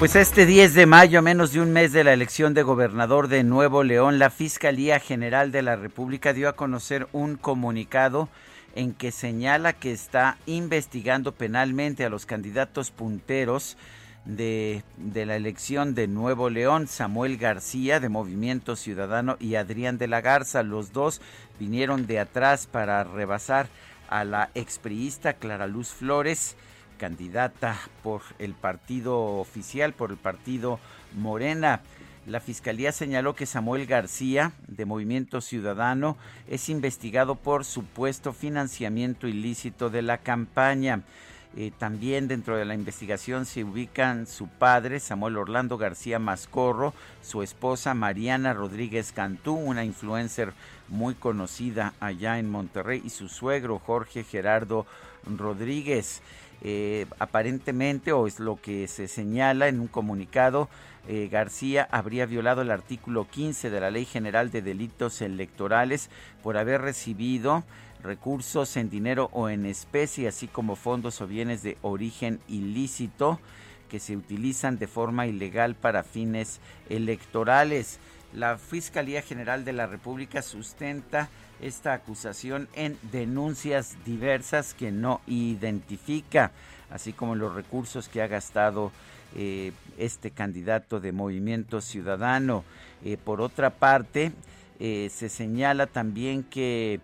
Pues este 10 de mayo, menos de un mes de la elección de gobernador de Nuevo León, la Fiscalía General de la República dio a conocer un comunicado en que señala que está investigando penalmente a los candidatos punteros de, de, la elección de Nuevo León, Samuel García de Movimiento Ciudadano y Adrián de la Garza. Los dos vinieron de atrás para rebasar a la expriista Clara Luz Flores candidata por el partido oficial, por el partido Morena. La fiscalía señaló que Samuel García, de Movimiento Ciudadano, es investigado por supuesto financiamiento ilícito de la campaña. Eh, también dentro de la investigación se ubican su padre, Samuel Orlando García Mascorro, su esposa Mariana Rodríguez Cantú, una influencer muy conocida allá en Monterrey, y su suegro Jorge Gerardo Rodríguez. Eh, aparentemente, o es lo que se señala en un comunicado, eh, García habría violado el artículo 15 de la Ley General de Delitos Electorales por haber recibido recursos en dinero o en especie, así como fondos o bienes de origen ilícito que se utilizan de forma ilegal para fines electorales. La Fiscalía General de la República sustenta esta acusación en denuncias diversas que no identifica, así como los recursos que ha gastado eh, este candidato de Movimiento Ciudadano. Eh, por otra parte, eh, se señala también que,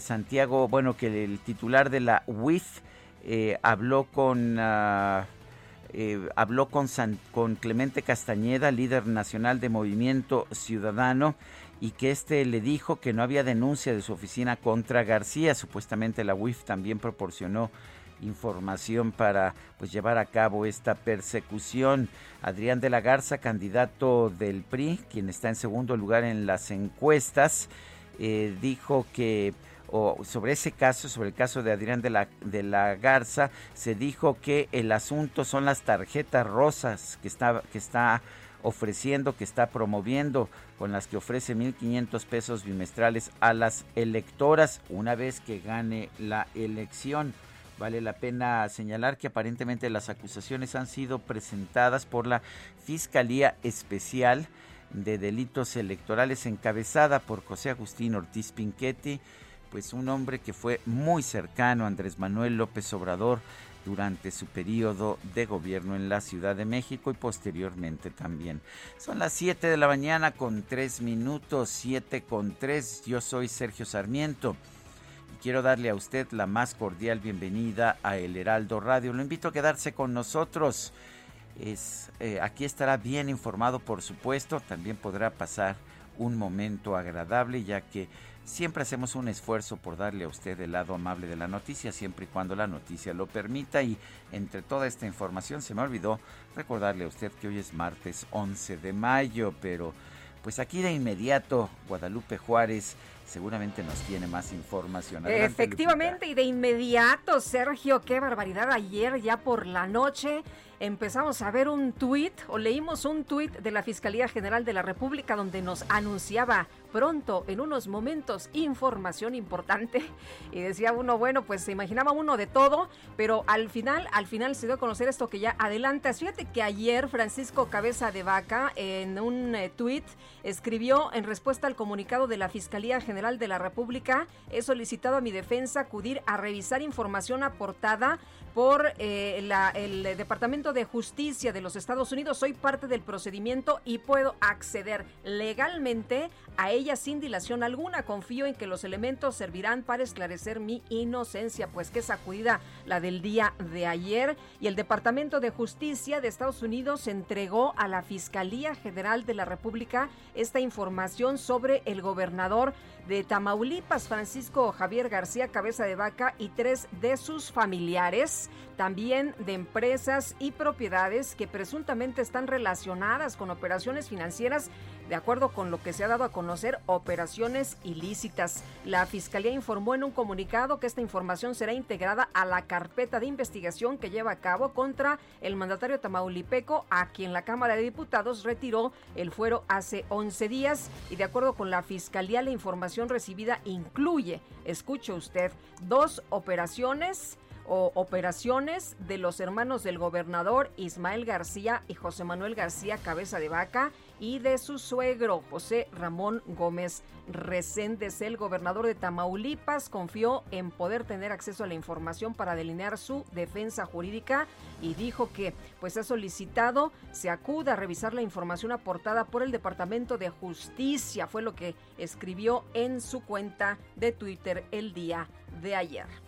Santiago, bueno, que el titular de la UIF habló con... Ah, habló con, con Clemente Castañeda, líder nacional de Movimiento Ciudadano, y que este le dijo que no había denuncia de su oficina contra García. Supuestamente la UIF también proporcionó información para pues llevar a cabo esta persecución. Adrián de la Garza, candidato del PRI, quien está en segundo lugar en las encuestas, eh, dijo que o sobre ese caso, sobre el caso de Adrián de la, de la Garza, se dijo que el asunto son las tarjetas rosas que está, que está ofreciendo, que está promoviendo, con las que ofrece 1.500 pesos bimestrales a las electoras una vez que gane la elección. Vale la pena señalar que aparentemente las acusaciones han sido presentadas por la Fiscalía Especial de Delitos Electorales encabezada por José Agustín Ortiz Pinchetti, pues un hombre que fue muy cercano a Andrés Manuel López Obrador durante su periodo de gobierno en la Ciudad de México y posteriormente también. Son las 7 de la mañana con 3 minutos, 7 con 3. Yo soy Sergio Sarmiento y quiero darle a usted la más cordial bienvenida a El Heraldo Radio. Lo invito a quedarse con nosotros. Es, eh, aquí estará bien informado, por supuesto. También podrá pasar un momento agradable, ya que Siempre hacemos un esfuerzo por darle a usted el lado amable de la noticia, siempre y cuando la noticia lo permita. Y entre toda esta información se me olvidó recordarle a usted que hoy es martes 11 de mayo, pero pues aquí de inmediato Guadalupe Juárez seguramente nos tiene más información. Efectivamente, y de inmediato, Sergio, qué barbaridad. Ayer ya por la noche empezamos a ver un tuit o leímos un tuit de la Fiscalía General de la República donde nos anunciaba pronto, en unos momentos, información importante. Y decía uno, bueno, pues se imaginaba uno de todo, pero al final, al final se dio a conocer esto que ya adelanta. Fíjate que ayer Francisco Cabeza de Vaca en un eh, tuit escribió en respuesta al comunicado de la Fiscalía General de la República, he solicitado a mi defensa acudir a revisar información aportada por eh, el Departamento de Justicia de los Estados Unidos. Soy parte del procedimiento y puedo acceder legalmente a ella sin dilación alguna. Confío en que los elementos servirán para esclarecer mi inocencia, pues qué sacudida la del día de ayer. Y el Departamento de Justicia de Estados Unidos entregó a la Fiscalía General de la República esta información sobre el gobernador de Tamaulipas, Francisco Javier García Cabeza de Vaca, y tres de sus familiares, también de empresas y propiedades que presuntamente están relacionadas con operaciones financieras, de acuerdo con lo que se ha dado a conocer, operaciones ilícitas. La Fiscalía informó en un comunicado que esta información será integrada a la carpeta de investigación que lleva a cabo contra el mandatario tamaulipeco, a quien la Cámara de Diputados retiró el fuero hace 11 días, y de acuerdo con la Fiscalía, la información recibida incluye, escuche usted, dos operaciones o operaciones de los hermanos del gobernador Ismael García y José Manuel García Cabeza de Vaca y de su suegro José Ramón Gómez Reséndez. El gobernador de Tamaulipas confió en poder tener acceso a la información para delinear su defensa jurídica y dijo que pues ha solicitado se acuda a revisar la información aportada por el Departamento de Justicia. Fue lo que escribió en su cuenta de Twitter el día de ayer.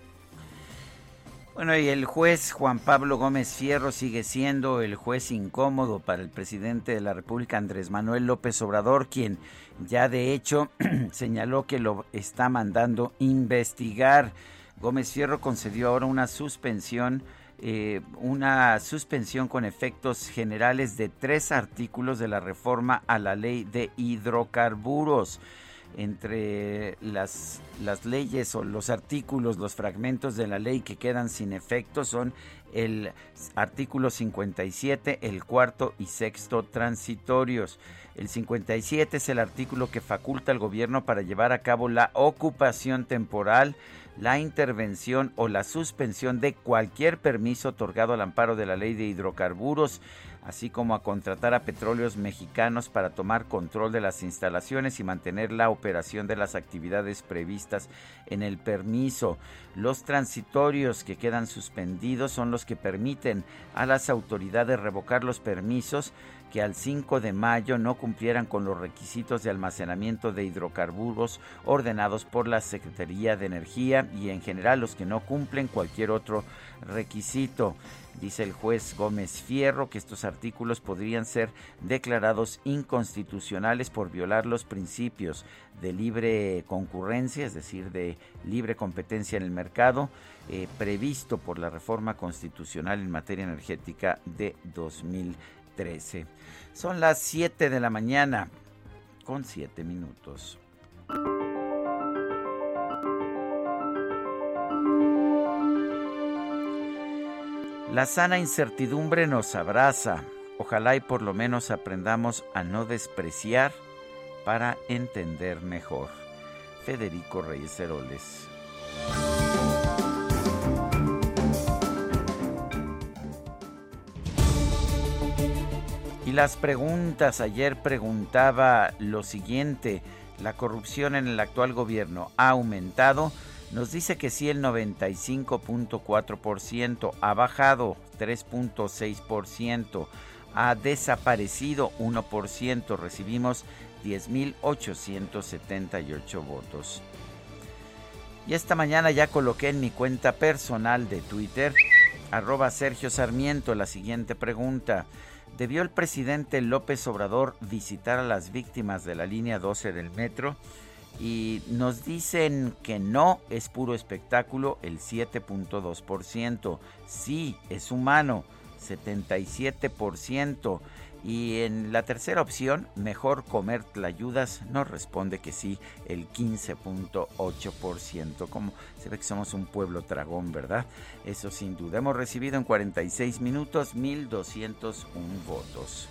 Bueno, y el juez Juan Pablo Gómez Fierro sigue siendo el juez incómodo para el presidente de la República, Andrés Manuel López Obrador, quien ya de hecho señaló que lo está mandando investigar. Gómez Fierro concedió ahora una suspensión, eh, una suspensión con efectos generales de tres artículos de la reforma a la ley de hidrocarburos entre las, las leyes o los artículos, los fragmentos de la ley que quedan sin efecto son el artículo 57, el cuarto y sexto transitorios. El 57 es el artículo que faculta al gobierno para llevar a cabo la ocupación temporal, la intervención o la suspensión de cualquier permiso otorgado al amparo de la ley de hidrocarburos así como a contratar a petróleos mexicanos para tomar control de las instalaciones y mantener la operación de las actividades previstas en el permiso. Los transitorios que quedan suspendidos son los que permiten a las autoridades revocar los permisos que al 5 de mayo no cumplieran con los requisitos de almacenamiento de hidrocarburos ordenados por la Secretaría de Energía y en general los que no cumplen cualquier otro requisito. Dice el juez Gómez Fierro que estos artículos podrían ser declarados inconstitucionales por violar los principios de libre concurrencia, es decir, de libre competencia en el mercado, eh, previsto por la reforma constitucional en materia energética de 2013. Son las 7 de la mañana con 7 minutos. La sana incertidumbre nos abraza. Ojalá y por lo menos aprendamos a no despreciar para entender mejor. Federico Reyes Heroles. Y las preguntas, ayer preguntaba lo siguiente, ¿la corrupción en el actual gobierno ha aumentado? Nos dice que sí el 95.4%, ha bajado 3.6%, ha desaparecido 1%, recibimos 10.878 votos. Y esta mañana ya coloqué en mi cuenta personal de Twitter, arroba Sergio Sarmiento, la siguiente pregunta. ¿Debió el presidente López Obrador visitar a las víctimas de la línea 12 del metro? Y nos dicen que no es puro espectáculo el 7.2%, sí es humano 77%, Y en la tercera opción, mejor comer tlayudas, nos responde que sí, el 15.8%. Como se ve que somos un pueblo tragón, ¿verdad? Eso sin duda. Hemos recibido en 46 minutos 1.201 votos.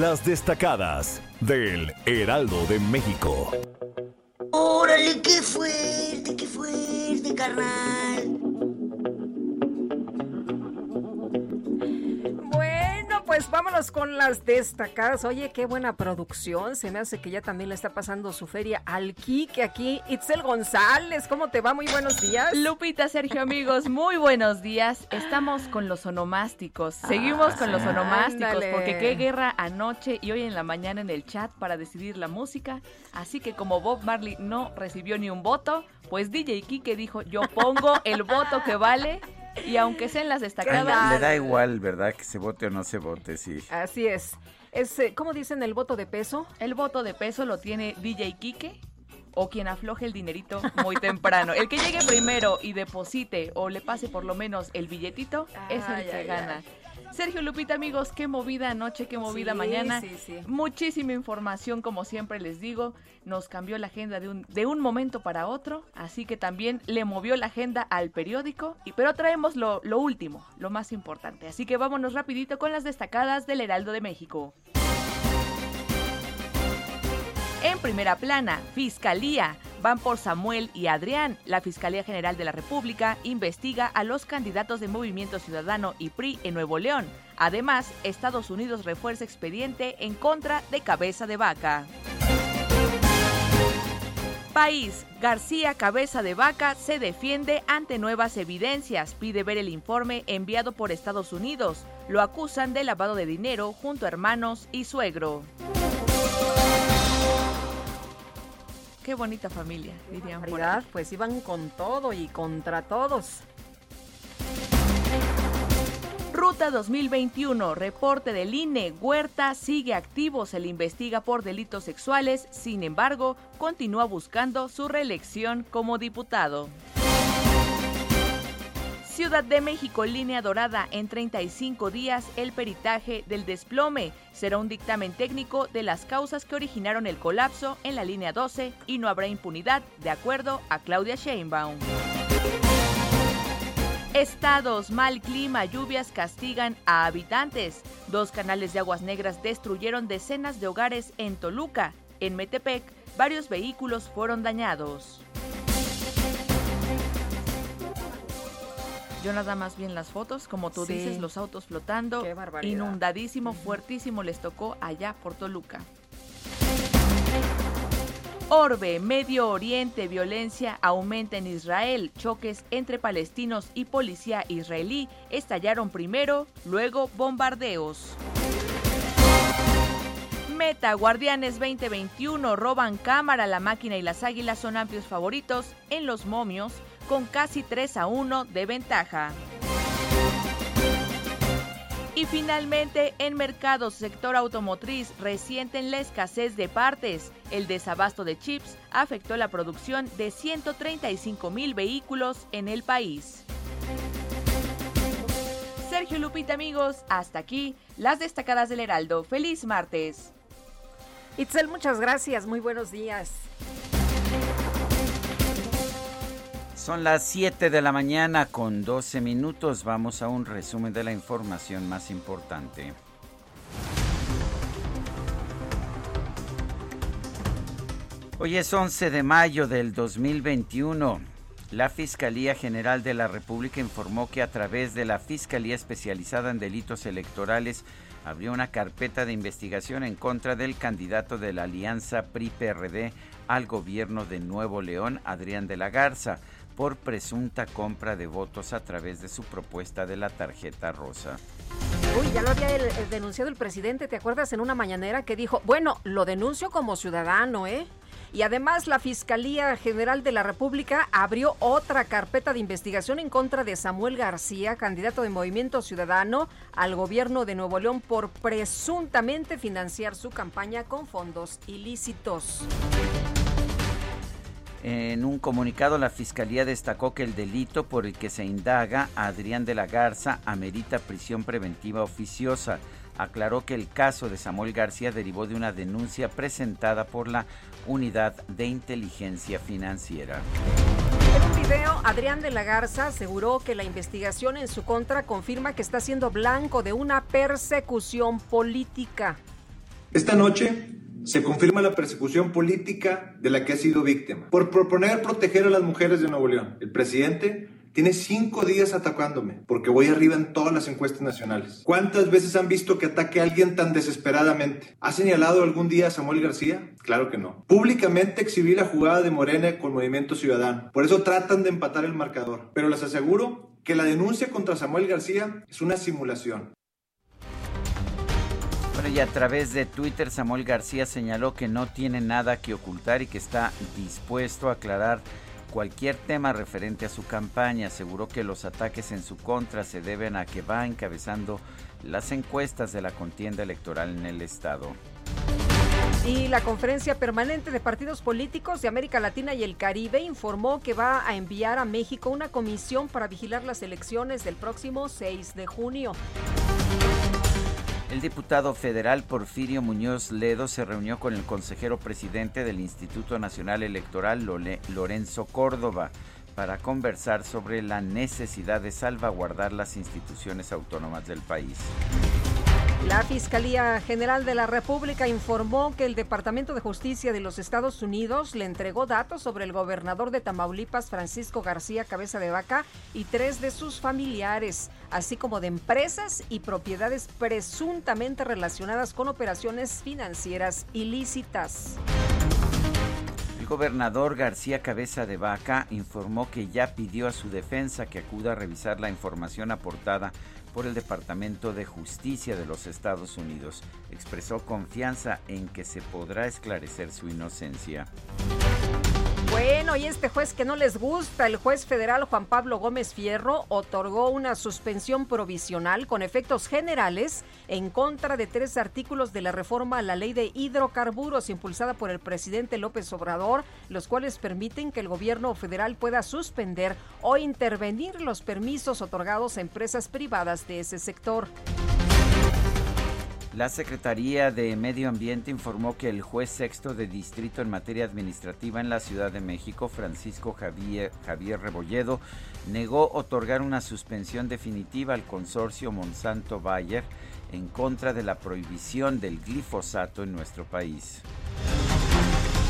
Las destacadas del Heraldo de México. ¡Órale, qué fuerte, qué fuerte, carnal! Vámonos con las destacadas. Oye, qué buena producción. Se me hace que ya también le está pasando su feria al Kike aquí. Itzel González, ¿cómo te va? Muy buenos días. Lupita, Sergio, amigos, muy buenos días. Estamos con los onomásticos. Seguimos con los onomásticos porque qué guerra anoche y hoy en la mañana en el chat para decidir la música. Así que como Bob Marley no recibió ni un voto, pues DJ Kike dijo, yo pongo el voto que vale y aunque sean las destacadas. Le da igual, ¿verdad? Que se vote o no se vote, sí. Así es. es eh, ¿Cómo dicen el voto de peso? El voto de peso lo tiene DJ Kike o quien afloje el dinerito muy temprano. El que llegue primero y deposite o le pase por lo menos el billetito es el que gana. Sergio Lupita, amigos, qué movida anoche, qué movida mañana. Muchísima información, como siempre les digo. Nos cambió la agenda de un, de un momento para otro, así que también le movió la agenda al periódico. Y, pero traemos lo, lo último, lo más importante. Así que vámonos rapidito con las destacadas del Heraldo de México. En primera plana, Fiscalía. Van por Samuel y Adrián. La Fiscalía General de la República investiga a los candidatos de Movimiento Ciudadano y PRI en Nuevo León. Además, Estados Unidos refuerza expediente en contra de Cabeza de Vaca. País. García Cabeza de Vaca se defiende ante nuevas evidencias. Pide ver el informe enviado por Estados Unidos. Lo acusan de lavado de dinero junto a hermanos y suegro. Qué bonita familia, dirían. Por pues iban con todo y contra todos. Ruta 2021, reporte del INE, Huerta sigue activo, se le investiga por delitos sexuales, sin embargo, continúa buscando su reelección como diputado. Ciudad de México, línea dorada, en 35 días el peritaje del desplome. Será un dictamen técnico de las causas que originaron el colapso en la línea 12 y no habrá impunidad, de acuerdo a Claudia Sheinbaum. Estados, mal clima, lluvias castigan a habitantes. Dos canales de aguas negras destruyeron decenas de hogares en Toluca. En Metepec, varios vehículos fueron dañados. Yo nada más bien las fotos, como tú dices, los autos flotando, inundadísimo, fuertísimo les tocó allá por Toluca. Orbe, Medio Oriente, violencia aumenta en Israel. Choques entre palestinos y policía israelí estallaron primero, luego bombardeos. Meta, Guardianes 2021 roban cámara, la máquina y las águilas son amplios favoritos en los momios con casi 3 a 1 de ventaja. Y finalmente, en mercados sector automotriz resienten la escasez de partes. El desabasto de chips afectó la producción de 135 mil vehículos en el país. Sergio Lupita, amigos, hasta aquí las destacadas del Heraldo. Feliz martes. Itzel, muchas gracias. Muy buenos días. Son las 7 de la mañana con 12 minutos. Vamos a un resumen de la información más importante. Hoy es 11 de mayo del 2021. La Fiscalía General de la República informó que a través de la Fiscalía Especializada en Delitos Electorales abrió una carpeta de investigación en contra del candidato de la Alianza PRI-PRD al gobierno de Nuevo León, Adrián de la Garza por presunta compra de votos a través de su propuesta de la tarjeta rosa. Uy, ya lo había denunciado el presidente, ¿te acuerdas? En una mañanera que dijo, bueno, lo denuncio como ciudadano, ¿eh? Y además la Fiscalía General de la República abrió otra carpeta de investigación en contra de Samuel García, candidato de Movimiento Ciudadano al gobierno de Nuevo León por presuntamente financiar su campaña con fondos ilícitos. En un comunicado, la Fiscalía destacó que el delito por el que se indaga a Adrián de la Garza amerita prisión preventiva oficiosa. Aclaró que el caso de Samuel García derivó de una denuncia presentada por la Unidad de Inteligencia Financiera. En un video, Adrián de la Garza aseguró que la investigación en su contra confirma que está siendo blanco de una persecución política. Esta noche se confirma la persecución política de la que ha sido víctima por proponer proteger a las mujeres de Nuevo León. El presidente tiene cinco días atacándome porque voy arriba en todas las encuestas nacionales. ¿Cuántas veces han visto que ataque a alguien tan desesperadamente? ¿Ha señalado algún día a Samuel García? Claro que no. Públicamente exhibí la jugada de Morena con Movimiento Ciudadano. Por eso tratan de empatar el marcador. Pero les aseguro que la denuncia contra Samuel García es una simulación y a través de Twitter Samuel García señaló que no tiene nada que ocultar y que está dispuesto a aclarar cualquier tema referente a su campaña. Aseguró que los ataques en su contra se deben a que va encabezando las encuestas de la contienda electoral en el estado. Y la Conferencia Permanente de Partidos Políticos de América Latina y el Caribe informó que va a enviar a México una comisión para vigilar las elecciones del próximo 6 de junio. El diputado federal Porfirio Muñoz Ledo se reunió con el consejero presidente del Instituto Nacional Electoral, Lorenzo Córdoba, para conversar sobre la necesidad de salvaguardar las instituciones autónomas del país. La Fiscalía General de la República informó que el Departamento de Justicia de los Estados Unidos le entregó datos sobre el gobernador de Tamaulipas, Francisco García Cabeza de Vaca, y tres de sus familiares, así como de empresas y propiedades presuntamente relacionadas con operaciones financieras ilícitas. El gobernador García Cabeza de Vaca informó que ya pidió a su defensa que acuda a revisar la información aportada por el Departamento de Justicia de los Estados Unidos. Expresó confianza en que se podrá esclarecer su inocencia. Bueno, y este juez que no les gusta, el juez federal Juan Pablo Gómez Fierro, otorgó una suspensión provisional con efectos generales en contra de tres artículos de la reforma a la ley de hidrocarburos impulsada por el presidente López Obrador, los cuales permiten que el gobierno federal pueda suspender o intervenir los permisos otorgados a empresas privadas de ese sector. La Secretaría de Medio Ambiente informó que el juez sexto de distrito en materia administrativa en la Ciudad de México, Francisco Javier, Rebolledo, negó otorgar una suspensión definitiva al consorcio Monsanto Bayer en contra de la prohibición del glifosato en nuestro país.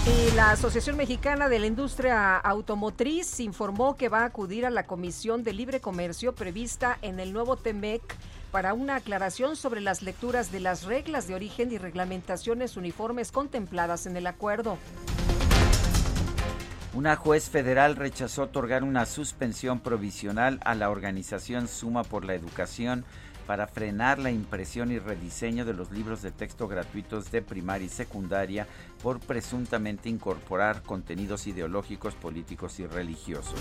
Y la Asociación Mexicana de la Industria Automotriz informó que va a acudir a la Comisión de Libre Comercio prevista en el nuevo TEMEC para una aclaración sobre las lecturas de las reglas de origen y reglamentaciones uniformes contempladas en el acuerdo. Una juez federal rechazó otorgar una suspensión provisional a la organización Suma por la Educación para frenar la impresión y rediseño de los libros de texto gratuitos de primaria y secundaria por presuntamente incorporar contenidos ideológicos, políticos y religiosos.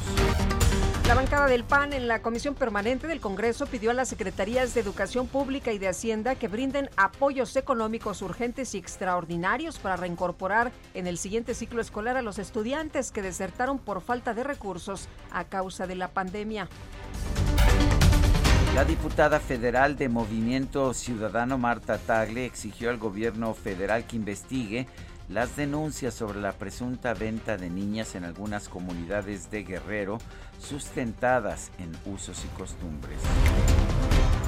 La bancada del PAN en la Comisión Permanente del Congreso pidió a las Secretarías de Educación Pública y de Hacienda que brinden apoyos económicos urgentes y extraordinarios para reincorporar en el siguiente ciclo escolar a los estudiantes que desertaron por falta de recursos a causa de la pandemia. La diputada federal de Movimiento Ciudadano Marta Tagle exigió al gobierno federal que investigue las denuncias sobre la presunta venta de niñas en algunas comunidades de Guerrero sustentadas en usos y costumbres.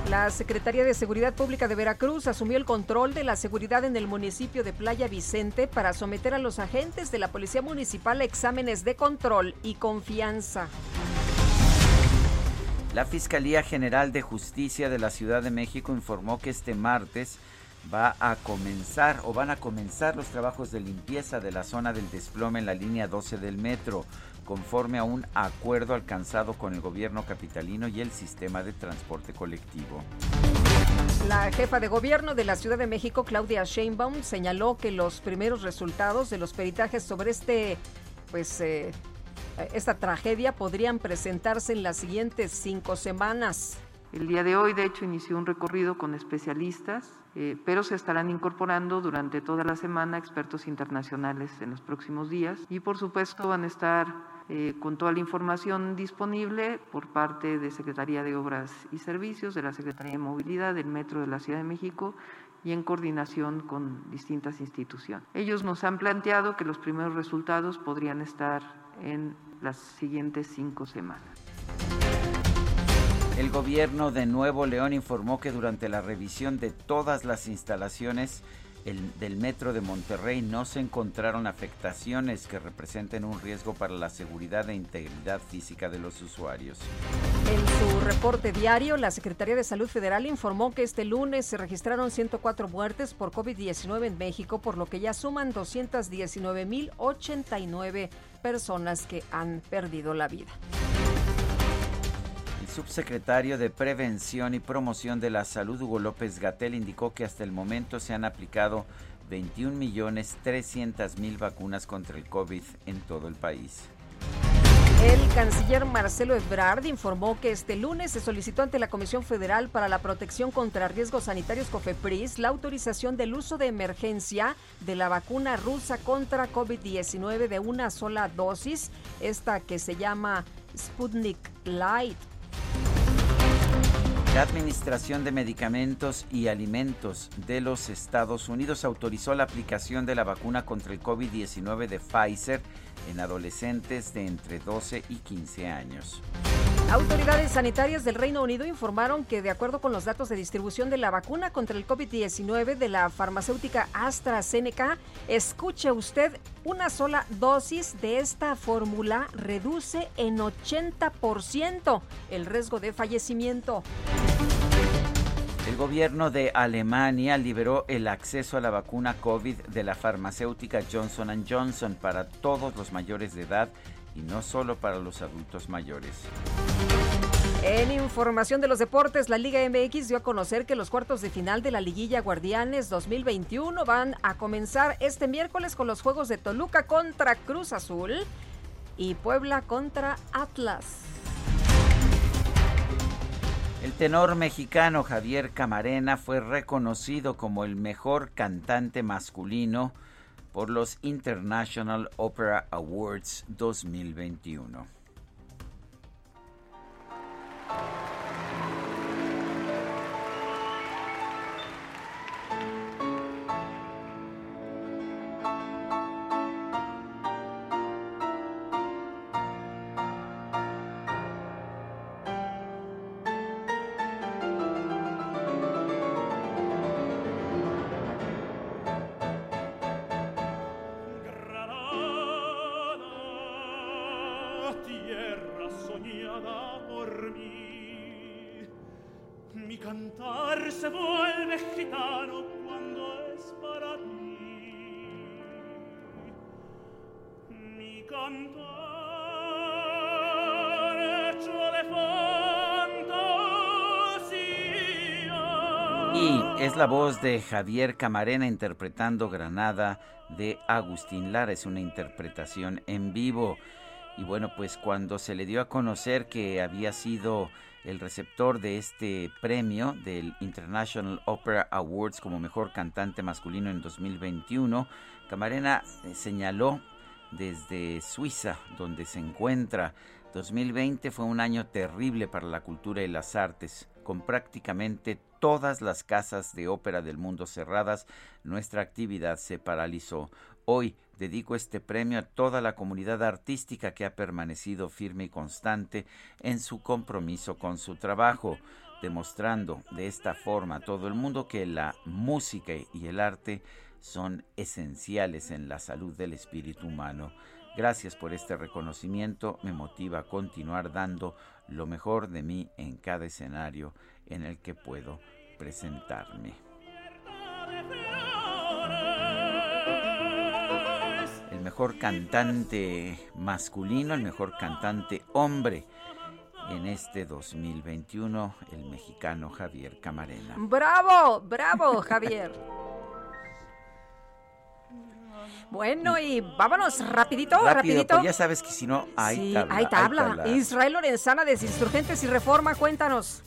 La Secretaría de Seguridad Pública de Veracruz asumió el control de la seguridad en el municipio de Playa Vicente para someter a los agentes de la Policía Municipal a exámenes de control y confianza. La Fiscalía General de Justicia de la Ciudad de México informó que este martes va a comenzar o van a comenzar los trabajos de limpieza de la zona del desplome en la línea 12 del metro, conforme a un acuerdo alcanzado con el gobierno capitalino y el sistema de transporte colectivo. La jefa de gobierno de la Ciudad de México, Claudia Sheinbaum, señaló que los primeros resultados de los peritajes sobre este pues eh, esta tragedia podrían presentarse en las siguientes cinco semanas. El día de hoy, de hecho, inició un recorrido con especialistas, eh, pero se estarán incorporando durante toda la semana expertos internacionales en los próximos días y, por supuesto, van a estar eh, con toda la información disponible por parte de Secretaría de Obras y Servicios, de la Secretaría de Movilidad, del Metro de la Ciudad de México y en coordinación con distintas instituciones. Ellos nos han planteado que los primeros resultados podrían estar en las siguientes cinco semanas. El gobierno de Nuevo León informó que durante la revisión de todas las instalaciones del metro de Monterrey no se encontraron afectaciones que representen un riesgo para la seguridad e integridad física de los usuarios. En su reporte diario, la Secretaría de Salud Federal informó que este lunes se registraron 104 muertes por COVID-19 en México, por lo que ya suman 219.089 personas que han perdido la vida subsecretario de Prevención y Promoción de la Salud, Hugo López Gatel, indicó que hasta el momento se han aplicado 21.300.000 vacunas contra el COVID en todo el país. El canciller Marcelo Ebrard informó que este lunes se solicitó ante la Comisión Federal para la Protección contra Riesgos Sanitarios COFEPRIS la autorización del uso de emergencia de la vacuna rusa contra COVID-19 de una sola dosis, esta que se llama Sputnik Light la Administración de Medicamentos y Alimentos de los Estados Unidos autorizó la aplicación de la vacuna contra el COVID-19 de Pfizer en adolescentes de entre 12 y 15 años. Autoridades sanitarias del Reino Unido informaron que, de acuerdo con los datos de distribución de la vacuna contra el COVID-19 de la farmacéutica AstraZeneca, escuche usted, una sola dosis de esta fórmula reduce en 80% el riesgo de fallecimiento. El gobierno de Alemania liberó el acceso a la vacuna COVID de la farmacéutica Johnson Johnson para todos los mayores de edad y no solo para los adultos mayores. En información de los deportes, la Liga MX dio a conocer que los cuartos de final de la liguilla Guardianes 2021 van a comenzar este miércoles con los juegos de Toluca contra Cruz Azul y Puebla contra Atlas. El tenor mexicano Javier Camarena fue reconocido como el mejor cantante masculino por los International Opera Awards 2021. La voz de Javier Camarena interpretando Granada de Agustín Lara. Es una interpretación en vivo. Y bueno, pues cuando se le dio a conocer que había sido el receptor de este premio del International Opera Awards como mejor cantante masculino en 2021, Camarena eh, señaló desde Suiza, donde se encuentra. 2020 fue un año terrible para la cultura y las artes, con prácticamente todas las casas de ópera del mundo cerradas, nuestra actividad se paralizó. Hoy dedico este premio a toda la comunidad artística que ha permanecido firme y constante en su compromiso con su trabajo, demostrando de esta forma a todo el mundo que la música y el arte son esenciales en la salud del espíritu humano. Gracias por este reconocimiento, me motiva a continuar dando lo mejor de mí en cada escenario en el que puedo presentarme. El mejor cantante masculino, el mejor cantante hombre en este 2021, el mexicano Javier Camarena. Bravo, bravo Javier. Bueno, y vámonos rapidito, rapidito. Pues ya sabes que si no hay sí, Hay tabla. Israel Lorenzana de Insurgentes y Reforma, cuéntanos.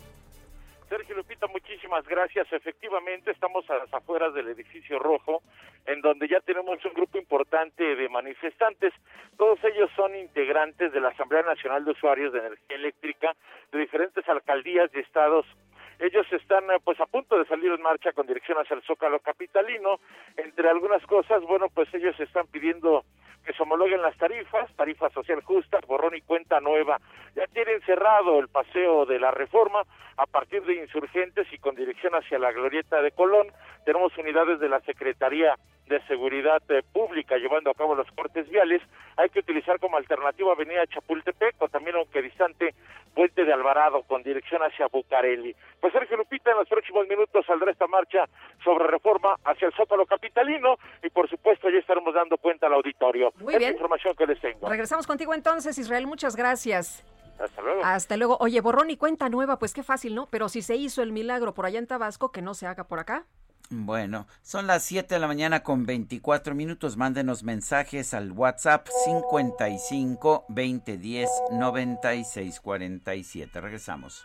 Sergio Muchísimas gracias. Efectivamente, estamos a las afueras del edificio rojo, en donde ya tenemos un grupo importante de manifestantes. Todos ellos son integrantes de la Asamblea Nacional de Usuarios de Energía Eléctrica de diferentes alcaldías y estados ellos están pues a punto de salir en marcha con dirección hacia el Zócalo capitalino. Entre algunas cosas, bueno, pues ellos están pidiendo que se homologuen las tarifas, tarifa social justa, borrón y cuenta nueva. Ya tienen cerrado el paseo de la reforma a partir de insurgentes y con dirección hacia la glorieta de Colón. Tenemos unidades de la Secretaría de Seguridad eh, Pública llevando a cabo los cortes viales. Hay que utilizar como alternativa Avenida Chapultepec o también, aunque distante, Puente de Alvarado con dirección hacia Bucareli. Pues Sergio Lupita, en los próximos minutos saldrá esta marcha sobre reforma hacia el Zócalo Capitalino y por supuesto ya estaremos dando cuenta al auditorio. Muy bien. información que les tengo. Regresamos contigo entonces, Israel. Muchas gracias. Hasta luego. Hasta luego. Oye, borrón y cuenta nueva, pues qué fácil, ¿no? Pero si se hizo el milagro por allá en Tabasco, que no se haga por acá. Bueno, son las 7 de la mañana con 24 minutos. Mándenos mensajes al WhatsApp 55 2010 96 47. Regresamos.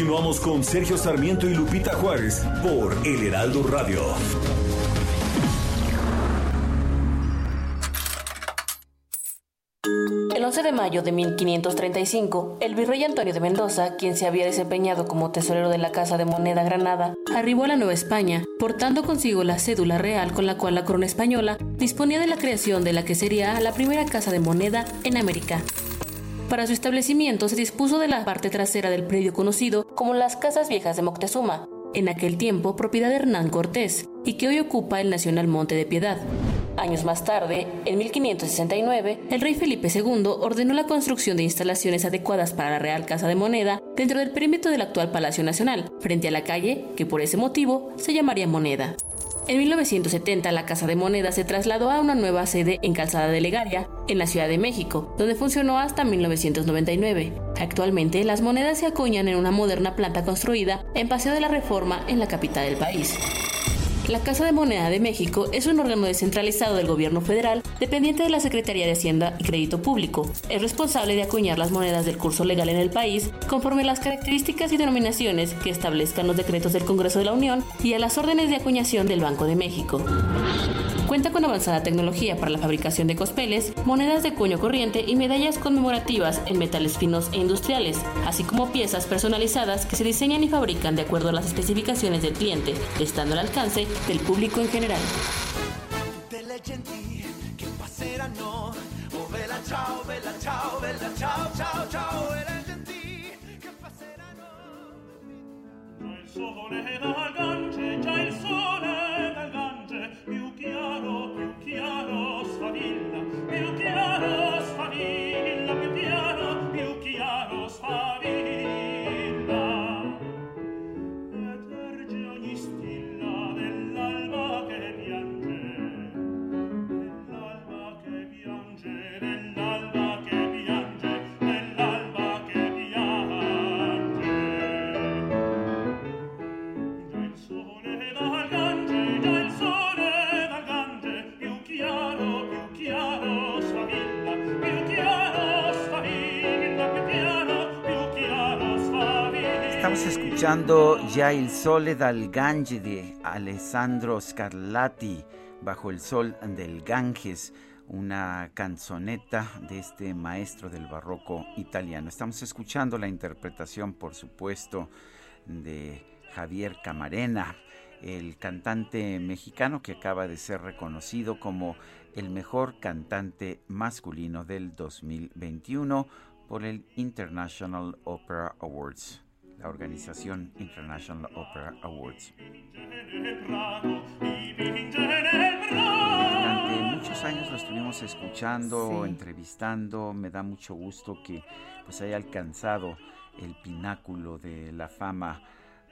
Continuamos con Sergio Sarmiento y Lupita Juárez por El Heraldo Radio. El 11 de mayo de 1535, el virrey Antonio de Mendoza, quien se había desempeñado como tesorero de la Casa de Moneda Granada, arribó a la Nueva España, portando consigo la cédula real con la cual la corona española disponía de la creación de la que sería la primera casa de moneda en América. Para su establecimiento se dispuso de la parte trasera del predio conocido como las Casas Viejas de Moctezuma, en aquel tiempo propiedad de Hernán Cortés, y que hoy ocupa el Nacional Monte de Piedad. Años más tarde, en 1569, el rey Felipe II ordenó la construcción de instalaciones adecuadas para la Real Casa de Moneda dentro del perímetro del actual Palacio Nacional, frente a la calle que por ese motivo se llamaría Moneda. En 1970 la Casa de Moneda se trasladó a una nueva sede en Calzada de Legaria, en la Ciudad de México, donde funcionó hasta 1999. Actualmente las monedas se acuñan en una moderna planta construida en Paseo de la Reforma en la capital del país. La Casa de Moneda de México es un órgano descentralizado del gobierno federal dependiente de la Secretaría de Hacienda y Crédito Público. Es responsable de acuñar las monedas del curso legal en el país conforme a las características y denominaciones que establezcan los decretos del Congreso de la Unión y a las órdenes de acuñación del Banco de México. Cuenta con avanzada tecnología para la fabricación de cospeles, monedas de cuño corriente y medallas conmemorativas en metales finos e industriales, así como piezas personalizadas que se diseñan y fabrican de acuerdo a las especificaciones del cliente, estando al alcance del público en general. Già sfavilla più chiaro sfavilla più chiaro più chiaro sfavilla Estamos escuchando Ya el Sole dal Gange de Alessandro Scarlatti, Bajo el Sol del Ganges, una canzoneta de este maestro del barroco italiano. Estamos escuchando la interpretación, por supuesto, de Javier Camarena, el cantante mexicano que acaba de ser reconocido como el mejor cantante masculino del 2021 por el International Opera Awards, la organización International Opera Awards. Durante muchos años lo estuvimos escuchando, Sí. entrevistando. Me da mucho gusto que pues haya alcanzado el pináculo de la fama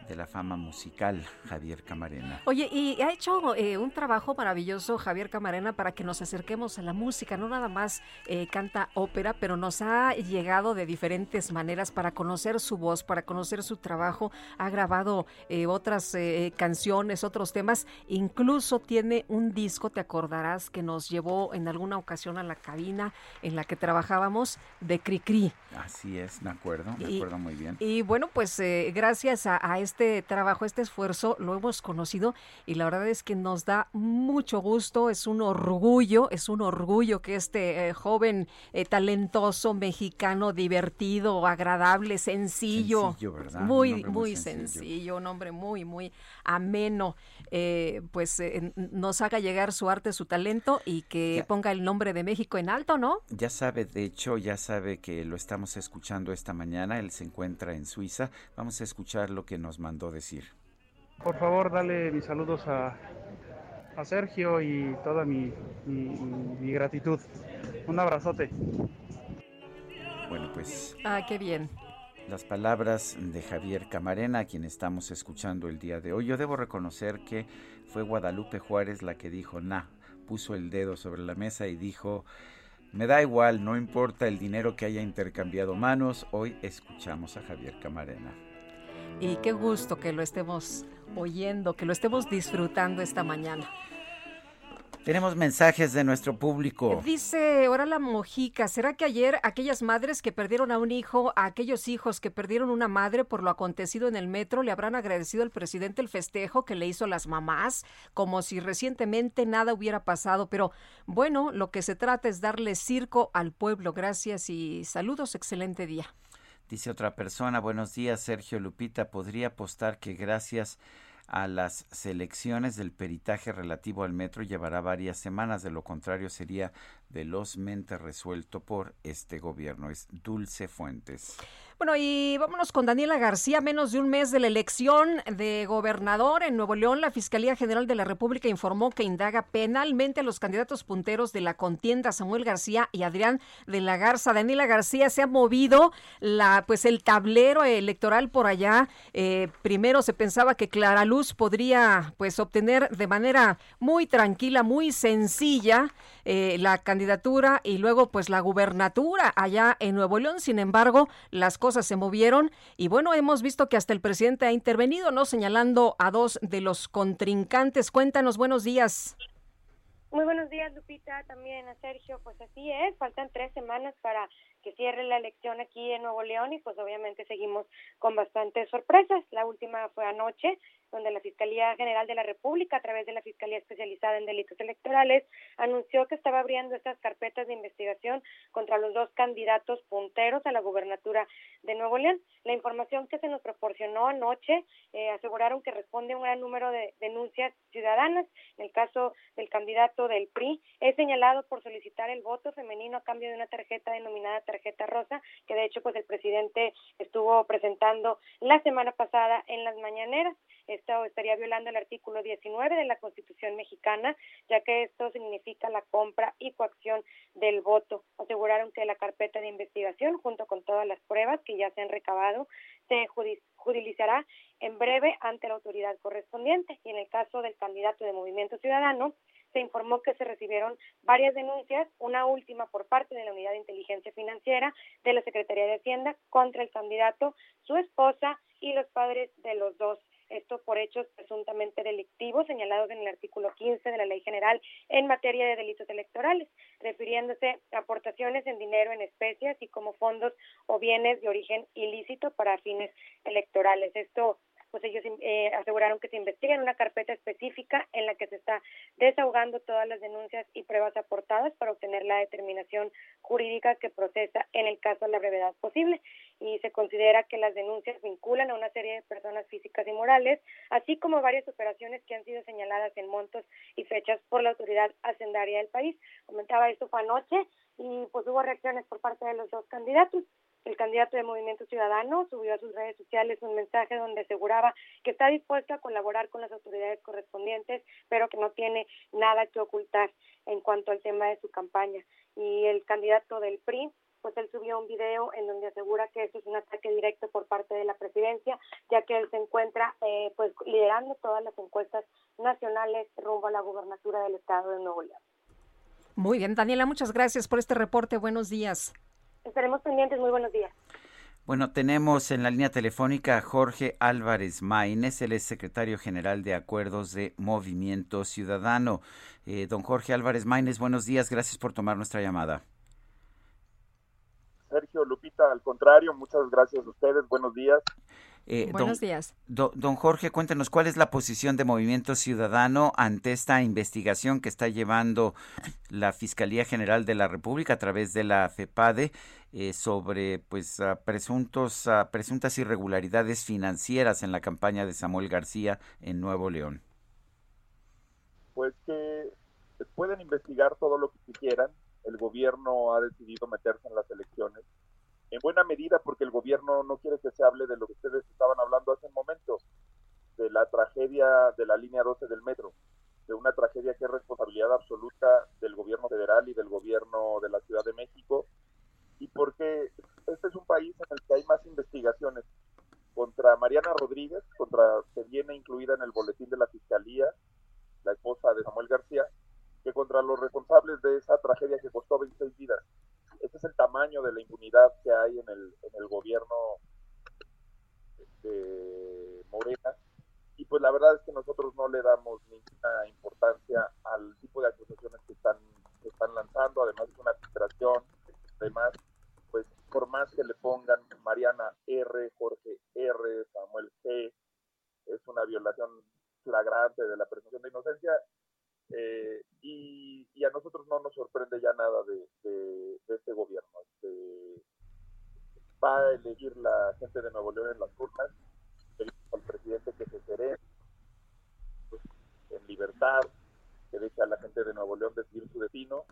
de la fama musical Javier Camarena. Oye, y ha hecho eh, un trabajo maravilloso Javier Camarena para que nos acerquemos a la música. No nada más eh, canta ópera, pero nos ha llegado de diferentes maneras para conocer su voz, para conocer su trabajo. Ha grabado eh, otras canciones, otros temas. Incluso tiene un disco, te acordarás, que nos llevó en alguna ocasión a la cabina en la que trabajábamos de Cricri. Así es, me acuerdo, me Y- acuerdo muy bien. Y bueno, pues gracias a, a este trabajo, este esfuerzo, lo hemos conocido y la verdad es que nos da mucho gusto, es un orgullo, es un orgullo que este eh, joven eh, talentoso mexicano, divertido, agradable, sencillo, muy, muy muy sencillo. sencillo. un hombre muy, muy ameno, eh, pues nos haga llegar su arte, su talento y que Ya. ponga el nombre de México en alto, ¿no? Ya sabe, de hecho, ya sabe que lo estamos escuchando esta mañana. Él se encuentra en Suiza. Vamos a escuchar lo que nos mandó decir. Por favor, dale mis saludos a, a Sergio y toda mi, mi- mi gratitud. Un abrazote. Bueno, pues Ah, qué bien. las palabras de Javier Camarena, a quien estamos escuchando el día de hoy. Yo debo reconocer que fue Guadalupe Juárez la que dijo, nah, puso el dedo sobre la mesa y dijo, me da igual, no importa el dinero que haya intercambiado manos, hoy escuchamos a Javier Camarena. Y qué gusto que lo estemos oyendo, que lo estemos disfrutando esta mañana. Tenemos mensajes de nuestro público. Dice la Mojica, ¿será que ayer aquellas madres que perdieron a un hijo, a aquellos hijos que perdieron una madre por lo acontecido en el metro, le habrán agradecido al presidente el festejo que le hizo a las mamás, como si recientemente nada hubiera pasado? Pero bueno, lo que se trata es darle circo al pueblo. Gracias y saludos, excelente día. Dice otra persona, buenos días Sergio Lupita, podría apostar que gracias a las selecciones del peritaje relativo al metro llevará varias semanas, de lo contrario sería velozmente resuelto por este gobierno. Es Dulce Fuentes. Bueno, y vámonos con Daniela García. Menos de un mes de la elección de gobernador en Nuevo León, la Fiscalía General de la República informó que indaga penalmente a los candidatos punteros de la contienda, Samuel García y Adrián de la Garza. Daniela García se ha movido la, pues el tablero electoral por allá. Eh, primero se pensaba que Clara Luz podría pues obtener de manera muy tranquila, muy sencilla eh, la candidatura y luego pues la gubernatura allá en Nuevo León. Sin embargo, las cosas se movieron y bueno, hemos visto que hasta el presidente ha intervenido, ¿no? Señalando a dos de los contrincantes. Cuéntanos, buenos días. Muy buenos días, Lupita, también a Sergio. Pues así es, faltan tres semanas para que cierre la elección aquí en Nuevo León y pues obviamente seguimos con bastantes sorpresas. La última fue anoche, donde la Fiscalía General de la República, a través de la Fiscalía Especializada en Delitos Electorales, anunció que estaba abriendo estas carpetas de investigación contra los dos candidatos punteros a la gubernatura de Nuevo León. La información que se nos proporcionó anoche eh, aseguraron que responde a un gran número de denuncias ciudadanas. En el caso del candidato del PRI, es señalado por solicitar el voto femenino a cambio de una tarjeta denominada tarjeta rosa, que de hecho pues el presidente estuvo presentando la semana pasada en las mañaneras. Esto estaría violando el artículo 19 de la Constitución mexicana, ya que esto significa la compra y coacción del voto. Aseguraron que la carpeta de investigación, junto con todas las pruebas que ya se han recabado, se judi- judicializará en breve ante la autoridad correspondiente. Y en el caso del candidato de Movimiento Ciudadano, se informó que se recibieron varias denuncias, una última por parte de la Unidad de Inteligencia Financiera de la Secretaría de Hacienda contra el candidato, su esposa y los padres de los dos. Esto por hechos presuntamente delictivos señalados en el artículo 15 de la Ley General en materia de delitos electorales, refiriéndose a aportaciones en dinero en especie, así como fondos o bienes de origen ilícito para fines electorales. Esto pues ellos eh, aseguraron que se investiga en una carpeta específica en la que se está desahogando todas las denuncias y pruebas aportadas para obtener la determinación jurídica que procesa en el caso a la brevedad posible. Y se considera que las denuncias vinculan a una serie de personas físicas y morales, así como varias operaciones que han sido señaladas en montos y fechas por la autoridad hacendaria del país. Comentaba esto anoche y pues hubo reacciones por parte de los dos candidatos. El candidato de Movimiento Ciudadano subió a sus redes sociales un mensaje donde aseguraba que está dispuesto a colaborar con las autoridades correspondientes, pero que no tiene nada que ocultar en cuanto al tema de su campaña. Y el candidato del PRI pues él subió un video en donde asegura que esto es un ataque directo por parte de la presidencia, ya que él se encuentra eh, pues liderando todas las encuestas nacionales rumbo a la gubernatura del estado de Nuevo León. Muy bien, Daniela, muchas gracias por este reporte. Buenos días. Estaremos pendientes. Muy buenos días. Bueno, tenemos en la línea telefónica a Jorge Álvarez Maínez, él es secretario general de Acuerdos de Movimiento Ciudadano. Eh, don Jorge Álvarez Maínez, buenos días, gracias por tomar nuestra llamada. Sergio, Lupita, al contrario, muchas gracias a ustedes, buenos días. Eh, Buenos días. don Jorge, cuéntenos cuál es la posición de Movimiento Ciudadano ante esta investigación que está llevando la Fiscalía General de la República a través de la FEPADE eh, sobre pues presuntos presuntas irregularidades financieras en la campaña de Samuel García en Nuevo León. Pues que pueden investigar todo lo que quieran. El gobierno ha decidido meterse en las elecciones en buena medida porque el gobierno no quiere que se hable de lo que ustedes estaban hablando hace un momento, de la tragedia de la línea 12 del metro, de una tragedia que es responsabilidad absoluta del gobierno federal y del gobierno de la Ciudad de México, y porque este es un país en el que hay más investigaciones contra Mariana Rodríguez, contra que viene incluida en el boletín de la Fiscalía, la esposa de Samuel García, que contra los responsables de esa tragedia que costó 26 vidas. Ese es el tamaño de la impunidad que hay en el, en el gobierno de Morena. Y pues la verdad es que nosotros no le damos ninguna importancia al tipo de acusaciones que están, lanzando. Además es una filtración. Además, pues por más que le pongan Mariana R, Jorge R, Samuel G, es una violación flagrante de la presunción de inocencia. Eh, y, a nosotros no nos sorprende ya nada de, este gobierno. Este, va a elegir la gente de Nuevo León en las urnas, al presidente que se serene en libertad, que deje a la gente de Nuevo León decidir su destino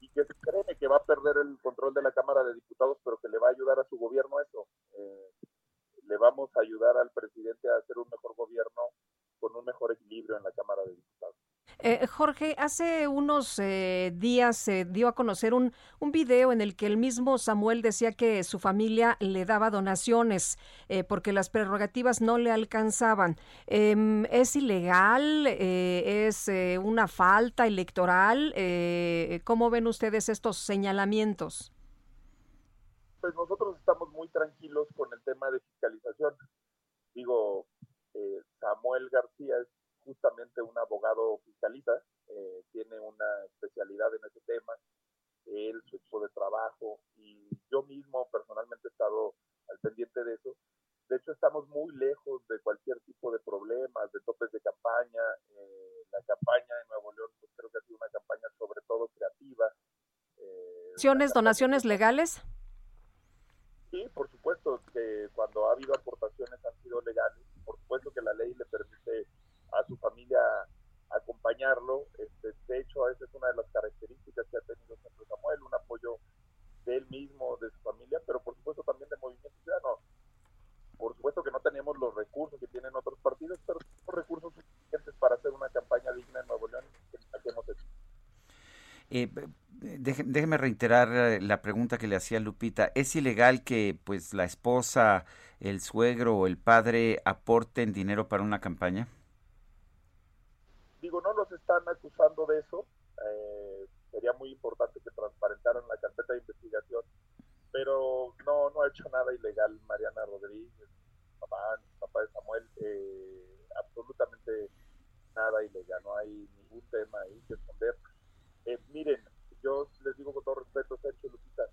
y que se cree que va a perder el control de la Cámara de Diputados, pero que le va a ayudar a su gobierno eso. Eh, le vamos a ayudar al presidente a hacer un mejor gobierno con un mejor equilibrio en la Cámara de Diputados. Eh, Jorge, hace unos eh, días se dio a conocer un, un video en el que el mismo Samuel decía que su familia le daba donaciones eh, porque las prerrogativas no le alcanzaban. Em, ¿Es ilegal? ¿Es una falta electoral? ¿Cómo ven ustedes estos señalamientos? Pues nosotros estamos muy tranquilos con el tema de fiscalización. Digo, Samuel García es justamente un abogado fiscalista, eh, tiene una especialidad en ese tema, él, su equipo de trabajo, y yo mismo personalmente he estado al pendiente de eso. De hecho, estamos muy lejos de cualquier tipo de problemas, de topes de campaña. Eh, la campaña en Nuevo León, pues creo que ha sido una campaña sobre todo creativa. Eh, ¿Donaciones legales? Sí, por supuesto que cuando ha habido aportaciones han sido legales. Por supuesto que la ley le permite a su familia acompañarlo. Este, de hecho, esa es una de las características que ha tenido siempre Samuel, un apoyo de él mismo, de su familia, pero por supuesto también de Movimiento Ciudadano. Por supuesto que no tenemos los recursos que tienen otros partidos, pero tenemos recursos suficientes para hacer una campaña digna en Nuevo León. Eh, déjeme reiterar eh, la pregunta que le hacía Lupita. ¿Es ilegal que pues la esposa, el suegro o el padre aporten dinero para una campaña? Digo, no los están acusando de eso. Eh, sería muy importante que transparentaran la carpeta de investigación, pero no, no ha hecho nada ilegal Mariana Rodríguez, papá, papá de Samuel, eh, absolutamente nada ilegal, no hay ningún tema ahí que esconder. Eh, miren, yo les digo con todo respeto, Sergio Lupita,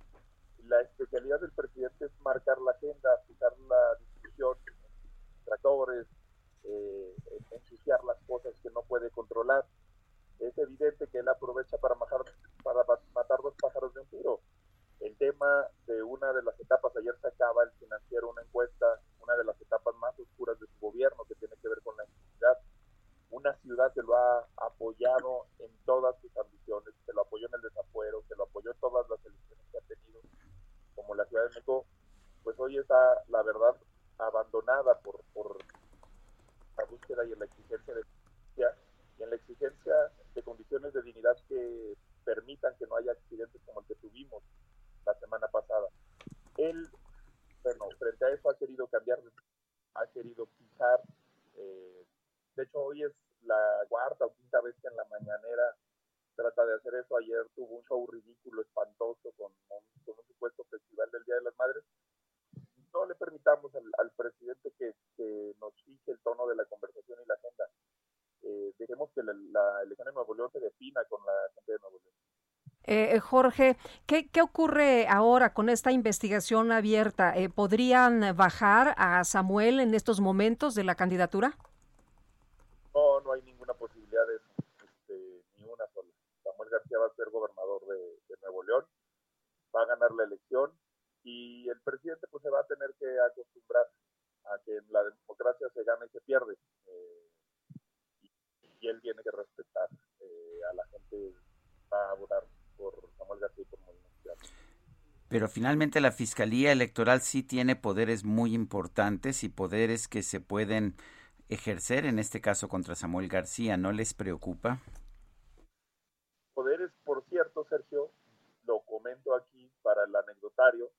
la especialidad del presidente es marcar la agenda, fijar la discusión, tractores, eh, ensuciar las cosas que no puede controlar. Es evidente que él aprovecha para matar, dos pájaros de un tiro. El tema de una de las etapas, ayer sacaba el financiero una encuesta, una de las etapas más oscuras de su gobierno que tiene que ver con la inseguridad. Una ciudad que lo ha apoyado en todas sus ambiciones, que lo apoyó en el desafuero, que lo apoyó en todas las elecciones que ha tenido, como la Ciudad de México, pues hoy está, la verdad, abandonada por etcétera, y en la exigencia de justicia y en la exigencia de condiciones de dignidad que permitan que no haya accidentes como el que tuvimos la semana pasada. Él, bueno, frente a eso ha querido cambiar, ha querido fijar, eh, de hecho hoy es la cuarta o quinta vez que en la mañanera trata de hacer eso. Ayer tuvo un show ridículo, espantoso, con, con un supuesto festival del Día de las Madres. No le permitamos al, al presidente que, que, nos fije el tono de la conversación y la agenda. Eh, dejemos que la, la, elección de Nuevo León se defina con la gente de Nuevo León. Eh, Jorge, ¿qué, ¿qué, ocurre ahora con esta investigación abierta? Eh, ¿Podrían bajar a Samuel en estos momentos de la candidatura? No, no hay ninguna posibilidad de eso, este, ni una sola. Samuel García va a ser gobernador de, de, Nuevo León, va a ganar la elección y el presidente pues se va a tener que acostumbrar a que en la democracia se gana y se pierde. Eh, y, y, él tiene que respetar eh, a la gente, va a votar por Samuel García y por Molina Pero finalmente la Fiscalía Electoral sí tiene poderes muy importantes y poderes que se pueden ejercer en este caso contra Samuel García, ¿no les preocupa? Poderes, por cierto, Sergio, lo comento aquí para el anecdotario,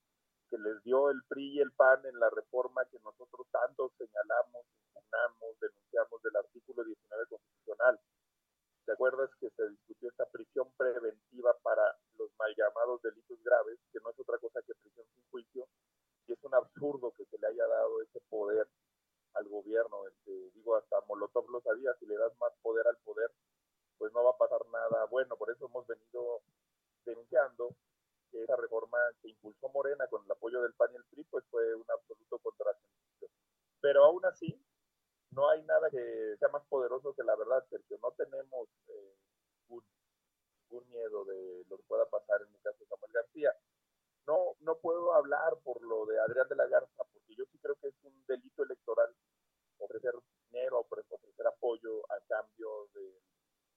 que les dio el PRI y el PAN en la reforma que nosotros tanto señalamos, impugnamos, denunciamos del artículo 19 constitucional. ¿Te acuerdas que se discutió esta prisión preventiva para los mal llamados delitos graves, que no es otra cosa que prisión sin juicio? Y es un absurdo que se le haya dado ese poder al gobierno. Este, digo, hasta Molotov lo sabía, si le das más poder al poder, pues no va a pasar nada bueno. Por eso hemos venido denunciando que esa reforma que impulsó Morena con el apoyo del PAN y el PRI, pues fue un absoluto contrasentido. Pero aún así, no hay nada que sea más poderoso que la verdad, Sergio. No tenemos eh, un, miedo de lo que pueda pasar en el caso de Samuel García. No, no puedo hablar por lo de Adrián de la Garza, porque yo sí creo que es un delito electoral ofrecer dinero, ofrecer apoyo a cambio de,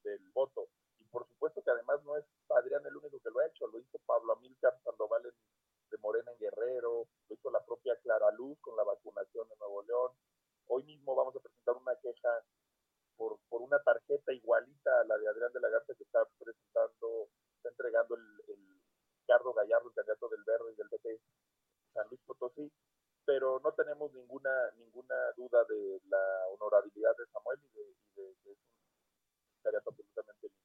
del voto. Por supuesto que además no es Adrián el único que lo ha hecho, lo hizo Pablo Amílcar Sandoval de Morena en Guerrero, lo hizo la propia Clara Luz con la vacunación en Nuevo León. Hoy mismo vamos a presentar una queja por, por una tarjeta igualita a la de Adrián de la Garza que está presentando, está entregando el, el Ricardo Gallardo, el candidato del Verde y del PT San Luis Potosí, pero no tenemos ninguna ninguna duda de la honorabilidad de Samuel y de, y un candidato absolutamente limpio.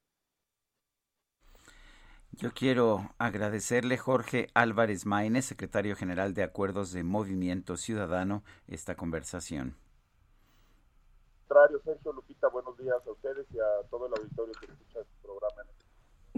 Yo quiero agradecerle Jorge Álvarez Maínez, secretario general de Acuerdos de Movimiento Ciudadano, esta conversación. Sergio Lupita, buenos días a ustedes y a todo el auditorio que escucha este programa.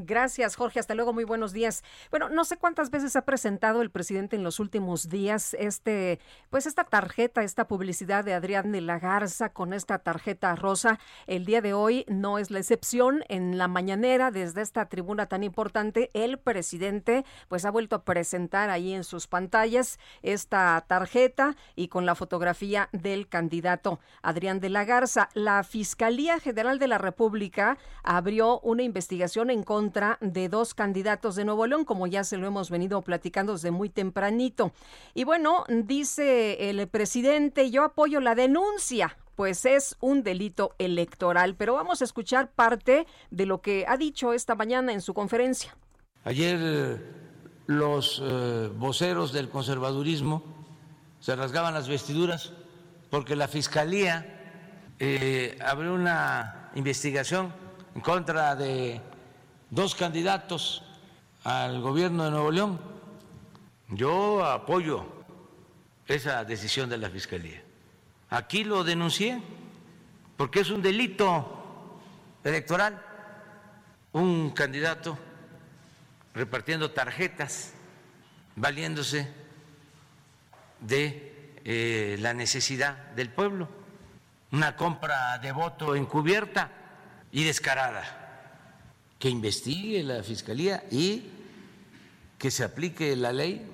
Gracias, Jorge. Hasta luego. Muy buenos días. Bueno, no sé cuántas veces ha presentado el presidente en los últimos días este, pues esta tarjeta, esta publicidad de Adrián de la Garza con esta tarjeta rosa. El día de hoy no es la excepción. En la mañanera, desde esta tribuna tan importante, el presidente pues ha vuelto a presentar ahí en sus pantallas esta tarjeta y con la fotografía del candidato Adrián de la Garza. La Fiscalía General de la República abrió una investigación en contra de dos candidatos de Nuevo León, como ya se lo hemos venido platicando desde muy tempranito. Y bueno, dice el presidente, yo apoyo la denuncia, pues es un delito electoral. Pero vamos a escuchar parte de lo que ha dicho esta mañana en su conferencia. Ayer los eh, voceros del conservadurismo se rasgaban las vestiduras porque la Fiscalía eh, abrió una investigación en contra de dos candidatos al gobierno de Nuevo León. Yo apoyo esa decisión de la Fiscalía. Aquí lo denuncié porque es un delito electoral. Un candidato repartiendo tarjetas, valiéndose de eh, la necesidad del pueblo, una compra de voto encubierta y descarada que investigue la Fiscalía y que se aplique la ley.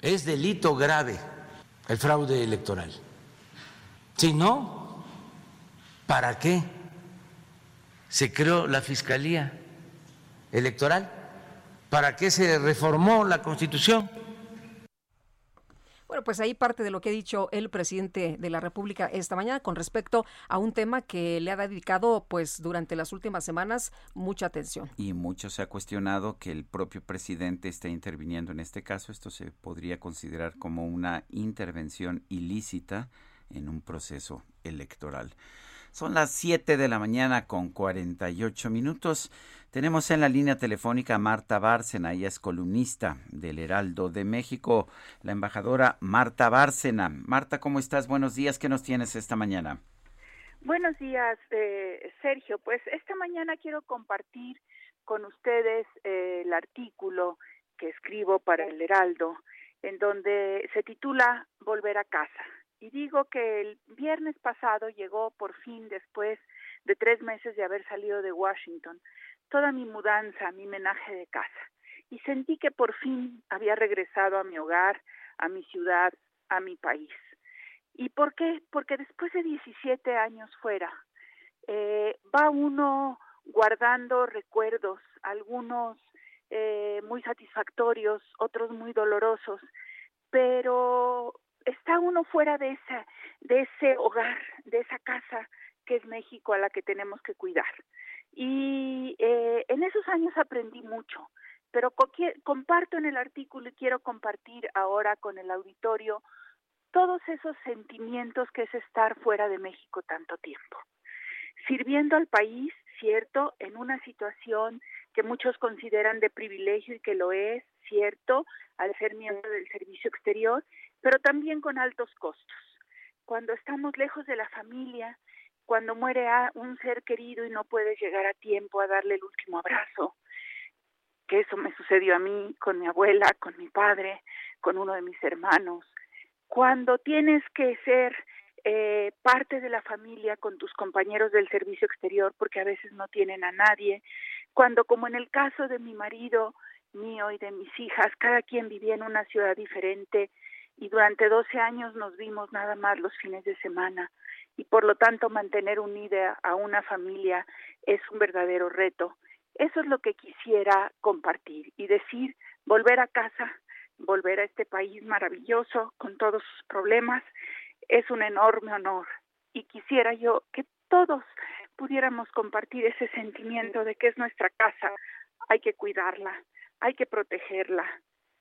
Es delito grave el fraude electoral. Si no, ¿para qué se creó la Fiscalía Electoral? ¿Para qué se reformó la Constitución? Bueno, pues ahí parte de lo que ha dicho el presidente de la República esta mañana con respecto a un tema que le ha dedicado pues durante las últimas semanas mucha atención. Y mucho se ha cuestionado que el propio presidente esté interviniendo en este caso. Esto se podría considerar como una intervención ilícita en un proceso electoral. Son las 7 de la mañana con 48 minutos. Tenemos en la línea telefónica a Marta Bárcena, ella es columnista del Heraldo de México, la embajadora Marta Bárcena. Marta, ¿cómo estás? Buenos días, ¿qué nos tienes esta mañana? Buenos días, eh, Sergio. Pues esta mañana quiero compartir con ustedes eh, el artículo que escribo para el Heraldo, en donde se titula Volver a casa. Y digo que el viernes pasado llegó por fin, después de tres meses de haber salido de Washington, toda mi mudanza, mi menaje de casa. Y sentí que por fin había regresado a mi hogar, a mi ciudad, a mi país. ¿Y por qué? Porque después de 17 años fuera, eh, va uno guardando recuerdos, algunos eh, muy satisfactorios, otros muy dolorosos, pero está uno fuera de esa, de ese hogar, de esa casa que es México a la que tenemos que cuidar. Y eh, en esos años aprendí mucho, pero comparto en el artículo y quiero compartir ahora con el auditorio todos esos sentimientos que es estar fuera de México tanto tiempo. Sirviendo al país, cierto, en una situación que muchos consideran de privilegio y que lo es, cierto, al ser miembro del servicio exterior, pero también con altos costos. Cuando estamos lejos de la familia, cuando muere a un ser querido y no puedes llegar a tiempo a darle el último abrazo, que eso me sucedió a mí con mi abuela, con mi padre, con uno de mis hermanos. Cuando tienes que ser eh, parte de la familia con tus compañeros del servicio exterior porque a veces no tienen a nadie, cuando como en el caso de mi marido, mío y de mis hijas, cada quien vivía en una ciudad diferente, y durante 12 años nos vimos nada más los fines de semana y por lo tanto mantener unida a una familia es un verdadero reto. Eso es lo que quisiera compartir y decir, volver a casa, volver a este país maravilloso con todos sus problemas, es un enorme honor y quisiera yo que todos pudiéramos compartir ese sentimiento de que es nuestra casa, hay que cuidarla, hay que protegerla,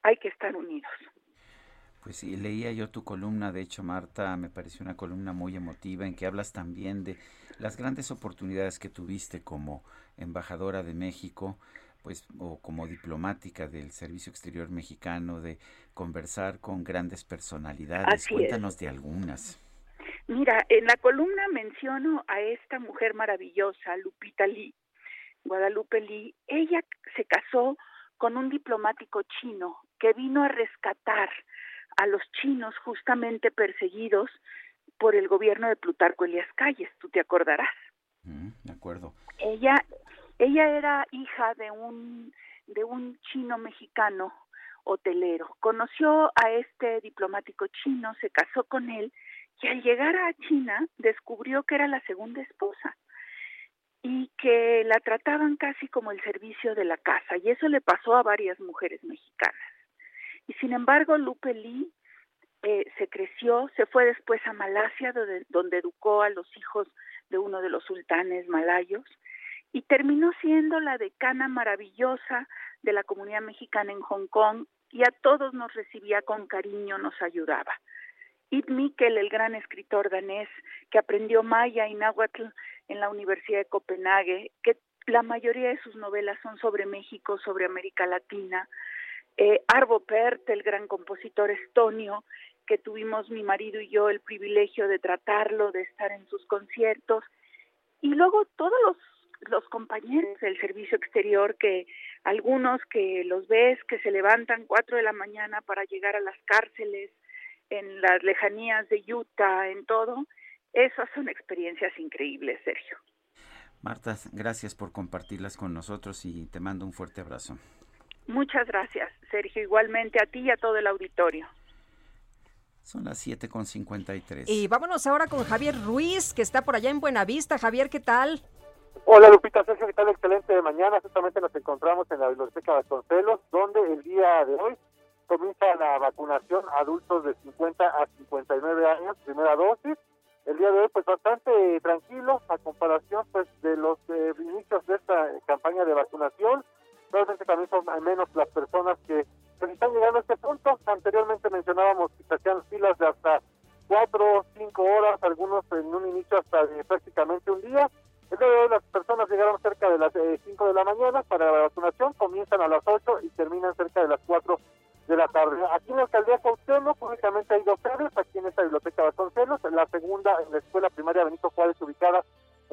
hay que estar unidos. Pues sí, leía yo tu columna, de hecho Marta, me pareció una columna muy emotiva en que hablas también de las grandes oportunidades que tuviste como embajadora de México, pues o como diplomática del Servicio Exterior Mexicano, de conversar con grandes personalidades. Cuéntanos de algunas. Mira, en la columna menciono a esta mujer maravillosa, Lupita Lee, Guadalupe Lee. Ella se casó con un diplomático chino que vino a rescatar a los chinos justamente perseguidos por el gobierno de Plutarco Elías Calles, tú te acordarás. Mm, de acuerdo. Ella, ella era hija de un, de un chino mexicano hotelero. Conoció a este diplomático chino, se casó con él y al llegar a China descubrió que era la segunda esposa y que la trataban casi como el servicio de la casa y eso le pasó a varias mujeres mexicanas. Y sin embargo, Lupe Lee eh, se creció, se fue después a Malasia, donde, educó a los hijos de uno de los sultanes malayos, y terminó siendo la decana maravillosa de la comunidad mexicana en Hong Kong y a todos nos recibía con cariño, nos ayudaba. Id Mikkel, el gran escritor danés que aprendió maya y náhuatl en la Universidad de Copenhague, que la mayoría de sus novelas son sobre México, sobre América Latina, eh, Arvo Pärt, el gran compositor estonio, que tuvimos mi marido y yo el privilegio de tratarlo, de estar en sus conciertos, y luego todos los, compañeros del servicio exterior, que algunos que los ves que se levantan cuatro de la mañana para llegar a las cárceles, en las lejanías de Utah, en todo, esas son experiencias increíbles, Sergio. Marta, gracias por compartirlas con nosotros y te mando un fuerte abrazo. Muchas gracias, Sergio. Igualmente a ti y a todo el auditorio. Son las 7.53. Y vámonos ahora con Javier Ruiz, que está por allá en Buenavista. Javier, ¿qué tal? Hola Lupita, Sergio, ¿qué tal? Excelente de mañana. Justamente nos encontramos en la Biblioteca de Vasconcelos, donde el día de hoy comienza la vacunación a adultos de 50 a 59 años, primera dosis. El día de hoy, pues bastante tranquilo a comparación pues de los eh, inicios de esta campaña de vacunación. Realmente también son al menos las personas que pues, están llegando a este punto. Anteriormente mencionábamos que se hacían filas de hasta cuatro, cinco horas, algunos en un inicio hasta de prácticamente un día. El día de las personas llegaron cerca de las 5 de la mañana para la vacunación, comienzan a las 8 y terminan cerca de las 4 de la tarde. Aquí en la alcaldía Cuauhtémoc únicamente hay dos sedes, aquí en esta biblioteca Vasconcelos, la segunda en la escuela primaria Benito Juárez ubicada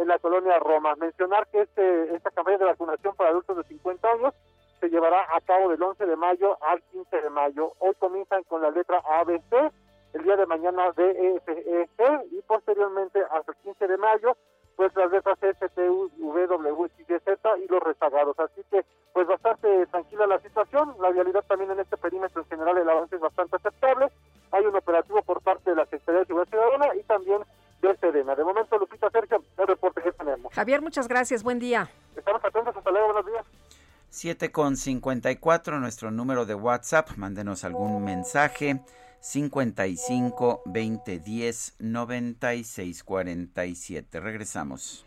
en la colonia Roma. Mencionar que este esta campaña de vacunación para adultos de 50 años se llevará a cabo del 11 de mayo al 15 de mayo. Hoy comienzan con la letra ABC, el día de mañana DEFEC y posteriormente hasta el 15 de mayo pues las letras S, T, U, V, W, Z y los rezagados. Así que, pues bastante tranquila la situación. La vialidad también en este perímetro en general, el avance es bastante aceptable. Hay un operativo por parte de la Secretaría de Seguridad Ciudadana y también de Sedena. De momento, Lupita Sergio, el reporte que tenemos. Javier, muchas gracias. Buen día. Estamos atentos. Hasta luego. Buenos días. 7 con 54, nuestro número de WhatsApp. Mándenos algún mensaje. 55 20 10 96 47. Regresamos.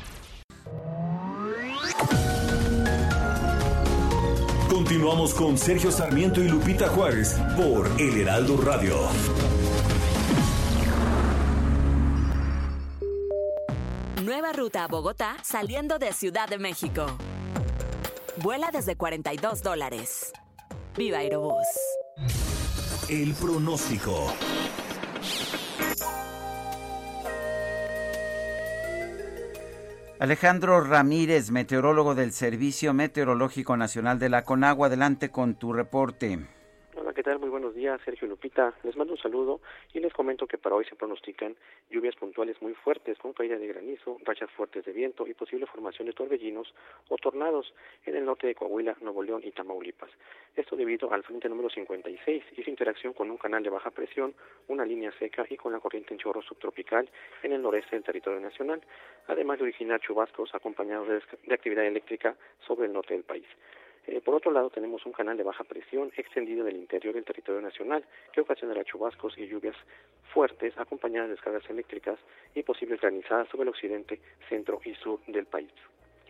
Continuamos con Sergio Sarmiento y Lupita Juárez por El Heraldo Radio. Nueva ruta a Bogotá saliendo de Ciudad de México. Vuela desde 42 dólares. Viva Aerobús. El pronóstico. Alejandro Ramírez, meteorólogo del Servicio Meteorológico Nacional de la Conagua, adelante con tu reporte. Hola, ¿qué tal? Muy buenos días, Sergio Lupita. Les mando un saludo y les comento que para hoy se pronostican lluvias puntuales muy fuertes con caída de granizo, rachas fuertes de viento y posible formación de torbellinos o tornados en el norte de Coahuila, Nuevo León y Tamaulipas. Esto debido al frente número 56 y su interacción con un canal de baja presión, una línea seca y con la corriente en chorro subtropical en el noreste del territorio nacional, además de originar chubascos acompañados de, actividad eléctrica sobre el norte del país. Eh, por otro lado, tenemos un canal de baja presión extendido del interior del territorio nacional que ocasionará chubascos y lluvias fuertes acompañadas de descargas eléctricas y posibles granizadas sobre el occidente, centro y sur del país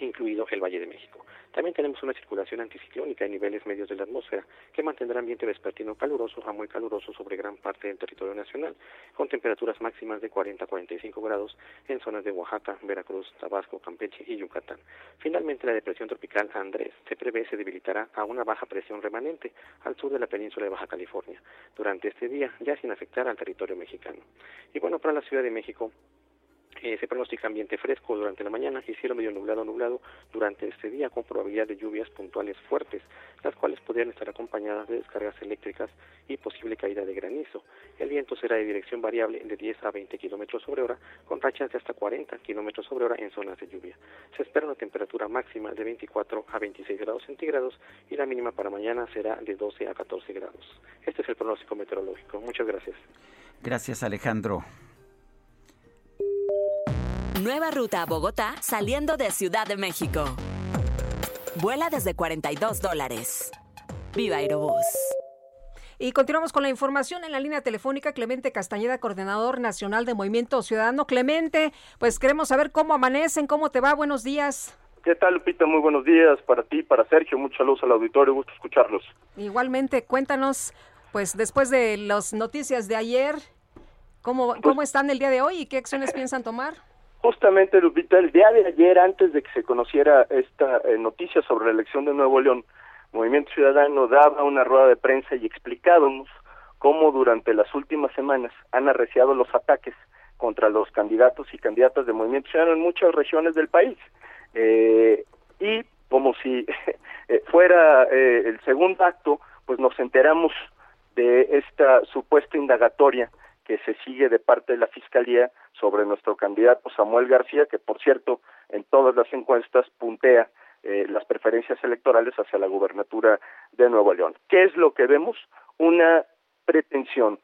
incluido el Valle de México. También tenemos una circulación anticiclónica en niveles medios de la atmósfera que mantendrá ambiente vespertino caluroso a muy caluroso sobre gran parte del territorio nacional, con temperaturas máximas de 40 a 45 grados en zonas de Oaxaca, Veracruz, Tabasco, Campeche y Yucatán. Finalmente, la depresión tropical Andrés se prevé se debilitará a una baja presión remanente al sur de la península de Baja California durante este día, ya sin afectar al territorio mexicano. Y bueno, para la Ciudad de México, eh, se pronostica ambiente fresco durante la mañana y cielo medio nublado nublado durante este día con probabilidad de lluvias puntuales fuertes, las cuales podrían estar acompañadas de descargas eléctricas y posible caída de granizo. El viento será de dirección variable de 10 a 20 kilómetros sobre hora, con rachas de hasta 40 kilómetros sobre hora en zonas de lluvia. Se espera una temperatura máxima de 24 a 26 grados centígrados y la mínima para mañana será de 12 a 14 grados. Este es el pronóstico meteorológico. Muchas gracias. Gracias, Alejandro. Nueva ruta a Bogotá saliendo de Ciudad de México. Vuela desde 42 dólares. Viva Aerobús. Y continuamos con la información en la línea telefónica. Clemente Castañeda, coordinador nacional de Movimiento Ciudadano. Clemente, pues queremos saber cómo amanecen, cómo te va. Buenos días. ¿Qué tal, Lupita? Muy buenos días para ti, para Sergio. Muchos saludos al auditorio. Gusto escucharlos. Igualmente, cuéntanos, pues después de las noticias de ayer, ¿cómo, cómo están el día de hoy y qué acciones piensan tomar? Justamente, Lupita, el día de ayer, antes de que se conociera esta eh, noticia sobre la elección de Nuevo León, Movimiento Ciudadano daba una rueda de prensa y explicábamos cómo durante las últimas semanas han arreciado los ataques contra los candidatos y candidatas de Movimiento Ciudadano en muchas regiones del país. Eh, y como si eh, fuera eh, el segundo acto, pues nos enteramos de esta supuesta indagatoria que se sigue de parte de la Fiscalía sobre nuestro candidato Samuel García, que por cierto en todas las encuestas puntea eh, las preferencias electorales hacia la gubernatura de Nuevo León. ¿Qué es lo que vemos? Una pretensión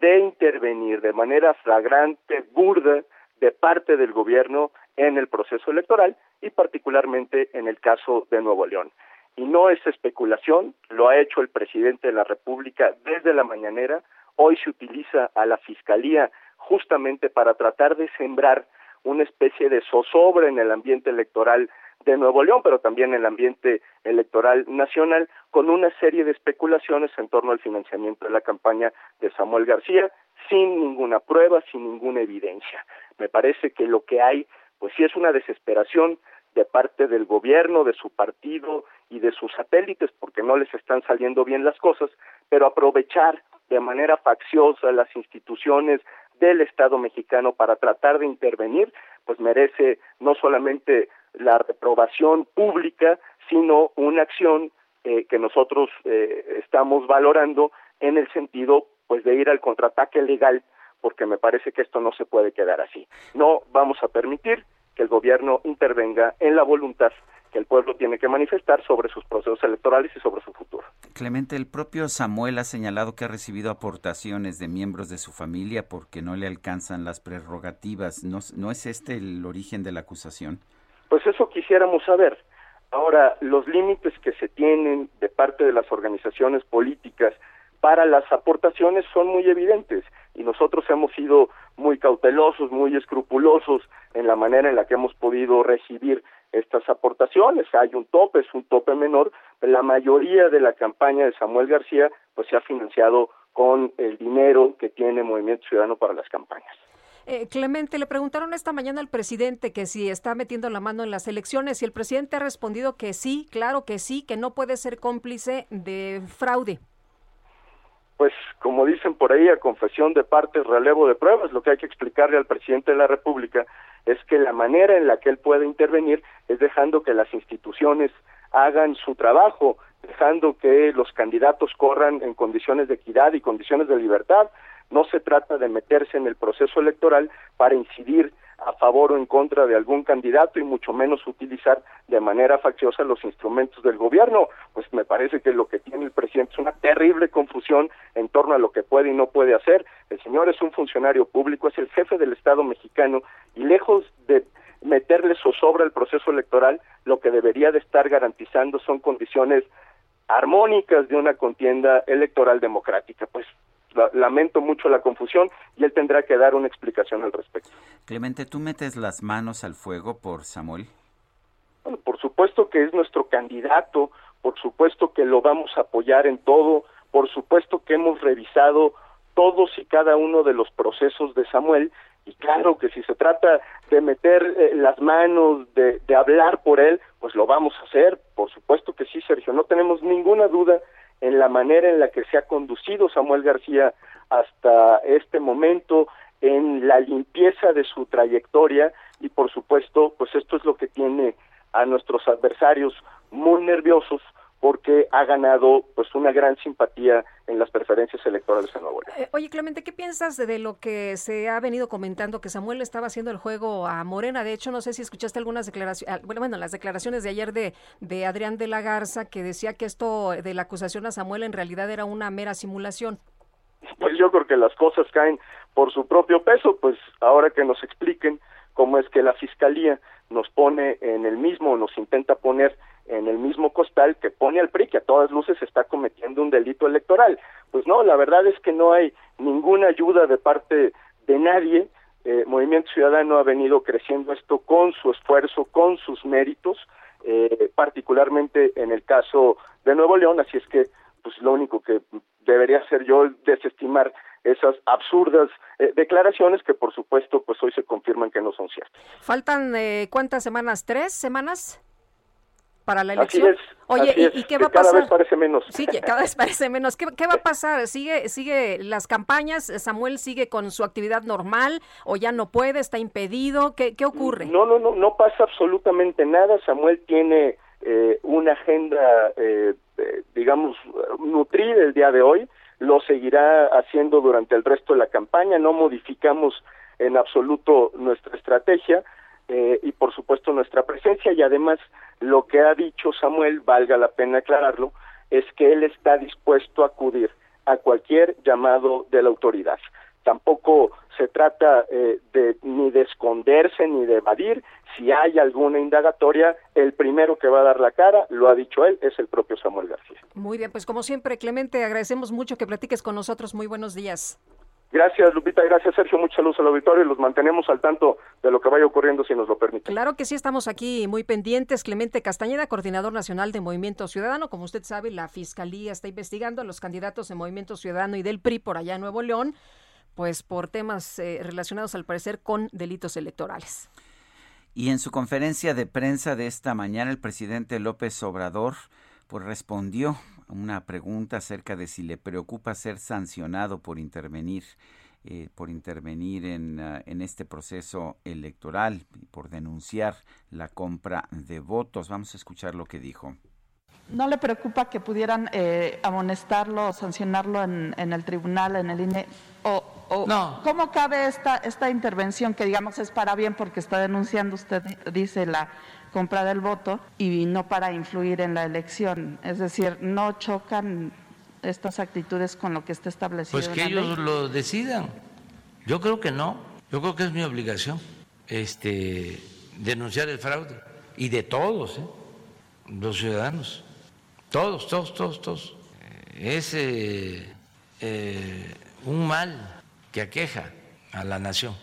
de intervenir de manera flagrante, burda, de parte del gobierno en el proceso electoral y particularmente en el caso de Nuevo León. Y no es especulación, lo ha hecho el presidente de la República desde la mañanera, hoy se utiliza a la Fiscalía justamente para tratar de sembrar una especie de zozobra en el ambiente electoral de Nuevo León, pero también en el ambiente electoral nacional, con una serie de especulaciones en torno al financiamiento de la campaña de Samuel García, sin ninguna prueba, sin ninguna evidencia. Me parece que lo que hay, pues sí es una desesperación de parte del gobierno, de su partido y de sus satélites, porque no les están saliendo bien las cosas, pero aprovechar de manera facciosa las instituciones del Estado mexicano para tratar de intervenir, pues merece no solamente la reprobación pública, sino una acción eh, que nosotros eh, estamos valorando en el sentido pues de ir al contraataque legal porque me parece que esto no se puede quedar así. No vamos a permitir que el gobierno intervenga en la voluntad que el pueblo tiene que manifestar sobre sus procesos electorales y sobre su futuro. Clemente, el propio Samuel ha señalado que ha recibido aportaciones de miembros de su familia porque no le alcanzan las prerrogativas. ¿No, no es este el origen de la acusación? Pues eso quisiéramos saber. Ahora, los límites que se tienen de parte de las organizaciones políticas para las aportaciones son muy evidentes y nosotros hemos sido muy cautelosos, muy escrupulosos en la manera en la que hemos podido recibir estas aportaciones. Hay un tope, es un tope menor, pero la mayoría de la campaña de Samuel García pues se ha financiado con el dinero que tiene Movimiento Ciudadano para las campañas. Eh, Clemente, le preguntaron esta mañana al presidente que si está metiendo la mano en las elecciones y el presidente ha respondido que sí, claro que sí, que no puede ser cómplice de fraude pues como dicen por ahí, a confesión de partes, relevo de pruebas, lo que hay que explicarle al presidente de la República es que la manera en la que él puede intervenir es dejando que las instituciones hagan su trabajo, dejando que los candidatos corran en condiciones de equidad y condiciones de libertad. No se trata de meterse en el proceso electoral para incidir a favor o en contra de algún candidato y mucho menos utilizar de manera facciosa los instrumentos del gobierno. Pues me parece que lo que tiene el presidente es una terrible confusión en torno a lo que puede y no puede hacer. El señor es un funcionario público, es el jefe del Estado mexicano y lejos de meterle zozobra al proceso electoral, lo que debería de estar garantizando son condiciones armónicas de una contienda electoral democrática. Pues lamento mucho la confusión y él tendrá que dar una explicación al respecto. Clemente, ¿tú metes las manos al fuego por Samuel? Bueno, por supuesto que es nuestro candidato, por supuesto que lo vamos a apoyar en todo, por supuesto que hemos revisado todos y cada uno de los procesos de Samuel y claro que si se trata de meter eh, las manos, de, de hablar por él, pues lo vamos a hacer, por supuesto que sí, Sergio, no tenemos ninguna duda en la manera en la que se ha conducido Samuel García hasta este momento, en la limpieza de su trayectoria y por supuesto, pues esto es lo que tiene a nuestros adversarios muy nerviosos porque ha ganado pues una gran simpatía en las preferencias electorales en Nuevo León. Eh, oye, Clemente, ¿qué piensas de lo que se ha venido comentando que Samuel estaba haciendo el juego a Morena? De hecho, no sé si escuchaste algunas declaraciones, bueno, bueno, las declaraciones de ayer de, de Adrián de la Garza que decía que esto de la acusación a Samuel en realidad era una mera simulación. Pues yo creo que las cosas caen por su propio peso, pues ahora que nos expliquen cómo es que la fiscalía nos pone en el mismo, nos intenta poner en el mismo costal que pone al PRI, que a todas luces está cometiendo un delito electoral. Pues no, la verdad es que no hay ninguna ayuda de parte de nadie. Eh, Movimiento Ciudadano ha venido creciendo esto con su esfuerzo, con sus méritos, eh, particularmente en el caso de Nuevo León, así es que pues lo único que debería hacer yo es desestimar esas absurdas eh, declaraciones que por supuesto pues hoy se confirman que no son ciertas. ¿Faltan cuántas semanas? ¿Tres semanas? Para la Así elección. es, Oye, así ¿y, es, y qué va a cada pasar? vez parece menos. Sí, que cada vez parece menos. ¿Qué, qué va a pasar? ¿Sigue, ¿Sigue las campañas? ¿Samuel sigue con su actividad normal o ya no puede? ¿Está impedido? ¿Qué, qué ocurre? No, no, no, no pasa absolutamente nada. Samuel tiene eh, una agenda, eh, eh, digamos, nutrida el día de hoy. Lo seguirá haciendo durante el resto de la campaña. No modificamos en absoluto nuestra estrategia eh, y, por supuesto, nuestra presencia. Y además, lo que ha dicho Samuel, valga la pena aclararlo, es que él está dispuesto a acudir a cualquier llamado de la autoridad. Tampoco se trata eh, de ni de esconderse ni de evadir. Si hay alguna indagatoria, el primero que va a dar la cara, lo ha dicho él, es el propio Samuel García. Muy bien, pues como siempre, Clemente, agradecemos mucho que platiques con nosotros. Muy buenos días. Gracias, Lupita, gracias, Sergio. Mucha saludos al auditorio y los mantenemos al tanto de lo que vaya ocurriendo si nos lo permite. Claro que sí, estamos aquí muy pendientes. Clemente Castañeda, coordinador nacional de Movimiento Ciudadano. Como usted sabe, la Fiscalía está investigando a los candidatos de Movimiento Ciudadano y del PRI por allá en Nuevo León, pues por temas eh, relacionados al parecer con delitos electorales. Y en su conferencia de prensa de esta mañana, el presidente López Obrador pues respondió una pregunta acerca de si le preocupa ser sancionado por intervenir eh, por intervenir en, uh, en este proceso electoral y por denunciar la compra de votos. Vamos a escuchar lo que dijo. ¿No le preocupa que pudieran eh, amonestarlo o sancionarlo en, en, el tribunal, en el INE? O, o no. ¿Cómo cabe esta, esta intervención que digamos es para bien porque está denunciando, usted dice, la compra del voto y no para influir en la elección? Es decir, ¿no chocan estas actitudes con lo que está establecido Pues que en la ellos ley? lo decidan. Yo creo que no. Yo creo que es mi obligación este, denunciar el fraude. Y de todos, ¿eh? los ciudadanos. Todos, todos, todos, todos. Es eh, eh, un mal que aqueja a la nación.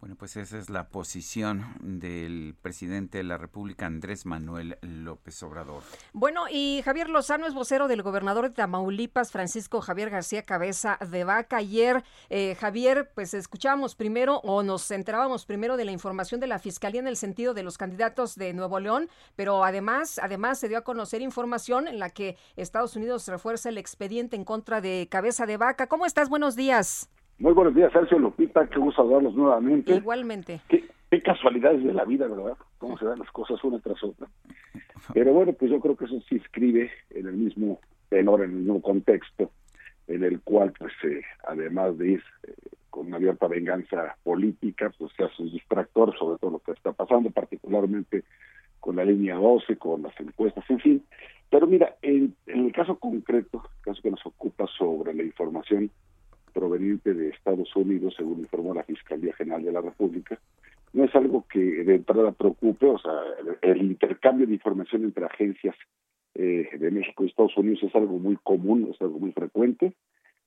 Bueno, pues esa es la posición del presidente de la República, Andrés Manuel López Obrador. Bueno, y Javier Lozano es vocero del gobernador de Tamaulipas, Francisco Javier García Cabeza de Vaca. Ayer, eh, Javier, pues escuchábamos primero o nos enterábamos primero de la información de la Fiscalía en el sentido de los candidatos de Nuevo León, pero además, además se dio a conocer información en la que Estados Unidos refuerza el expediente en contra de Cabeza de Vaca. ¿Cómo estás? Buenos días. Muy buenos días, Sergio Lupita, qué gusto saludarlos nuevamente. Igualmente. Qué, qué, casualidades de la vida, ¿verdad? Cómo se dan las cosas una tras otra. Pero bueno, pues yo creo que eso sí escribe en el mismo tenor, en el mismo contexto, en el cual, pues, eh, además de ir eh, con una abierta venganza política, pues se hace un distractor sobre todo lo que está pasando, particularmente con la línea 12, con las encuestas, en fin. Pero mira, en, en el caso concreto, el caso que nos ocupa sobre la información proveniente de Estados Unidos, según informó la Fiscalía General de la República, no es algo que de entrada preocupe, o sea, el, intercambio de información entre agencias eh, de México y Estados Unidos es algo muy común, es algo muy frecuente.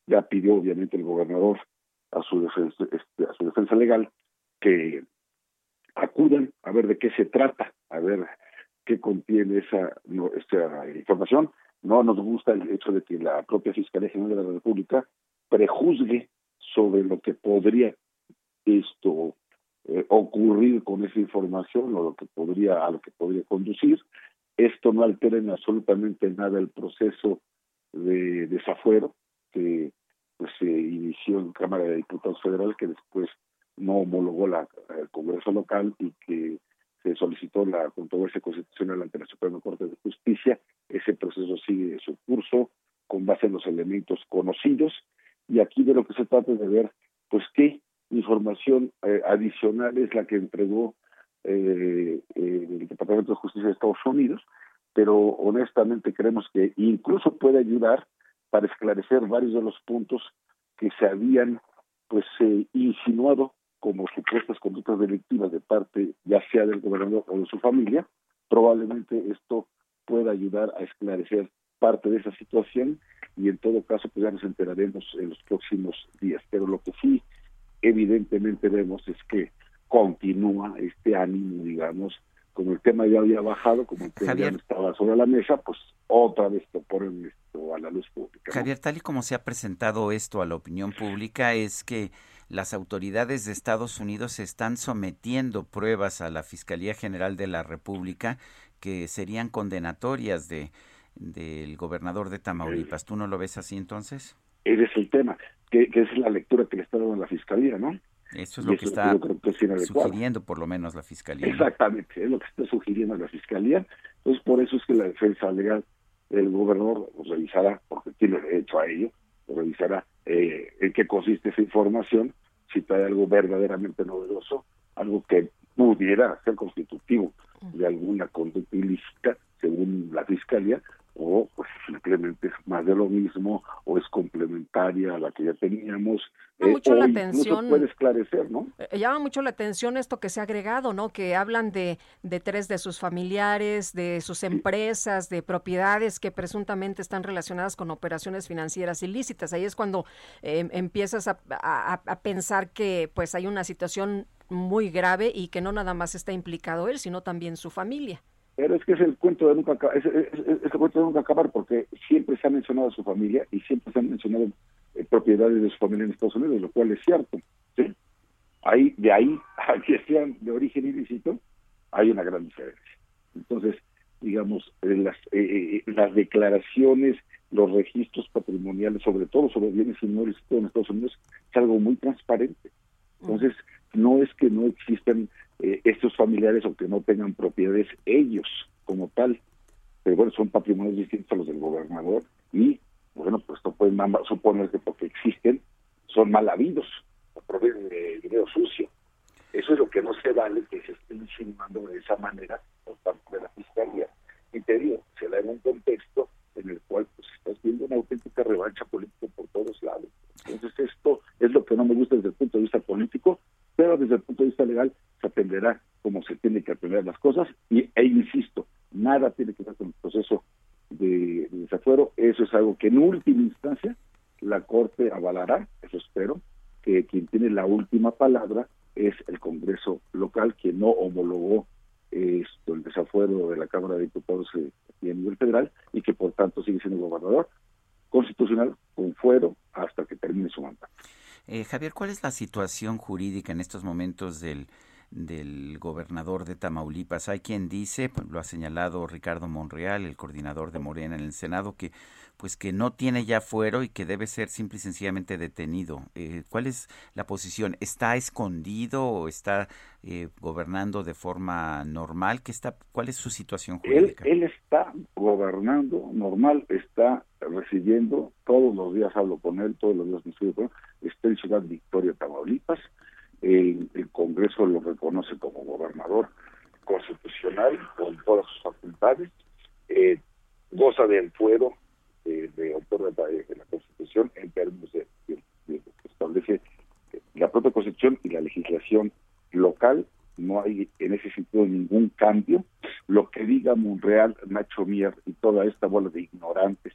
Ya pidió obviamente el gobernador a su defensa, este, a su defensa legal que acudan a ver de qué se trata, a ver qué contiene esa, no, esa información. No nos gusta el hecho de que la propia Fiscalía General de la República prejuzgue sobre lo que podría esto eh, ocurrir con esa información o lo que podría a lo que podría conducir. Esto no altera en absolutamente nada el proceso de desafuero que pues se inició en Cámara de Diputados Federal que después no homologó la, Congreso local y que se solicitó la controversia constitucional ante la Suprema Corte de Justicia. Ese proceso sigue su curso con base en los elementos conocidos y aquí de lo que se trata es de ver pues qué información eh, adicional es la que entregó eh, el Departamento de Justicia de Estados Unidos, pero honestamente creemos que incluso puede ayudar para esclarecer varios de los puntos que se habían pues eh, insinuado como supuestas conductas delictivas de parte ya sea del gobernador o de su familia, probablemente esto pueda ayudar a esclarecer parte de esa situación y en todo caso pues ya nos enteraremos en los próximos días. Pero lo que sí evidentemente vemos es que continúa este ánimo, digamos, como el tema ya había bajado, como el tema ya no estaba sobre la mesa, pues otra vez te ponen esto a la luz pública. ¿no? Javier, tal y como se ha presentado esto a la opinión pública, es que las autoridades de Estados Unidos están sometiendo pruebas a la Fiscalía General de la República que serían condenatorias de del gobernador de Tamaulipas. ¿Tú no lo ves así entonces? Ese es el tema, que, es la lectura que le está dando la Fiscalía, ¿no? Eso es lo que está sugiriendo por lo menos la Fiscalía. Exactamente, es lo que está sugiriendo la Fiscalía. Entonces, por eso es que la defensa legal del gobernador revisará, porque tiene derecho a ello, revisará eh, en qué consiste esa información, si trae algo verdaderamente novedoso, algo que pudiera ser constitutivo de alguna conducta ilícita, según la Fiscalía, o pues simplemente es más de lo mismo o es complementaria a la que ya teníamos llama eh, mucho la atención. puede esclarecer no eh, llama mucho la atención esto que se ha agregado no que hablan de, de tres de sus familiares de sus empresas de propiedades que presuntamente están relacionadas con operaciones financieras ilícitas. Ahí es cuando em, empiezas a, a pensar que pues hay una situación muy grave y que no nada más está implicado él sino también su familia pero es que es el cuento de nunca acabar, es, el cuento de nunca acabar porque siempre se ha mencionado a su familia y siempre se han mencionado eh, propiedades de su familia en Estados Unidos, lo cual es cierto. ¿sí? Ahí, de ahí a que sean de origen ilícito, hay una gran diferencia. Entonces, digamos, eh, las, eh, las declaraciones, los registros patrimoniales, sobre todo sobre bienes inmuebles en Estados Unidos, es algo muy transparente. Entonces, no es que no existan eh, estos familiares, aunque no tengan propiedades ellos como tal, pero bueno, son patrimonios distintos a los del gobernador y bueno, pues esto puede suponer que porque existen son mal habidos, provienen de dinero sucio. Eso es lo que no se vale que se esté insinuando de esa manera por parte de la fiscalía. Y te digo, se da en un contexto en el cual pues estás viendo una auténtica revancha política por todos lados. Entonces esto es lo que no me gusta desde el punto de vista político, pero desde el punto de vista legal se atenderá como se tiene que atender las cosas y, e insisto, nada tiene que ver con el proceso de, desafuero, eso es algo que en última instancia la Corte avalará, eso espero, que quien tiene la última palabra es el Congreso local, quien no homologó esto, el desafuero de la Cámara de Diputados eh, a nivel federal y que por tanto sigue siendo gobernador constitucional con fuero hasta que termine su mandato. Eh, Javier, ¿cuál es la situación jurídica en estos momentos del, del gobernador de Tamaulipas? Hay quien dice, pues, lo ha señalado Ricardo Monreal, el coordinador de Morena en el Senado, que pues que no tiene ya fuero y que debe ser simple y sencillamente detenido. Eh, ¿Cuál es la posición? ¿Está escondido o está eh, gobernando de forma normal? ¿Qué está, ¿Cuál es su situación jurídica? Él, él está gobernando normal, está recibiendo, todos los días hablo con él, todos los días me estudio con él, está en Ciudad Victoria, Tamaulipas, el, Congreso lo reconoce como gobernador constitucional con todas sus facultades, eh, goza del fuero eh, de autor de la, Constitución en términos de, que establece la propia Constitución y la legislación local. No hay en ese sentido ningún cambio. Lo que diga Monreal, Nacho Mier y toda esta bola de ignorantes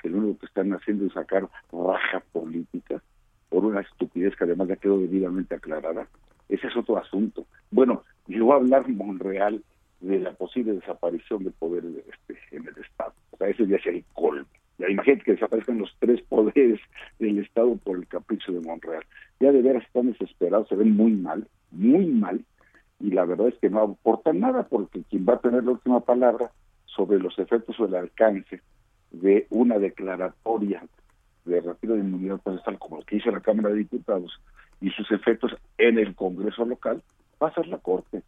que lo único que están haciendo es sacar baja política por una estupidez que además ya quedó debidamente aclarada, ese es otro asunto. Bueno, yo a hablar Monreal de la posible desaparición del poder este, en el Estado. O sea, ese ya sería el colmo. Ya imagínate que desaparezcan los tres poderes del Estado por el capricho de Monreal. Ya de veras están desesperados, se ven muy mal, muy mal, y la verdad es que no aportan nada porque quien va a tener la última palabra sobre los efectos o el alcance de una declaratoria de retiro de inmunidad procesal como el que hizo la Cámara de Diputados y sus efectos en el Congreso local, va a ser la Corte.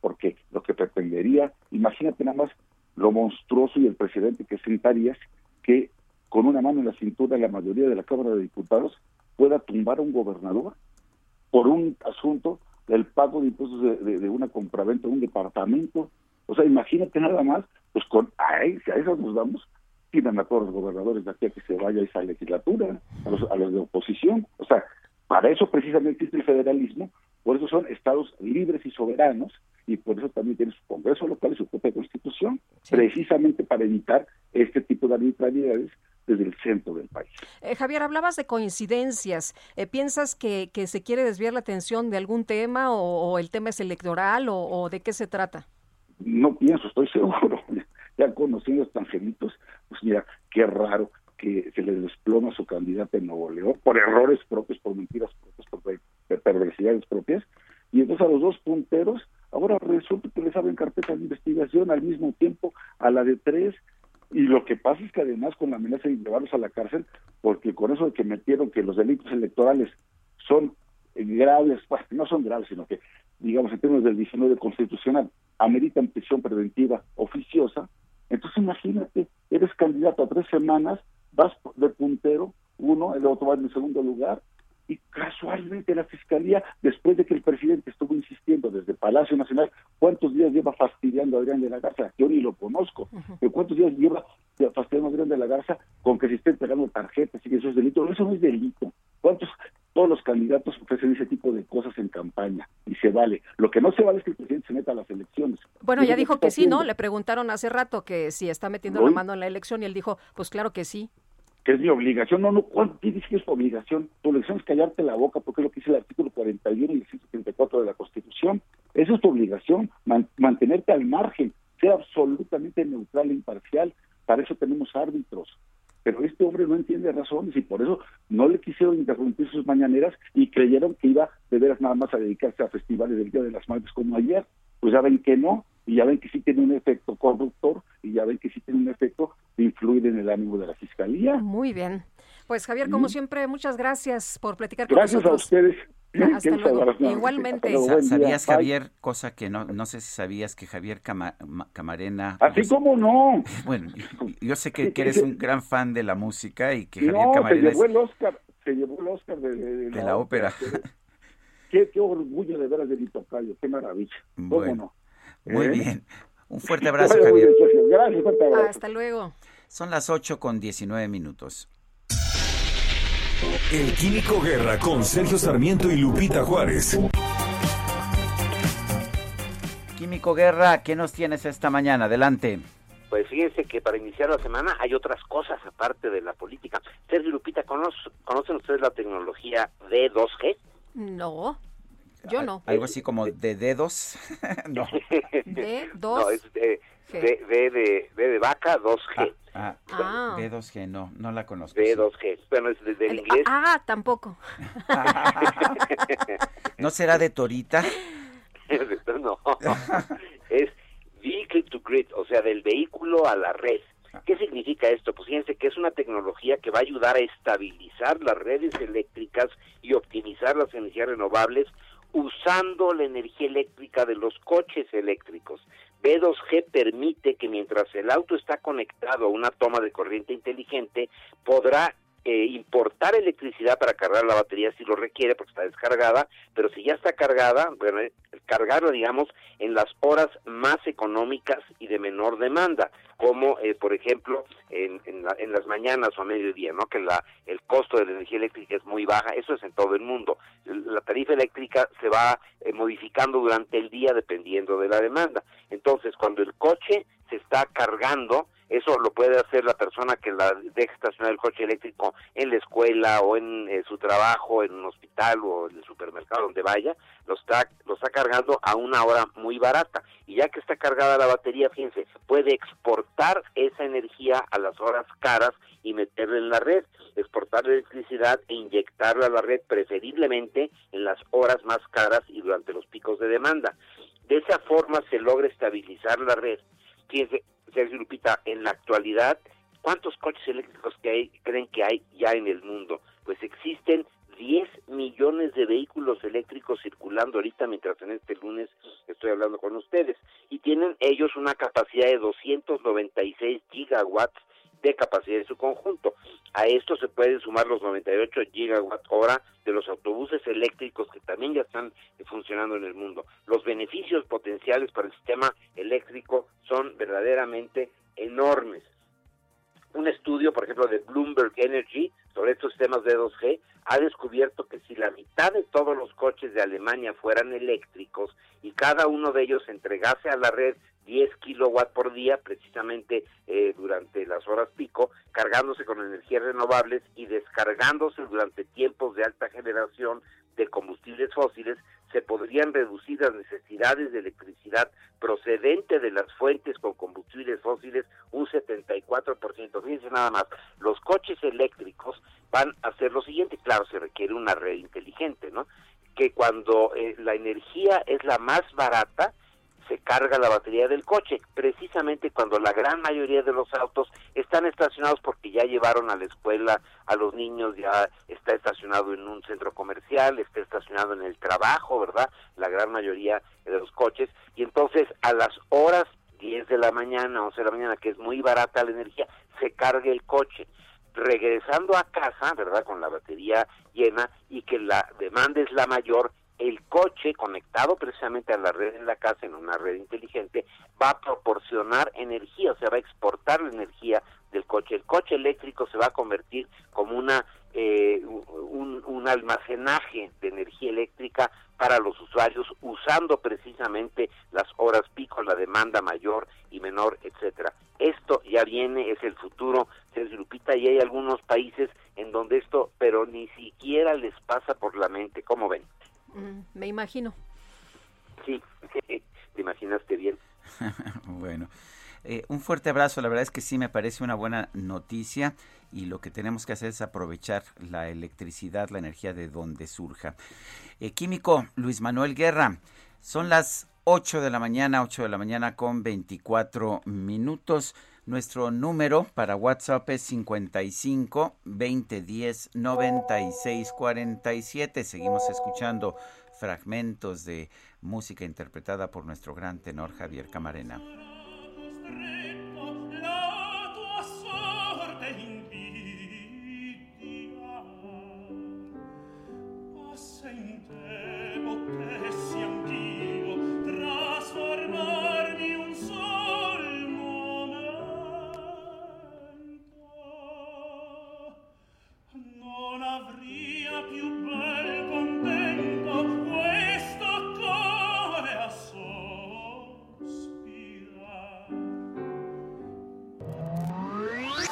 Porque lo que pretendería, imagínate nada más lo monstruoso y el presidente que sentarías que con una mano en la cintura la mayoría de la Cámara de Diputados pueda tumbar a un gobernador por un asunto del pago de impuestos de, de, una compraventa de un departamento. O sea, imagínate nada más, pues con a, a eso nos damos, pidan a todos los gobernadores de aquí a que se vaya esa legislatura, a los, a los de oposición. O sea, para eso precisamente existe el federalismo, por eso son estados libres y soberanos, y por eso también tiene su Congreso local y su propia constitución, precisamente para evitar este tipo de arbitrariedades desde el centro del país. Eh, Javier, hablabas de coincidencias. Eh, ¿Piensas que, que, se quiere desviar la atención de algún tema o, el tema es electoral o, o de qué se trata? No pienso, estoy seguro ya conociendo a estos angelitos, pues mira, qué raro que se les desploma su candidata en Nuevo León por errores propios, por mentiras propias, por perversidades propias. Y entonces a los dos punteros, ahora resulta que les abren carpeta de investigación al mismo tiempo a la de tres. Y lo que pasa es que además con la amenaza de llevarlos a la cárcel, porque con eso de que metieron que los delitos electorales son graves, no son graves, sino que, digamos, en términos del 19 constitucional, ameritan prisión preventiva oficiosa, entonces imagínate, eres candidato a tres semanas, vas de puntero, uno, el otro va en el segundo lugar, y casualmente la fiscalía, después de que el presidente estuvo insistiendo desde Palacio Nacional, ¿cuántos días lleva fastidiando a Adrián de la Garza? Yo ni lo conozco. ¿Cuántos días lleva fastidiando a Adrián de la Garza con que se esté entregando tarjetas y que eso es delito? Eso no es delito. ¿Cuántos? Todos los candidatos ofrecen ese tipo de cosas en campaña y se vale. Lo que no se vale es que el presidente se meta a las elecciones. Bueno, ya dijo que sí, ¿no? Le preguntaron hace rato que si está metiendo la mano en la elección y él dijo, pues claro que sí que es mi obligación. No, no, ¿cuánto dices que es tu obligación? Tu obligación es callarte la boca porque es lo que dice el artículo 41 y el 134 de la Constitución. Esa es tu obligación, mantenerte al margen, ser absolutamente neutral e imparcial. Para eso tenemos árbitros. Pero este hombre no entiende razones y por eso no le quisieron interrumpir sus mañaneras y creyeron que iba de veras nada más a dedicarse a festivales del Día de las Madres como ayer. Pues ya ven que no, y ya ven que sí tiene un efecto corruptor y ya ven que sí tiene un efecto de influir en el ánimo de la fiscalía. Muy bien. Pues Javier, como siempre, muchas gracias por platicar con nosotros. Gracias a ustedes. Hasta luego. Igualmente. ¿Sabías, Javier, cosa que no, no sé si sabías que Javier Camarena... Así como no. Bueno, yo, sé que, eres un gran fan de la música y que Javier Camarena... se llevó el Oscar, se llevó el Oscar de, la, ópera. Qué, qué, orgullo de veras de mi tocayo, qué maravilla. ¿Cómo no? Muy ¿Eh? bien. Un fuerte abrazo, Javier. Gracias, fuerte abrazo. Hasta luego. Son las 8 con 19 minutos. El Químico Guerra con Sergio Sarmiento y Lupita Juárez. Químico Guerra, ¿qué nos tienes esta mañana? Adelante. Pues fíjense que para iniciar la semana hay otras cosas aparte de la política. Sergio Lupita, ¿conocen ustedes la tecnología D2G? No. Yo no. Algo así como de dedos. no. De dos. No, es de, de, de, vaca, 2G. Ah, ah. B2G, no, no la conozco. B2G, bueno, es del inglés. Ah, tampoco. ¿No será de Torita? no, es vehicle to grid, o sea, del vehículo a la red. ¿Qué significa esto? Pues fíjense que es una tecnología que va a ayudar a estabilizar las redes eléctricas y optimizar las energías renovables usando la energía eléctrica de los coches eléctricos. B2G permite que mientras el auto está conectado a una toma de corriente inteligente, podrá eh, importar electricidad para cargar la batería si lo requiere porque está descargada, pero si ya está cargada, bueno, eh, cargarla, digamos, en las horas más económicas y de menor demanda, como eh, por ejemplo en, en, las mañanas o a mediodía, ¿no? Que la, el costo de la energía eléctrica es muy baja, eso es en todo el mundo. La tarifa eléctrica se va modificando durante el día dependiendo de la demanda. Entonces, cuando el coche se está cargando, eso lo puede hacer la persona que la deja estacionar el coche eléctrico en la escuela o en eh, su trabajo, en un hospital o en el supermercado donde vaya, lo está, lo está cargando a una hora muy barata. Y ya que está cargada la batería, fíjense, puede exportar esa energía a las horas caras y meterla en la red, exportar la electricidad e inyectarla a la red preferiblemente en las horas más caras y durante los picos de demanda. De esa forma se logra estabilizar la red. Fíjense, Sergio Lupita, en la actualidad, ¿cuántos coches eléctricos que hay, creen que hay ya en el mundo? Pues existen 10 millones de vehículos eléctricos circulando ahorita mientras en este lunes estoy hablando con ustedes y tienen ellos una capacidad de 296 gigawatts de capacidad en su conjunto. A esto se pueden sumar los 98 gigawatt hora de los autobuses eléctricos que también ya están funcionando en el mundo. Los beneficios potenciales para el sistema eléctrico son verdaderamente enormes. Un estudio, por ejemplo, de Bloomberg Energy sobre estos sistemas de 2G ha descubierto que si la mitad de todos los coches de Alemania fueran eléctricos y cada uno de ellos entregase a la red 10 kilowatt por día, precisamente eh, durante las horas pico, cargándose con energías renovables y descargándose durante tiempos de alta generación de combustibles fósiles, se podrían reducir las necesidades de electricidad procedente de las fuentes con combustibles fósiles un 74%. Fíjense nada más, los coches eléctricos van a hacer lo siguiente, claro, se requiere una red inteligente, ¿no? Que cuando eh, la energía es la más barata, se carga la batería del coche, precisamente cuando la gran mayoría de los autos están estacionados porque ya llevaron a la escuela a los niños, ya está estacionado en un centro comercial, está estacionado en el trabajo, ¿verdad? La gran mayoría de los coches, y entonces a las horas 10 de la mañana, 11 de la mañana, que es muy barata la energía, se carga el coche regresando a casa, ¿verdad? Con la batería llena y que la demanda es la mayor, el coche conectado precisamente a la red en la casa, en una red inteligente, va a proporcionar energía, o sea, va a exportar la energía del coche. El coche eléctrico se va a convertir como una eh, un, almacenaje de energía eléctrica para los usuarios usando precisamente las horas pico, la demanda mayor y menor, etcétera. Esto ya viene, es el futuro, Sergio Lupita, y hay algunos países en donde esto, pero ni siquiera les pasa por la mente, ¿cómo ven? Mm, me imagino. Sí, te imaginaste bien. bueno, eh, un fuerte abrazo, la verdad es que sí me parece una buena noticia y lo que tenemos que hacer es aprovechar la electricidad, la energía de donde surja. Eh, químico Luis Manuel Guerra, son las 8 de la mañana, 8 de la mañana con 24 minutos. Nuestro número para WhatsApp es 55 2010 96 47. Seguimos escuchando fragmentos de música interpretada por nuestro gran tenor Javier Camarena.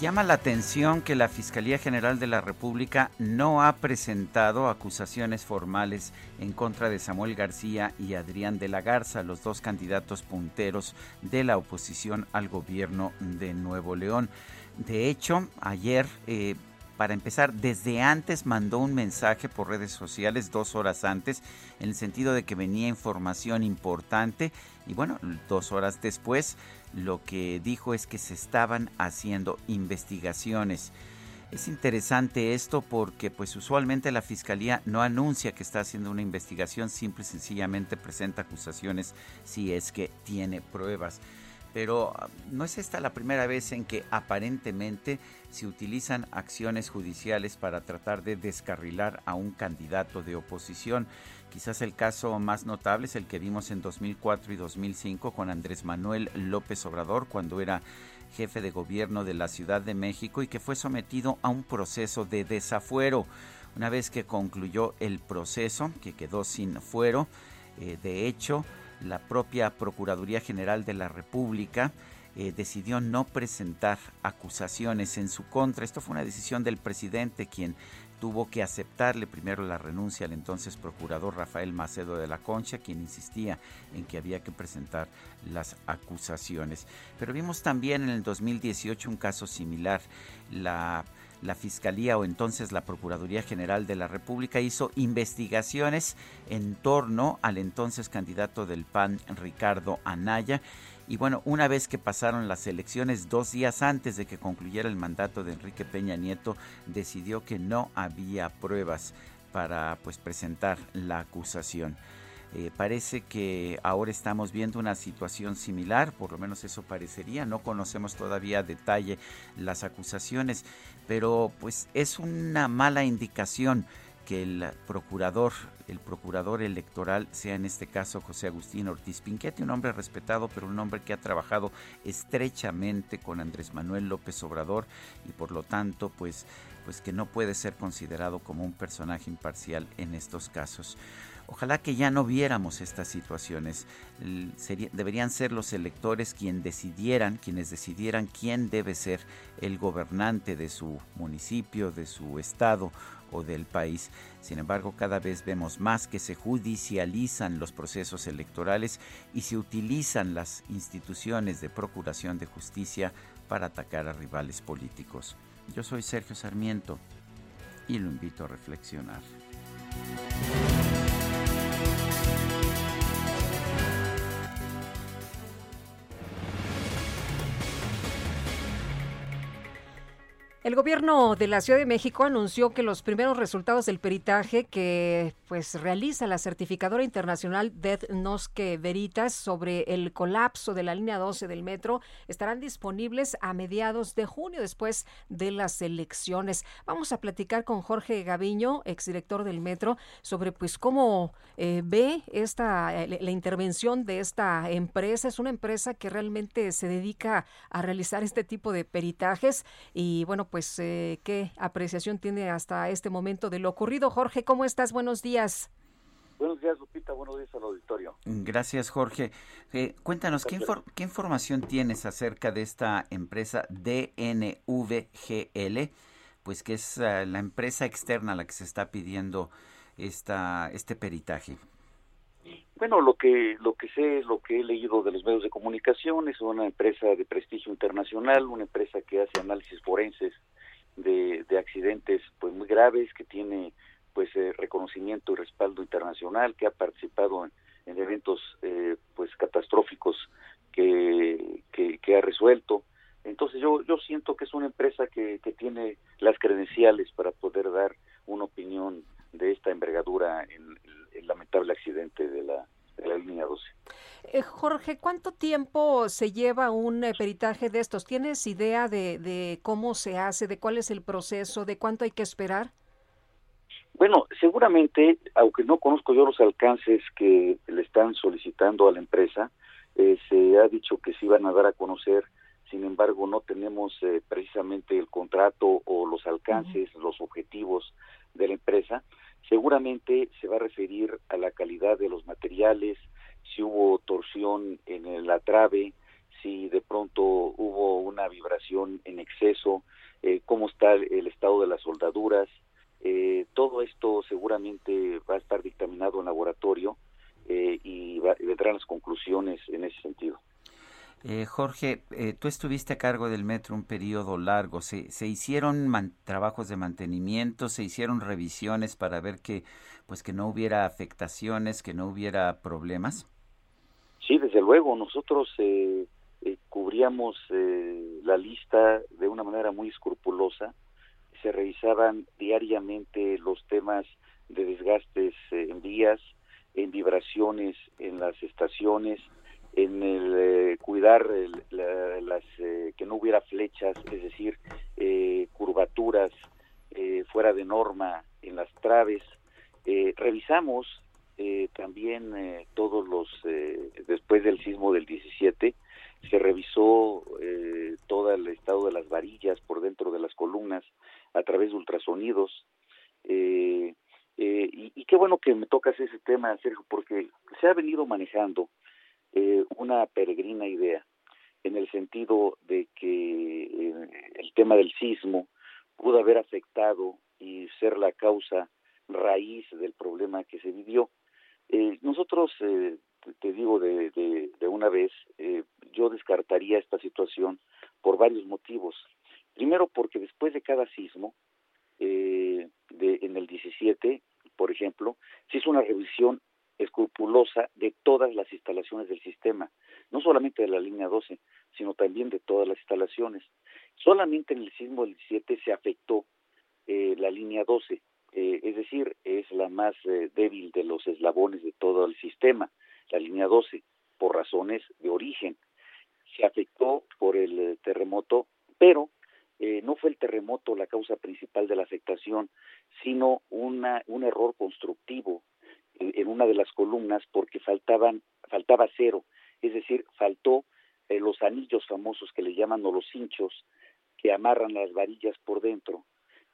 Llama la atención que la Fiscalía General de la República no ha presentado acusaciones formales en contra de Samuel García y Adrián de la Garza, los dos candidatos punteros de la oposición al gobierno de Nuevo León. De hecho, ayer eh, para empezar, desde antes mandó un mensaje por redes sociales, dos horas antes, en el sentido de que venía información importante y bueno, dos horas después lo que dijo es que se estaban haciendo investigaciones. Es interesante esto porque pues usualmente la fiscalía no anuncia que está haciendo una investigación, simple y sencillamente presenta acusaciones si es que tiene pruebas. Pero ah, no es esta la primera vez en que aparentemente se utilizan acciones judiciales para tratar de descarrilar a un candidato de oposición. Quizás el caso más notable es el que vimos en 2004 y 2005 con Andrés Manuel López Obrador cuando era jefe de gobierno de la Ciudad de México y que fue sometido a un proceso de desafuero. Una vez que concluyó el proceso, que quedó sin fuero, eh, de hecho, la propia Procuraduría General de la República eh, decidió no presentar acusaciones en su contra. Esto fue una decisión del presidente quien tuvo que aceptarle primero la renuncia al entonces procurador Rafael Macedo de la Concha, quien insistía en que había que presentar las acusaciones. Pero vimos también en el 2018 un caso similar. La la Fiscalía o entonces la Procuraduría General de la República hizo investigaciones en torno al entonces candidato del PAN, Ricardo Anaya. Y bueno, una vez que pasaron las elecciones, dos días antes de que concluyera el mandato de Enrique Peña Nieto, decidió que no había pruebas para pues presentar la acusación. Eh, parece que ahora estamos viendo una situación similar, por lo menos eso parecería, no conocemos todavía a detalle las acusaciones, pero pues es una mala indicación que el procurador, el procurador electoral sea en este caso José Agustín Ortiz Pinquete, un hombre respetado, pero un hombre que ha trabajado estrechamente con Andrés Manuel López Obrador y por lo tanto pues pues que no puede ser considerado como un personaje imparcial en estos casos. Ojalá que ya no viéramos estas situaciones. deberían ser los electores quien decidieran, quienes decidieran quién debe ser el gobernante de su municipio, de su estado o del país. Sin embargo, cada vez vemos más que se judicializan los procesos electorales y se utilizan las instituciones de procuración de justicia para atacar a rivales políticos. Yo soy Sergio Sarmiento y lo invito a reflexionar. El gobierno de la Ciudad de México anunció que los primeros resultados del peritaje que pues realiza la certificadora internacional Dead Nosque Veritas sobre el colapso de la línea 12 del metro estarán disponibles a mediados de junio después de las elecciones. Vamos a platicar con Jorge Gaviño, exdirector del metro, sobre pues cómo eh, ve esta la intervención de esta empresa. Es una empresa que realmente se dedica a realizar este tipo de peritajes y bueno pues eh, qué apreciación tiene hasta este momento de lo ocurrido. Jorge, ¿cómo estás? Buenos días. Buenos días, Lupita. Buenos días al auditorio. Gracias, Jorge. Eh, cuéntanos, ¿qué, ¿qué, información tienes acerca de esta empresa DNVGL? Pues que es uh, la empresa externa a la que se está pidiendo esta, este peritaje. Bueno, lo que lo que sé, lo que he leído de los medios de comunicación es una empresa de prestigio internacional, una empresa que hace análisis forenses de, de accidentes pues muy graves, que tiene pues eh, reconocimiento y respaldo internacional, que ha participado en, eventos eh, pues catastróficos que, que, ha resuelto. Entonces yo yo siento que es una empresa que, que tiene las credenciales para poder dar una opinión de esta envergadura en el, lamentable accidente de la, de la línea 12. Eh, Jorge, ¿cuánto tiempo se lleva un eh, peritaje de estos? ¿Tienes idea de, de cómo se hace, de cuál es el proceso, de cuánto hay que esperar? Bueno, seguramente, aunque no conozco yo los alcances que le están solicitando a la empresa, eh, se ha dicho que se iban a dar a conocer, sin embargo no tenemos eh, precisamente el contrato o los alcances, los objetivos de la empresa, seguramente se va a referir a la calidad de los materiales, si hubo torsión en la trave, si de pronto hubo una vibración en exceso, eh, cómo está el estado de las soldaduras. Eh, todo esto seguramente va a estar dictaminado en laboratorio eh, y, vendrán las conclusiones en ese sentido. Eh, Jorge, eh, tú estuviste a cargo del metro un periodo largo. ¿Se, se hicieron trabajos de mantenimiento? ¿Se hicieron revisiones para ver que, pues, que no hubiera afectaciones, que no hubiera problemas? Sí, desde luego. Nosotros eh, cubríamos la lista de una manera muy escrupulosa. Se revisaban diariamente los temas de desgastes en vías, en vibraciones en las estaciones, en el eh, cuidar las eh, que no hubiera flechas, es decir, eh, curvaturas fuera de norma en las traves. revisamos también todos los después del sismo del 17 se revisó todo el estado de las varillas por dentro de las columnas a través de ultrasonidos. y, y, qué bueno que me tocas ese tema, Sergio, porque se ha venido manejando eh, una peregrina idea en el sentido de que eh, el tema del sismo pudo haber afectado y ser la causa raíz del problema que se vivió. Eh, nosotros, te digo de, de, una vez, yo descartaría esta situación por varios motivos. Primero porque después de cada sismo, eh, de, en el 17, por ejemplo, se hizo una revisión escrupulosa de todas las instalaciones del sistema, no solamente de la línea 12, sino también de todas las instalaciones. Solamente en el sismo del 17 se afectó eh, la línea 12, eh, es decir, es la más eh, débil de los eslabones de todo el sistema, la línea 12, por razones de origen. Se afectó por el eh, terremoto, pero eh, no fue el terremoto la causa principal de la afectación, sino una, un error constructivo en, una de las columnas porque faltaban, faltaba cero, es decir, faltó eh, los anillos famosos que le llaman o los hinchos que amarran las varillas por dentro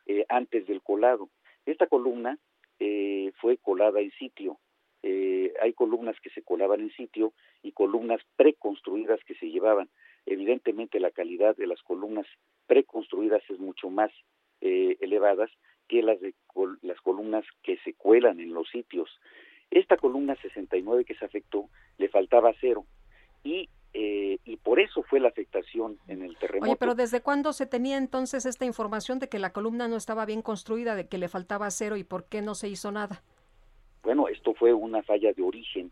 eh, antes del colado. Esta columna eh, fue colada en sitio. Eh, hay columnas que se colaban en sitio y columnas preconstruidas que se llevaban. Evidentemente la calidad de las columnas preconstruidas es mucho más eh, elevadas que las de col- las columnas que se cuelan en los sitios. Esta columna 69 que se afectó le faltaba cero y eh, y por eso fue la afectación en el terremoto. Oye, pero ¿desde cuándo se tenía entonces esta información de que la columna no estaba bien construida, de que le faltaba cero y por qué no se hizo nada? Bueno, esto fue una falla de origen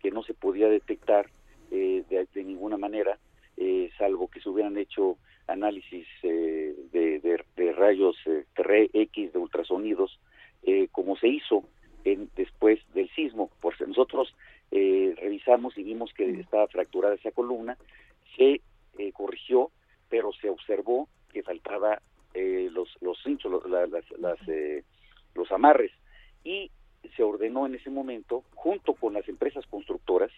que no se podía detectar eh, de, de ninguna manera, eh, salvo que se hubieran hecho análisis eh, de, de- de rayos eh, X de ultrasonidos, eh, como se hizo en, después del sismo. Por nosotros eh, revisamos y vimos que estaba fracturada esa columna, se eh, corrigió, pero se observó que faltaba eh, los los hinchos, los, la- las- las, eh, los amarres. Y se ordenó en ese momento junto con las empresas constructoras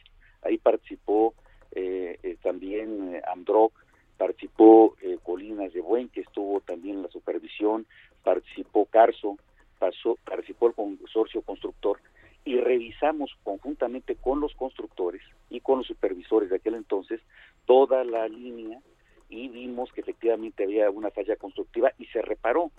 ahí participó eh, eh, también eh, Amdroc participó eh, Colinas de Buen que estuvo también en la supervisión participó Carso pasó, participó el consorcio constructor y revisamos conjuntamente con los constructores y con los supervisores de aquel entonces toda la línea y vimos que efectivamente había una falla constructiva y se reparó,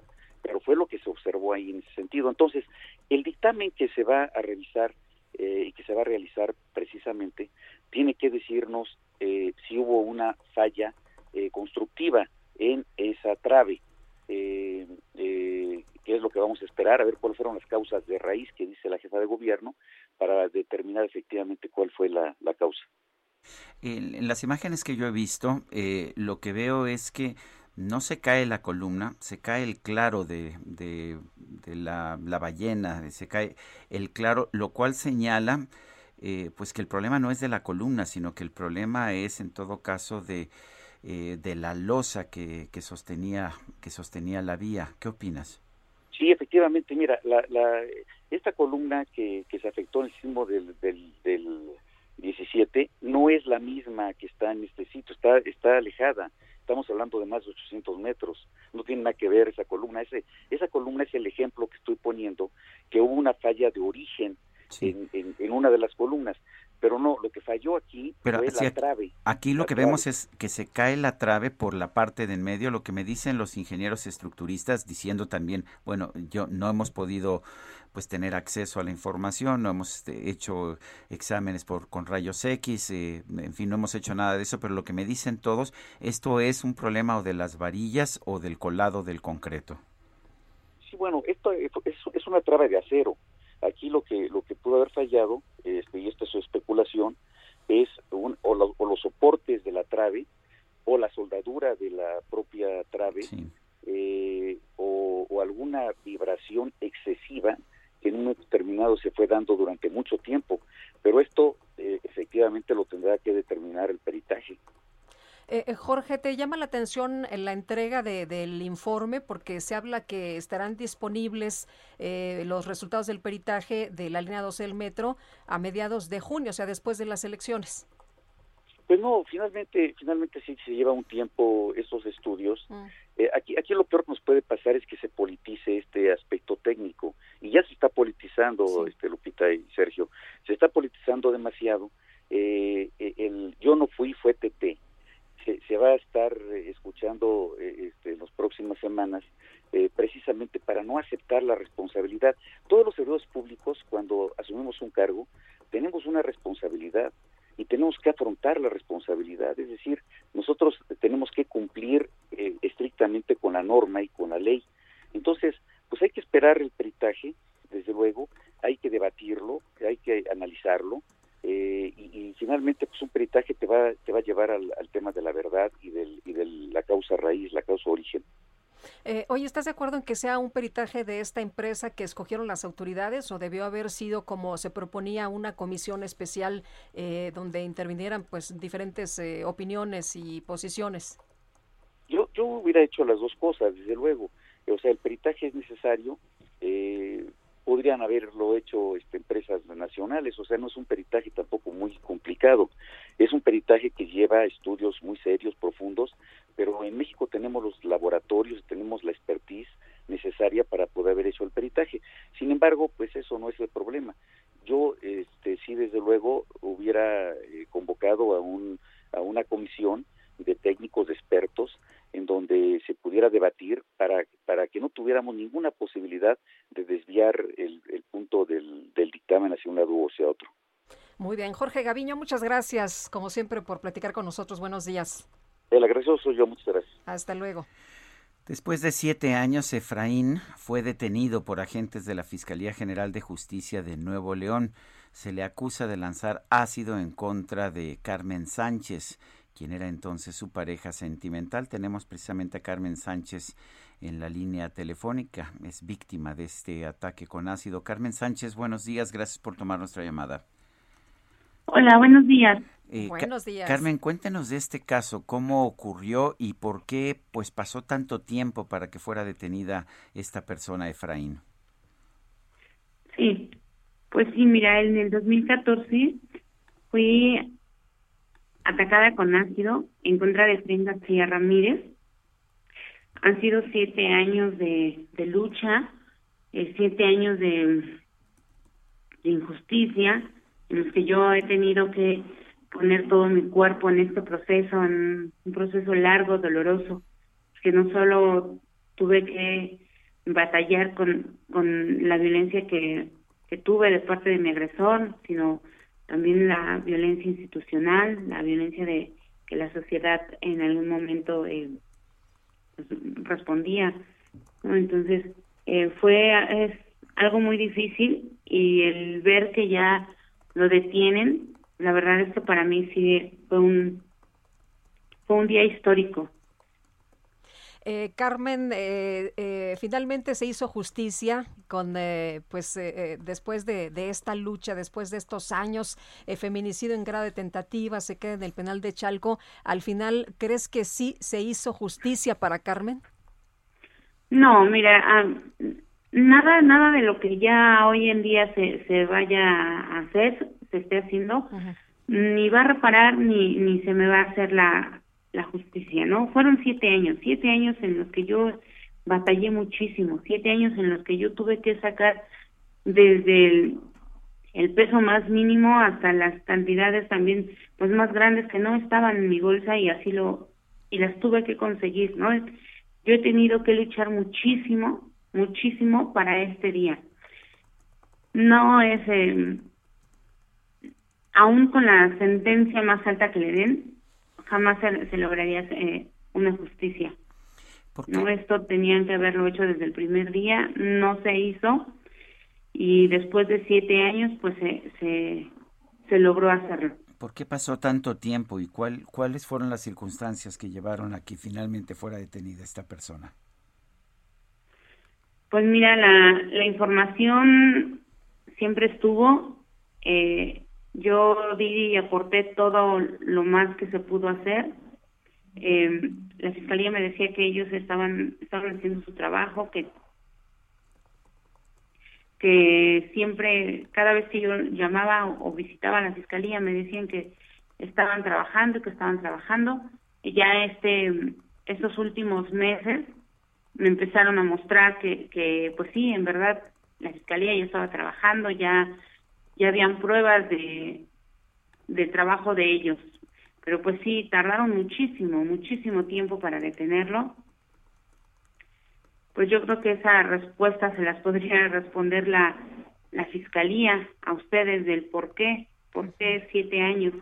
pero fue lo que se observó ahí en ese sentido. Entonces, el dictamen que se va a revisar eh, y que se va a realizar precisamente tiene que decirnos eh, si hubo una falla eh, constructiva en esa trave, eh, eh, que es lo que vamos a esperar, a ver cuáles fueron las causas de raíz que dice la jefa de gobierno para determinar efectivamente cuál fue la, la causa. En, en las imágenes que yo he visto, eh, lo que veo es que no se cae la columna, se cae el claro de, de, de la, la ballena, se cae el claro, lo cual señala eh, pues que el problema no es de la columna, sino que el problema es en todo caso de, eh, de la losa que, que sostenía que sostenía la vía. ¿Qué opinas? Sí, efectivamente, mira, la, la, esta columna que, que se afectó en el sismo del, del, del 17 no es la misma que está en este sitio, está, está alejada. Estamos hablando de más de 800 metros. No tiene nada que ver esa columna. Ese, esa columna es el ejemplo que estoy poniendo, que hubo una falla de origen en, en, en una de las columnas. Pero no, lo que falló aquí Pero fue la trave. Aquí lo que trave. vemos es que se cae la trave por la parte de en medio, lo que me dicen los ingenieros estructuristas diciendo también, bueno, yo no hemos podido pues tener acceso a la información, no hemos este, hecho exámenes por con rayos X, eh, en fin, no hemos hecho nada de eso, pero lo que me dicen todos, esto es un problema o de las varillas o del colado del concreto. Sí, bueno, esto es, es una traba de acero. Aquí lo que lo que pudo haber fallado, este, y esta es su especulación, es un, o, lo- o los soportes de la trave o la soldadura de la propia trave eh, o, o alguna vibración excesiva que en un momento determinado se fue dando durante mucho tiempo. Pero esto eh, efectivamente lo tendrá que determinar el peritaje. Eh, eh, Jorge, ¿te llama la atención en la entrega de- del informe? Porque se habla que estarán disponibles eh, los resultados del peritaje de la línea 12 del metro a mediados de junio, o sea, después de las elecciones. Pues no, finalmente, finalmente sí se lleva un tiempo esos estudios. Eh, aquí, aquí lo peor que nos puede pasar es que se politice este aspecto técnico y ya se está politizando, este Lupita y Sergio, se está politizando demasiado. Eh, eh, el yo no fui fue TT. Se, se va a estar eh, escuchando eh, este, en las próximas semanas eh, precisamente para no aceptar la responsabilidad. Todos los servidores públicos cuando asumimos un cargo tenemos una responsabilidad y tenemos que afrontar la responsabilidad, es decir, nosotros tenemos que cumplir eh, estrictamente estrictamente con la norma y con la ley. Entonces, pues hay que esperar el peritaje, desde luego, hay que debatirlo, hay que analizarlo, eh, y, finalmente pues un peritaje te va te va a llevar al, tema de la verdad y del y de la causa raíz la causa origen eh, oye, ¿estás de acuerdo en que sea un peritaje de esta empresa que escogieron las autoridades o debió haber sido como se proponía una comisión especial eh, donde intervinieran pues diferentes eh, opiniones y posiciones? Yo, yo hubiera hecho las dos cosas, desde luego. O sea, el peritaje es necesario. Podrían haberlo hecho este, empresas nacionales, o sea, no es un peritaje tampoco muy complicado, es un peritaje que lleva estudios muy serios, profundos, pero en México tenemos los laboratorios, tenemos la expertise necesaria para poder haber hecho el peritaje. Sin embargo, pues eso no es el problema. Yo, este, sí, desde luego, hubiera eh, convocado a, un, a una comisión de técnicos, de expertos, en donde se pudiera debatir para, para que no tuviéramos ninguna posibilidad de desviar el, punto del, dictamen hacia un lado o hacia otro. Muy bien, Jorge Gaviño, muchas gracias, como siempre, por platicar con nosotros. Buenos días. El agradecido soy yo, muchas gracias. Hasta luego. Después de siete años, Efraín fue detenido por agentes de la Fiscalía General de Justicia de Nuevo León. Se le acusa de lanzar ácido en contra de Carmen Sánchez quien era entonces su pareja sentimental. Tenemos precisamente a Carmen Sánchez en la línea telefónica. Es víctima de este ataque con ácido. Carmen Sánchez, buenos días. Gracias por tomar nuestra llamada. Hola, buenos días. Eh, buenos días. Carmen, cuéntenos de este caso, cómo ocurrió y por qué pues pasó tanto tiempo para que fuera detenida esta persona, Efraín. Sí, pues sí, mira, en el 2014 fui atacada con ácido en contra de Fren García Ramírez. Han sido siete años de, lucha, eh, siete años de, injusticia, en los que yo he tenido que poner todo mi cuerpo en este proceso, en un proceso largo, doloroso, que no solo tuve que batallar con, la violencia que tuve de parte de mi agresor, sino también la violencia institucional, la violencia de que la sociedad en algún momento eh, pues, respondía. Entonces, eh, fue es algo muy difícil y el ver que ya lo detienen, la verdad es que para mí sí fue un fue un día histórico eh, Carmen, eh, eh, finalmente se hizo justicia con, pues, después de, esta lucha, después de estos años, feminicidio en grado de tentativa, se queda en el penal de Chalco. Al final, ¿crees que sí se hizo justicia para Carmen? No, mira, ah, nada, nada de lo que ya hoy en día se, se vaya a hacer, se esté haciendo, ni va a reparar ni, ni se me va a hacer la, la justicia, ¿no? Fueron siete años, siete años en los que yo batallé muchísimo, siete años en los que yo tuve que sacar desde el, peso más mínimo hasta las cantidades también pues más grandes que no estaban en mi bolsa y así lo y las tuve que conseguir, ¿no? Yo he tenido que luchar muchísimo, muchísimo para este día. No es eh, aún con la sentencia más alta que le den, jamás se, lograría eh, una justicia. No, esto tenían que haberlo hecho desde el primer día, no se hizo y después de siete años pues se, se, logró hacerlo. ¿Por qué pasó tanto tiempo y cuál, cuáles fueron las circunstancias que llevaron a que finalmente fuera detenida esta persona? Pues mira, la, la información siempre estuvo. Eh, yo di y aporté todo lo más que se pudo hacer. Eh, la fiscalía me decía que ellos estaban estaban haciendo su trabajo, que que siempre, cada vez que yo llamaba o, visitaba a la fiscalía, me decían que estaban trabajando, que estaban trabajando. Y ya este, estos últimos meses me empezaron a mostrar que, que, pues sí, en verdad, la fiscalía ya estaba trabajando, ya ya habían pruebas de, de trabajo de ellos. Pero pues sí, tardaron muchísimo, muchísimo tiempo para detenerlo. Pues yo creo que esa respuesta se las podría responder la, la fiscalía a ustedes del por qué ¿Por qué siete años?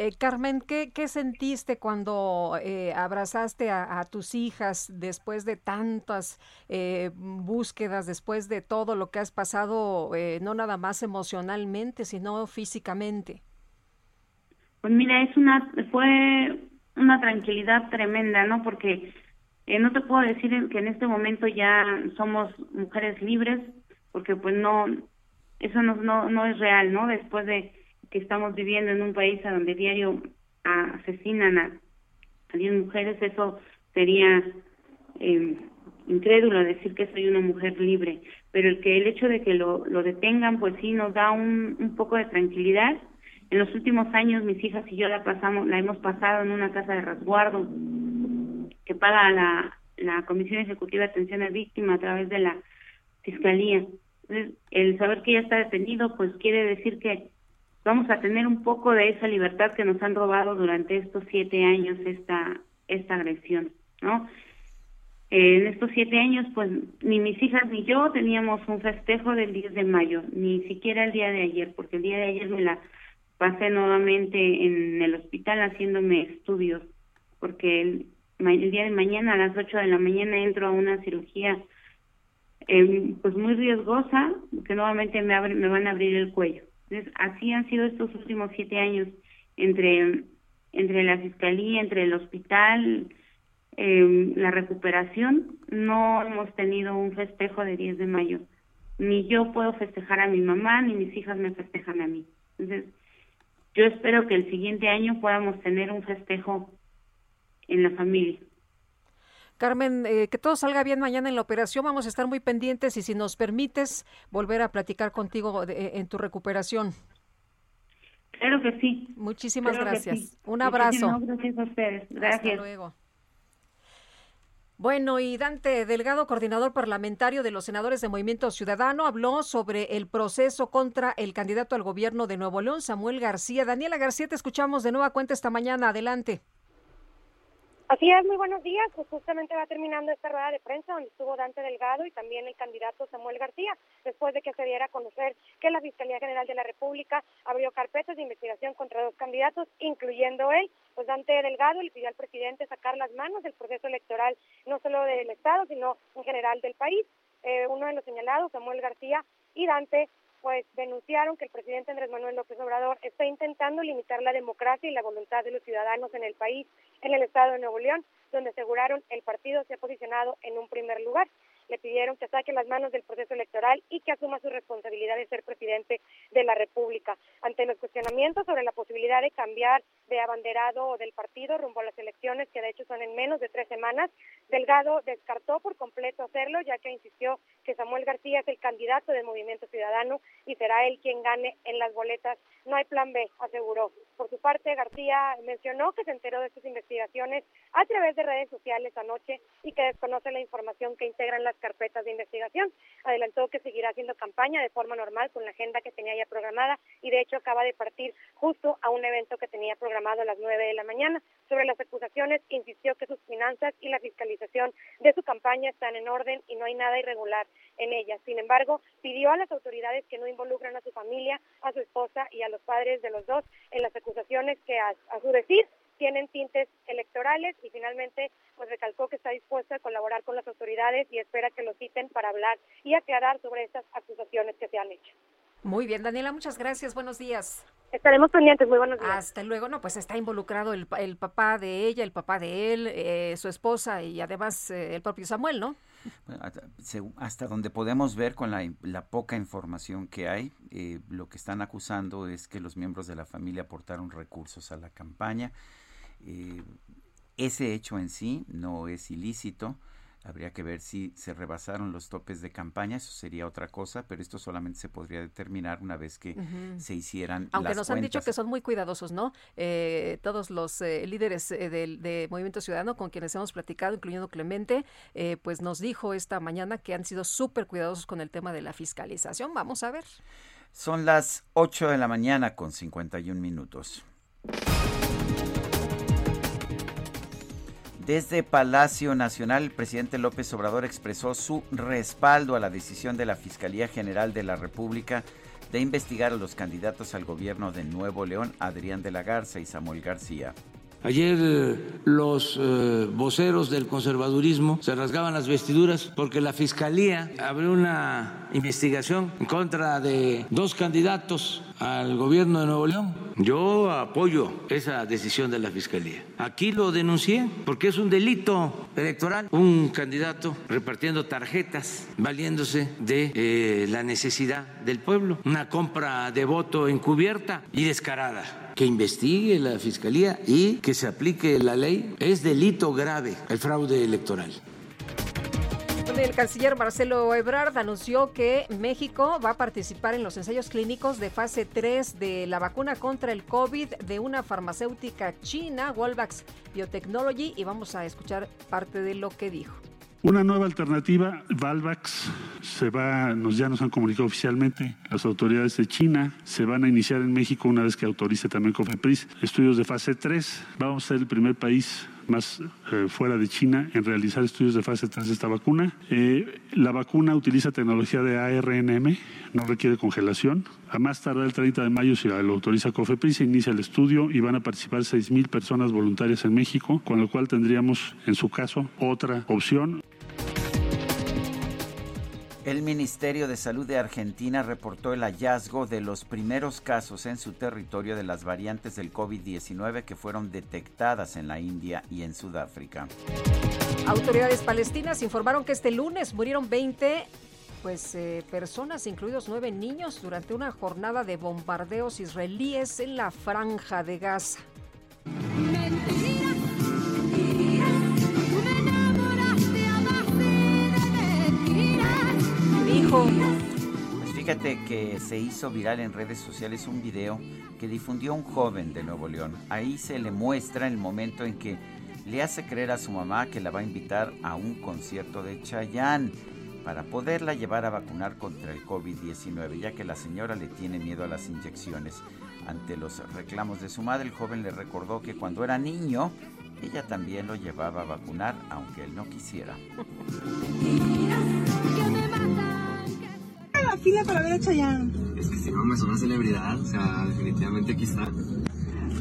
Eh, Carmen, ¿qué, ¿qué, sentiste cuando eh, abrazaste a, a, tus hijas después de tantas eh, búsquedas, después de todo lo que has pasado, eh, no nada más emocionalmente, sino físicamente? Pues mira, es una, fue una tranquilidad tremenda, ¿no? Porque eh, no te puedo decir que en este momento ya somos mujeres libres, porque pues no, eso no, no, no es real, ¿no? Después de que estamos viviendo en un país a donde diario asesinan a, a 10 mujeres, eso sería eh, incrédulo decir que soy una mujer libre, pero el que el hecho de que lo, lo detengan, pues sí nos da un, un poco de tranquilidad. En los últimos años mis hijas y yo la pasamos, la hemos pasado en una casa de resguardo que paga la, la Comisión Ejecutiva de Atención a Víctimas a través de la Fiscalía. Entonces, el saber que ya está detenido, pues quiere decir que vamos a tener un poco de esa libertad que nos han robado durante estos siete años esta esta agresión, ¿no? En estos siete años, pues ni mis hijas ni yo teníamos un festejo del 10 de mayo, ni siquiera el día de ayer, porque el día de ayer me la pasé nuevamente en el hospital haciéndome estudios, porque el, el día de mañana a las 8 de la mañana entro a una cirugía eh, pues muy riesgosa, que nuevamente me, abre, me van a abrir el cuello. Entonces, así han sido estos últimos siete años entre, entre la fiscalía, entre el hospital, eh, la recuperación. No hemos tenido un festejo de 10 de mayo. Ni yo puedo festejar a mi mamá, ni mis hijas me festejan a mí. Entonces, yo espero que el siguiente año podamos tener un festejo en la familia. Carmen, eh, que todo salga bien mañana en la operación. Vamos a estar muy pendientes y si nos permites volver a platicar contigo de, en tu recuperación. Claro que sí. Muchísimas claro gracias. Sí. Un abrazo. Gracias a ustedes. Gracias. Hasta luego. Bueno, y Dante Delgado, coordinador parlamentario de los senadores de Movimiento Ciudadano, habló sobre el proceso contra el candidato al gobierno de Nuevo León, Samuel García. Daniela García, te escuchamos de nueva cuenta esta mañana. Adelante. Así es, muy buenos días. Pues justamente va terminando esta rueda de prensa donde estuvo Dante Delgado y también el candidato Samuel García, después de que se diera a conocer que la Fiscalía General de la República abrió carpetas de investigación contra dos candidatos, incluyendo él. Pues Dante Delgado le pidió al presidente sacar las manos del proceso electoral, no solo del Estado, sino en general del país. Eh, uno de los señalados, Samuel García y Dante, pues denunciaron que el presidente Andrés Manuel López Obrador está intentando limitar la democracia y la voluntad de los ciudadanos en el país, en el estado de Nuevo León, donde aseguraron el partido se ha posicionado en un primer lugar. Le pidieron que saque las manos del proceso electoral y que asuma su responsabilidad de ser presidente de la República. Ante los cuestionamientos sobre la posibilidad de cambiar de abanderado del partido rumbo a las elecciones, que de hecho son en menos de tres semanas, Delgado descartó por completo hacerlo, ya que insistió que Samuel García es el candidato del Movimiento Ciudadano y será él quien gane en las boletas. No hay plan B, aseguró. Por su parte, García mencionó que se enteró de estas investigaciones a través de redes sociales anoche y que desconoce la información que integran las carpetas de investigación. Adelantó que seguirá haciendo campaña de forma normal con la agenda que tenía ya programada y de hecho acaba de partir justo a un evento que tenía programado a las nueve de la mañana. Sobre las acusaciones, insistió que sus finanzas y la fiscalización de su campaña están en orden y no hay nada irregular en ellas. Sin embargo, pidió a las autoridades que no involucran a su familia, a su esposa y a los padres de los dos en las acusaciones que a, a su decir tienen tintes electorales y finalmente pues recalcó que está dispuesta a colaborar con las autoridades y espera que lo citen para hablar y aclarar sobre estas acusaciones que se han hecho. Muy bien, Daniela, muchas gracias. Buenos días. Estaremos pendientes, muy buenos días. Hasta luego, no, pues está involucrado el, el papá de ella, el papá de él, eh, su esposa y además eh, el propio Samuel, ¿no? Hasta donde podemos ver con la, la poca información que hay, eh, lo que están acusando es que los miembros de la familia aportaron recursos a la campaña. Eh, ese hecho en sí no es ilícito. Habría que ver si se rebasaron los topes de campaña, eso sería otra cosa, pero esto solamente se podría determinar una vez que uh -huh. se hicieran Aunque las nos cuentas. han dicho que son muy cuidadosos, ¿no? Eh, todos los eh, líderes eh, del de Movimiento Ciudadano con quienes hemos platicado, incluyendo Clemente, pues nos dijo esta mañana que han sido súper cuidadosos con el tema de la fiscalización. Vamos a ver. Son las 8 de la mañana con 51 minutos. Desde Palacio Nacional, el presidente López Obrador expresó su respaldo a la decisión de la Fiscalía General de la República de investigar a los candidatos al gobierno de Nuevo León, Adrián de la Garza y Samuel García. Ayer eh, los eh, voceros del conservadurismo se rasgaban las vestiduras porque la Fiscalía abrió una investigación en contra de dos candidatos al gobierno de Nuevo León. Yo apoyo esa decisión de la Fiscalía. Aquí lo denuncié porque es un delito electoral. Un candidato repartiendo tarjetas, valiéndose de eh, la necesidad del pueblo. Una compra de voto encubierta y descarada que investigue la Fiscalía y que se aplique la ley. Es delito grave el fraude electoral. El canciller Marcelo Ebrard anunció que México va a participar en los ensayos clínicos de fase 3 de la vacuna contra el COVID de una farmacéutica china, Wolvax Biotechnology, y vamos a escuchar parte de lo que dijo. Una nueva alternativa, Valvax, se va, nos, ya nos han comunicado oficialmente las autoridades de China, se van a iniciar en México una vez que autorice también COFEPRIS estudios de fase 3. Vamos a ser el primer país más eh, fuera de China en realizar estudios de fase 3 de esta vacuna. Eh, la vacuna utiliza tecnología de ARNM, no requiere congelación. A más tardar el 30 de mayo, si lo autoriza COFEPRIS, se inicia el estudio y van a participar 6.000 personas voluntarias en México, con lo cual tendríamos, en su caso, otra opción. El Ministerio de Salud de Argentina reportó el hallazgo de los primeros casos en su territorio de las variantes del COVID-19 que fueron detectadas en la India y en Sudáfrica. Autoridades palestinas informaron que este lunes murieron 20 pues, eh, personas, incluidos nueve niños, durante una jornada de bombardeos israelíes en la franja de Gaza. Dijo. Pues fíjate que se hizo viral en redes sociales un video que difundió un joven de Nuevo León. Ahí se le muestra el momento en que le hace creer a su mamá que la va a invitar a un concierto de Chayán para poderla llevar a vacunar contra el COVID-19, ya que la señora le tiene miedo a las inyecciones. Ante los reclamos de su madre, el joven le recordó que cuando era niño, ella también lo llevaba a vacunar, aunque él no quisiera. la fila para ver a Chayanne. Es que si no me es una celebridad, o sea, definitivamente aquí está.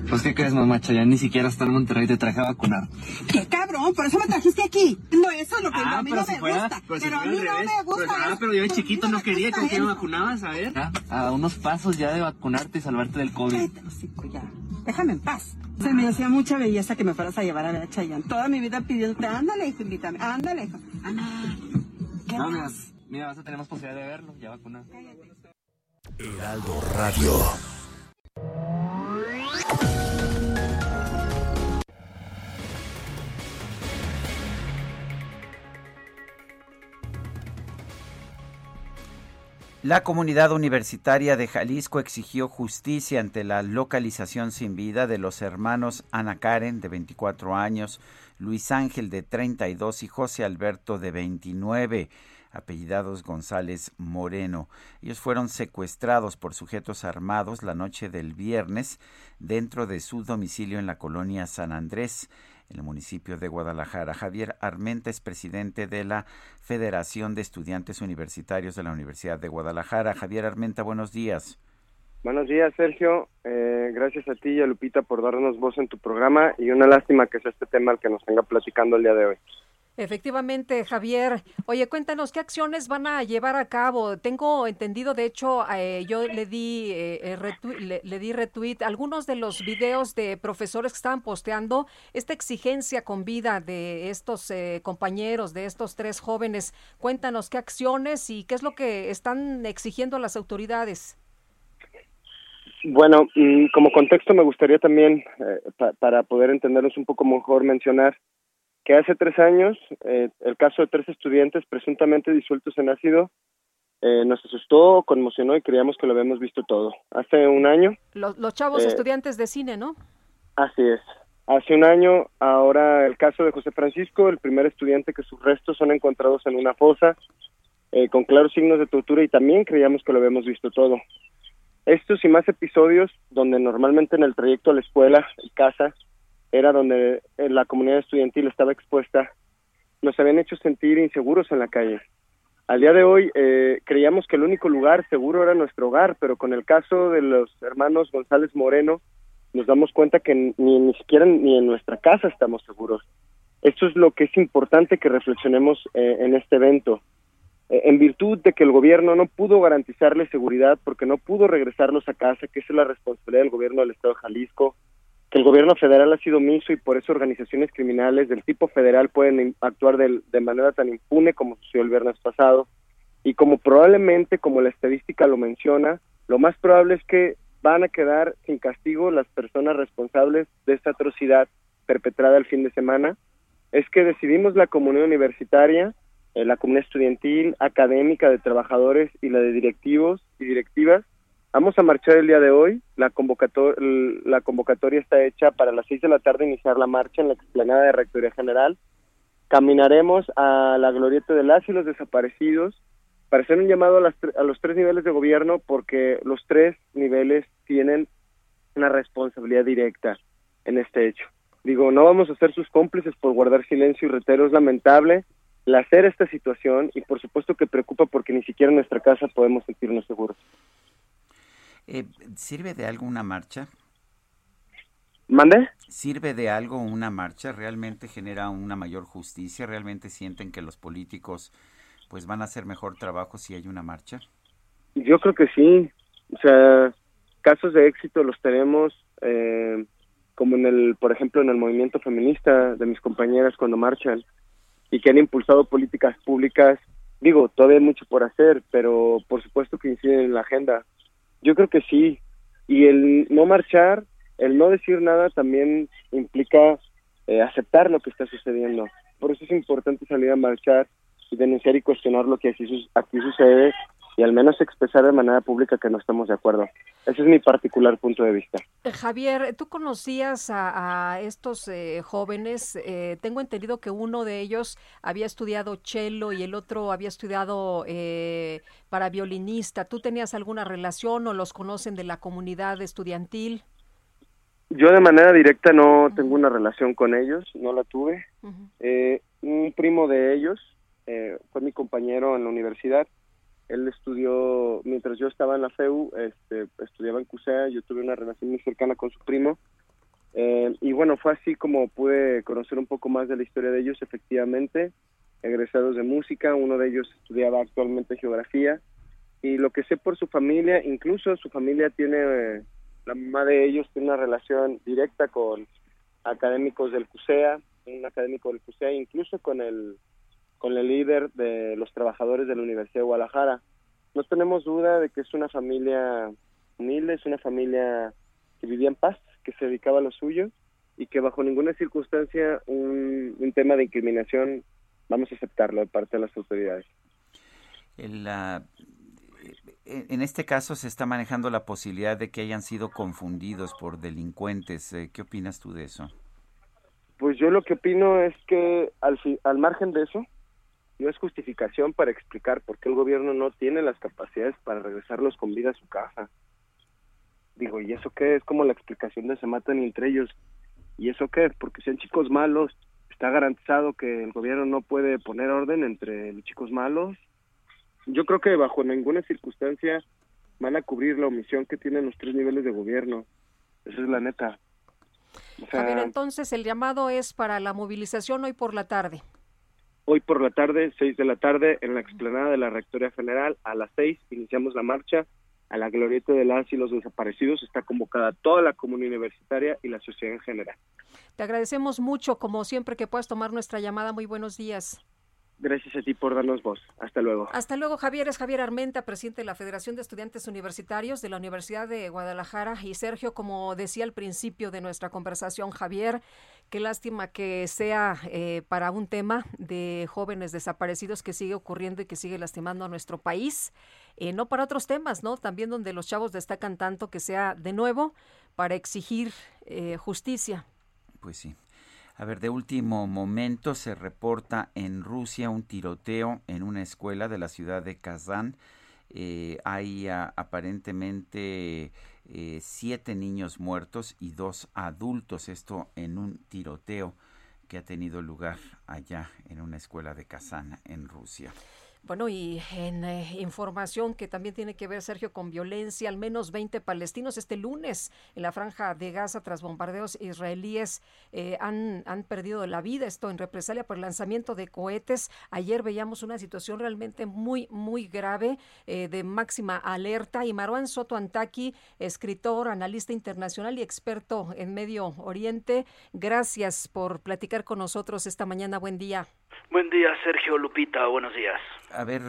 Pues, ¿qué crees, mamá? Chayanne ni siquiera está en Monterrey y te traje a vacunar. ¡Qué cabrón! Por eso me trajiste aquí. No, eso es lo que Ah, a mí no si me fuera- gusta. pero si Pero a mí no me gusta. Pero, ah, pero yo de ¿Por chiquito qué no quería con que me vacunabas, a ver. A unos pasos ya de vacunarte y salvarte del COVID. Cállate, hocico, ya. Déjame en paz. Se me hacía mucha belleza que me fueras a llevar a ver a Chayanne. Toda mi vida pidiéndote, ándale, hijo, invítame. Ándale, hijo. Ándale. ¿Qué más? Mira, vas a tener más posibilidad de verlo, ya vacunado. Heraldo Radio. La comunidad universitaria de Jalisco exigió justicia ante la localización sin vida de los hermanos Ana Karen, de 24 años, Luis Ángel, de 32 y José Alberto, de 29, apellidados González Moreno. Ellos fueron secuestrados por sujetos armados la noche del viernes dentro de su domicilio en la colonia San Andrés en el municipio de Guadalajara. Javier Armenta es presidente de la Federación de Estudiantes Universitarios de la Universidad de Guadalajara. Javier Armenta, buenos días. Buenos días, Sergio. Eh, gracias a ti y a Lupita por darnos voz en tu programa y una lástima que sea este tema el que nos venga platicando el día de hoy. Efectivamente, Javier. Oye, cuéntanos qué acciones van a llevar a cabo. Tengo entendido, de hecho, eh, yo le di eh, eh, retweet, le, di retweet algunos de los videos de profesores que estaban posteando esta exigencia con vida de estos eh, compañeros, de estos tres jóvenes. Cuéntanos qué acciones y qué es lo que están exigiendo las autoridades. Bueno, y como contexto me gustaría también, eh, pa- para poder entendernos un poco mejor, mencionar que hace tres años eh, el caso de tres estudiantes presuntamente disueltos en ácido eh, nos asustó, conmocionó y creíamos que lo habíamos visto todo. Hace un año Los, los chavos Eh, estudiantes de cine, ¿no? Así es. Hace un año, ahora el caso de José Francisco, el primer estudiante que sus restos son encontrados en una fosa eh, con claros signos de tortura y también creíamos que lo habíamos visto todo. Estos y más episodios donde normalmente en el trayecto a la escuela y casa era donde la comunidad estudiantil estaba expuesta, nos habían hecho sentir inseguros en la calle. Al día de hoy eh, creíamos que el único lugar seguro era nuestro hogar, pero con el caso de los hermanos González Moreno nos damos cuenta que ni, ni siquiera ni en nuestra casa estamos seguros. Esto es lo que es importante que reflexionemos eh, en este evento. Eh, en virtud de que el gobierno no pudo garantizarle seguridad porque no pudo regresarlos a casa, que es la responsabilidad del gobierno del Estado de Jalisco, el gobierno federal ha sido omiso y por eso organizaciones criminales del tipo federal pueden actuar de, manera tan impune como sucedió el viernes pasado. Y como probablemente, como la estadística lo menciona, lo más probable es que van a quedar sin castigo las personas responsables de esta atrocidad perpetrada el fin de semana, es que decidimos la comunidad universitaria, eh, la comunidad estudiantil, académica, de trabajadores y la de directivos y directivas, Vamos a marchar el día de hoy. La, convocatoria, la convocatoria está hecha para las seis de la tarde iniciar la marcha en la explanada de Rectoría General. Caminaremos a la glorieta de las y los desaparecidos para hacer un llamado a, a los tres niveles de gobierno porque los tres niveles tienen una responsabilidad directa en este hecho. Digo, no vamos a ser sus cómplices por guardar silencio y retero. Es lamentable la hacer esta situación y por supuesto que preocupa porque ni siquiera en nuestra casa podemos sentirnos seguros. Eh, ¿Sirve de algo una marcha? ¿Mande? ¿Sirve de algo una marcha? ¿Realmente genera una mayor justicia? ¿Realmente sienten que los políticos pues van a hacer mejor trabajo si hay una marcha? Yo creo que sí. O sea, casos de éxito los tenemos, eh, como en el, por ejemplo, en el movimiento feminista de mis compañeras cuando marchan y que han impulsado políticas públicas. Digo, todavía hay mucho por hacer, pero por supuesto que inciden en la agenda. Yo creo que sí. Y el no marchar, el no decir nada también implica eh, aceptar lo que está sucediendo. Por eso es importante salir a marchar y denunciar y cuestionar lo que aquí, aquí sucede y al menos expresar de manera pública que no estamos de acuerdo. Ese es mi particular punto de vista. Eh, Javier, tú conocías a, estos eh, jóvenes. Eh, tengo entendido que uno de ellos había estudiado cello y el otro había estudiado para violinista. ¿Tú tenías alguna relación o los conocen de la comunidad estudiantil? Yo de manera directa no tengo una relación con ellos, no la tuve. un primo de ellos fue mi compañero en la universidad él estudió, mientras yo estaba en la FEU, este, estudiaba en CUSEA, yo tuve una relación muy cercana con su primo, eh, y bueno, fue así como pude conocer un poco más de la historia de ellos, efectivamente, egresados de música, uno de ellos estudiaba actualmente geografía, y lo que sé por su familia, incluso su familia tiene, la mamá de ellos tiene una relación directa con académicos del CUSEA, un académico del CUSEA, incluso con el con el líder de los trabajadores de la Universidad de Guadalajara. No tenemos duda de que es una familia humilde, es una familia que vivía en paz, que se dedicaba a lo suyo y que bajo ninguna circunstancia un, un tema de incriminación vamos a aceptarlo de parte de las autoridades. En, en este caso se está manejando la posibilidad de que hayan sido confundidos por delincuentes. Eh, ¿Qué opinas tú de eso? Pues yo lo que opino es que al, al margen de eso, no es justificación para explicar por qué el gobierno no tiene las capacidades para regresarlos con vida a su casa. Digo, ¿y eso qué? Es como la explicación de se matan entre ellos. ¿Y eso qué? Porque sean chicos malos, está garantizado que el gobierno no puede poner orden entre los chicos malos. Yo creo que bajo ninguna circunstancia van a cubrir la omisión que tienen los tres niveles de gobierno. Esa es la neta. a ver, entonces el llamado es para la movilización hoy por la tarde hoy por la tarde, seis de la tarde, en la explanada de la Rectoría General, a las seis iniciamos la marcha a la glorieta de las y los desaparecidos. Está convocada toda la comunidad universitaria y la sociedad en general. Te agradecemos mucho, como siempre, que puedas tomar nuestra llamada. Muy buenos días. Gracias a ti por darnos voz. Hasta luego. Hasta luego, Javier. Es Javier Armenta, presidente de la Federación de Estudiantes Universitarios de la Universidad de Guadalajara. Y Sergio, como decía al principio de nuestra conversación, Javier, qué lástima que sea eh, para un tema de jóvenes desaparecidos que sigue ocurriendo y que sigue lastimando a nuestro país. Eh, no para otros temas, ¿no? También donde los chavos destacan tanto que sea de nuevo para exigir eh, justicia. Pues sí. A ver, de último momento se reporta en Rusia un tiroteo en una escuela de la ciudad de Kazán. Eh, hay aparentemente eh, siete niños muertos y dos adultos. Esto en un tiroteo que ha tenido lugar allá en una escuela de Kazán, en Rusia. Bueno, y en eh, información que también tiene que ver, Sergio, con violencia, al menos 20 palestinos este lunes en la franja de Gaza tras bombardeos israelíes eh, han, han perdido la vida, esto en represalia por el lanzamiento de cohetes. Ayer veíamos una situación realmente muy, muy grave, eh, de máxima alerta. Y Marwan Soto Antaki, escritor, analista internacional y experto en Medio Oriente, gracias por platicar con nosotros esta mañana. Buen día. Buen día, Sergio Lupita, buenos días. A ver,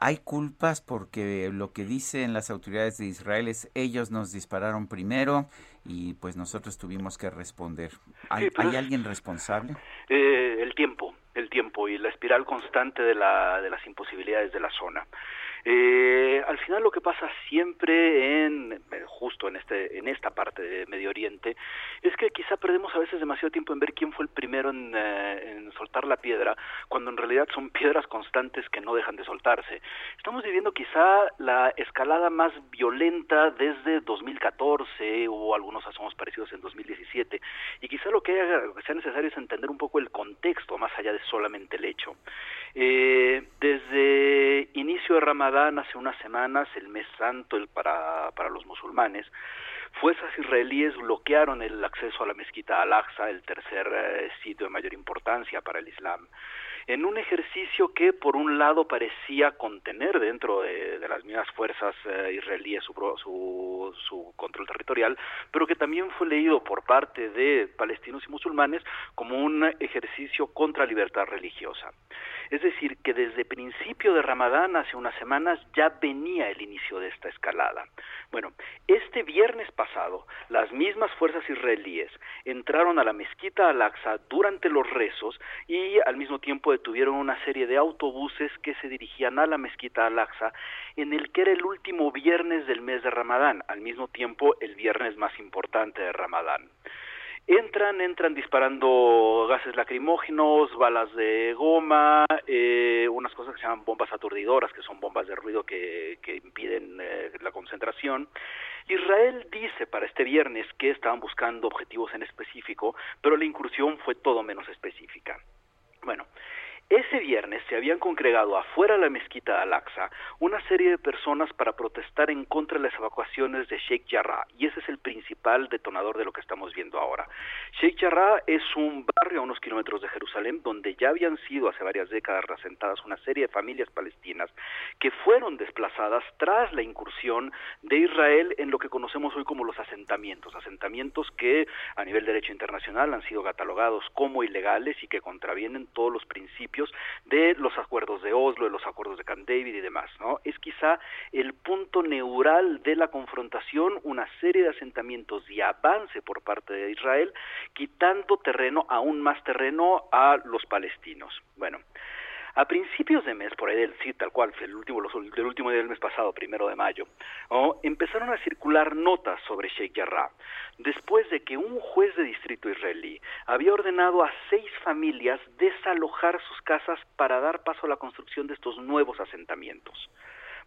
hay culpas porque lo que dicen las autoridades de Israel es ellos nos dispararon primero y pues nosotros tuvimos que responder. ¿Hay, pues, ¿hay alguien responsable? Eh, el tiempo, el tiempo y la espiral constante de, la, de las imposibilidades de la zona. Eh, al final lo que pasa siempre en eh, justo en este en esta parte de Medio Oriente es que quizá perdemos a veces demasiado tiempo en ver quién fue el primero en, eh, en, soltar la piedra cuando en realidad son piedras constantes que no dejan de soltarse. Estamos viviendo quizá la escalada más violenta desde 2014 hubo algunos asomos parecidos en 2017 y quizá lo que, haga, lo que sea necesario es entender un poco el contexto más allá de solamente el hecho. Eh, desde inicio de Ramadán, hace unas semanas, el mes santo el para, para los musulmanes, fuerzas israelíes bloquearon el acceso a la mezquita Al-Aqsa, el tercer eh, sitio de mayor importancia para el Islam en un ejercicio que por un lado parecía contener dentro de, de las mismas fuerzas eh, israelíes su, su, su, control territorial, pero que también fue leído por parte de palestinos y musulmanes como un ejercicio contra libertad religiosa. Es decir, que desde principio de Ramadán, hace unas semanas, ya venía el inicio de esta escalada. Bueno, este viernes pasado, las mismas fuerzas israelíes entraron a la mezquita Al-Aqsa durante los rezos y al mismo tiempo detuvieron una serie de autobuses que se dirigían a la mezquita Al-Aqsa en el que era el último viernes del mes de Ramadán, al mismo tiempo el viernes más importante de Ramadán. Entran, entran disparando gases lacrimógenos, balas de goma, eh, unas cosas que se llaman bombas aturdidoras, que son bombas de ruido que, que impiden eh, la concentración. Israel dice para este viernes que estaban buscando objetivos en específico, pero la incursión fue todo menos específica. Bueno, ese viernes se habían congregado afuera de la mezquita Al-Aqsa una serie de personas para protestar en contra de las evacuaciones de Sheikh Jarrah, y ese es el principal detonador de lo que estamos viendo ahora. Sheikh Jarrah es un barrio a unos kilómetros de Jerusalén donde ya habían sido hace varias décadas asentadas una serie de familias palestinas que fueron desplazadas tras la incursión de Israel en lo que conocemos hoy como los asentamientos, asentamientos que a nivel de derecho internacional han sido catalogados como ilegales y que contravienen todos los principios de los acuerdos de Oslo, de los acuerdos de Camp David y demás, ¿no? Es quizá el punto neural de la confrontación, una serie de asentamientos y avance por parte de Israel, quitando terreno, aún más terreno a los palestinos. Bueno, a principios de mes, por ahí del sí, tal cual, el último, el último día del mes pasado, primero de mayo, empezaron a circular notas sobre Sheikh Jarrah, después de que un juez de distrito israelí había ordenado a seis familias desalojar sus casas para dar paso a la construcción de estos nuevos asentamientos.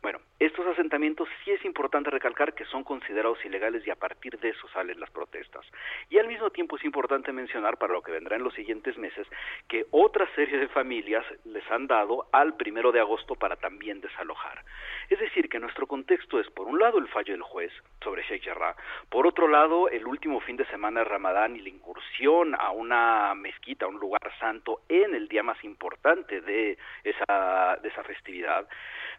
Bueno, estos asentamientos sí es importante recalcar que son considerados ilegales y a partir de eso salen las protestas. Y al mismo tiempo es importante mencionar para lo que vendrá en los siguientes meses que otra serie de familias les han dado al primero de agosto para también desalojar. Es decir, que nuestro contexto es por un lado el fallo del juez sobre Sheikh Jarrah, por otro lado el último fin de semana de Ramadán y la incursión a una mezquita, a un lugar santo en el día más importante de esa, de esa festividad,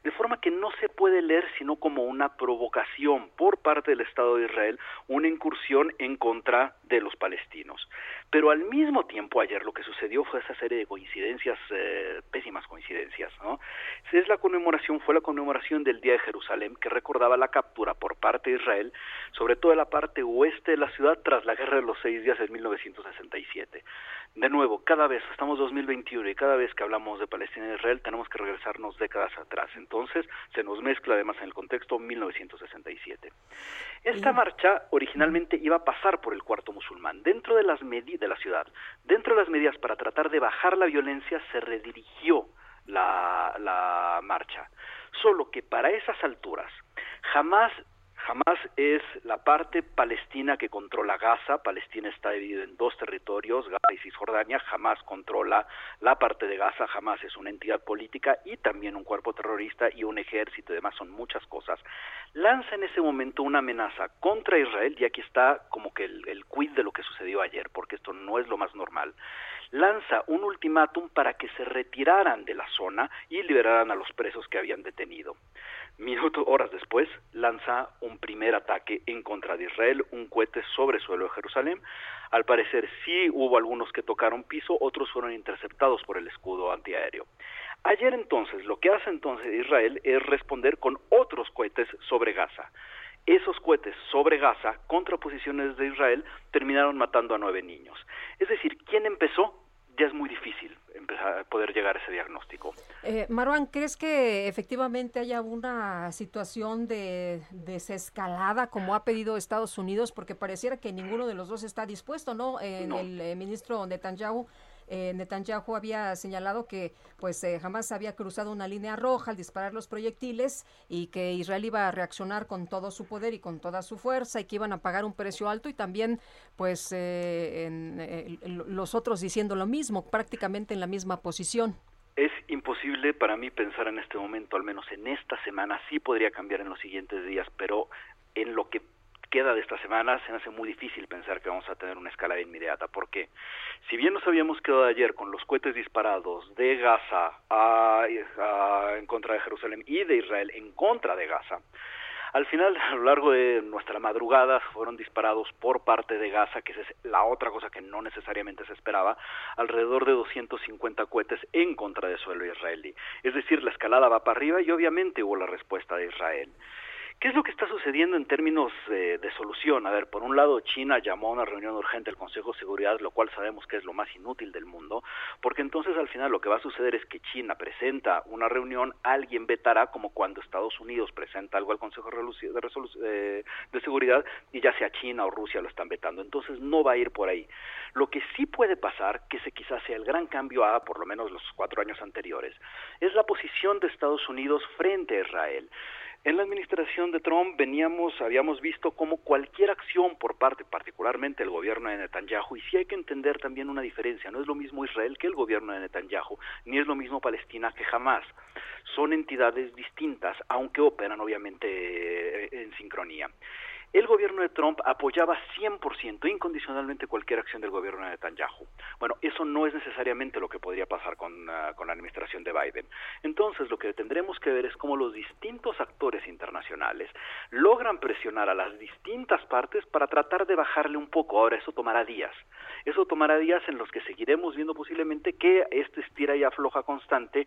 de forma que no se puede leer sino como una provocación por parte del Estado de Israel, una incursión en contra de los palestinos. Pero al mismo tiempo ayer lo que sucedió fue esa serie de coincidencias, eh, pésimas coincidencias, ¿no? Es la conmemoración, fue la conmemoración del Día de Jerusalén que recordaba la captura por parte de Israel, sobre todo de la parte oeste de la ciudad tras la Guerra de los Seis Días en 1967 de nuevo, cada vez, estamos 2021 y cada vez que hablamos de Palestina e Israel tenemos que regresarnos décadas atrás. Entonces, se nos mezcla además en el contexto 1967. Esta marcha originalmente iba a pasar por el cuarto musulmán, dentro de las de la ciudad. Dentro de las medidas para tratar de bajar la violencia se redirigió la, la marcha. Solo que para esas alturas jamás Hamas es la parte palestina que controla Gaza. Palestina está dividida en dos territorios, Gaza y Cisjordania. Hamas controla la parte de Gaza. Hamas es una entidad política y también un cuerpo terrorista y un ejército y demás. Son muchas cosas. Lanza en ese momento una amenaza contra Israel y aquí está como que el, el quid de lo que sucedió ayer, porque esto no es lo más normal lanza un ultimátum para que se retiraran de la zona y liberaran a los presos que habían detenido. Minutos, horas después, lanza un primer ataque en contra de Israel, un cohete sobre suelo de Jerusalén. Al parecer sí hubo algunos que tocaron piso, otros fueron interceptados por el escudo antiaéreo. Ayer entonces, lo que hace entonces Israel es responder con otros cohetes sobre Gaza. Esos cohetes sobre Gaza, contra posiciones de Israel, terminaron matando a nueve niños. Es decir, ¿quién empezó? Ya es muy difícil empezar a poder llegar a ese diagnóstico. Eh, Marwan, ¿crees que efectivamente haya una situación de desescalada como ha pedido Estados Unidos? Porque pareciera que ninguno de los dos está dispuesto, ¿no? En el eh, ministro Netanyahu eh, Netanyahu había señalado que pues eh, jamás había cruzado una línea roja al disparar los proyectiles y que Israel iba a reaccionar con todo su poder y con toda su fuerza y que iban a pagar un precio alto y también pues eh, en, los otros diciendo lo mismo, prácticamente en la misma posición. Es imposible para mí pensar en este momento, al menos en esta semana, sí podría cambiar en los siguientes días, pero en lo que queda de esta semana, se hace muy difícil pensar que vamos a tener una escalada inmediata, porque si bien nos habíamos quedado ayer con los cohetes disparados de Gaza en contra de Jerusalén y de Israel en contra de Gaza, al final, a lo largo de nuestra madrugada, fueron disparados por parte de Gaza, que es la otra cosa que no necesariamente se esperaba, alrededor de 250 cohetes en contra de suelo israelí. Es decir, la escalada va para arriba y obviamente hubo la respuesta de Israel. ¿Qué es lo que está sucediendo en términos eh, de solución? A ver, por un lado, China llamó a una reunión urgente del Consejo de Seguridad, lo cual sabemos que es lo más inútil del mundo, porque entonces al final lo que va a suceder es que China presenta una reunión, alguien vetará, como cuando Estados Unidos presenta algo al Consejo de, eh, de Seguridad y ya sea China o Rusia lo están vetando. Entonces no va a ir por ahí. Lo que sí puede pasar, que se quizás sea el gran cambio a por lo menos los cuatro años anteriores, es la posición de Estados Unidos frente a Israel. En la administración de Trump veníamos, habíamos visto como cualquier acción por parte, particularmente el gobierno de Netanyahu, y sí hay que entender también una diferencia, no es lo mismo Israel que el gobierno de Netanyahu, ni es lo mismo Palestina que jamás. Son entidades distintas, aunque operan obviamente eh, en sincronía. El gobierno de Trump apoyaba 100% incondicionalmente cualquier acción del gobierno de Netanyahu. Bueno, eso no es necesariamente lo que podría pasar con, ah, con la administración de Biden. Entonces, lo que tendremos que ver es cómo los distintos actores internacionales logran presionar a las distintas partes para tratar de bajarle un poco. Ahora, eso tomará días. Eso tomará días en los que seguiremos viendo posiblemente que este estira y afloja constante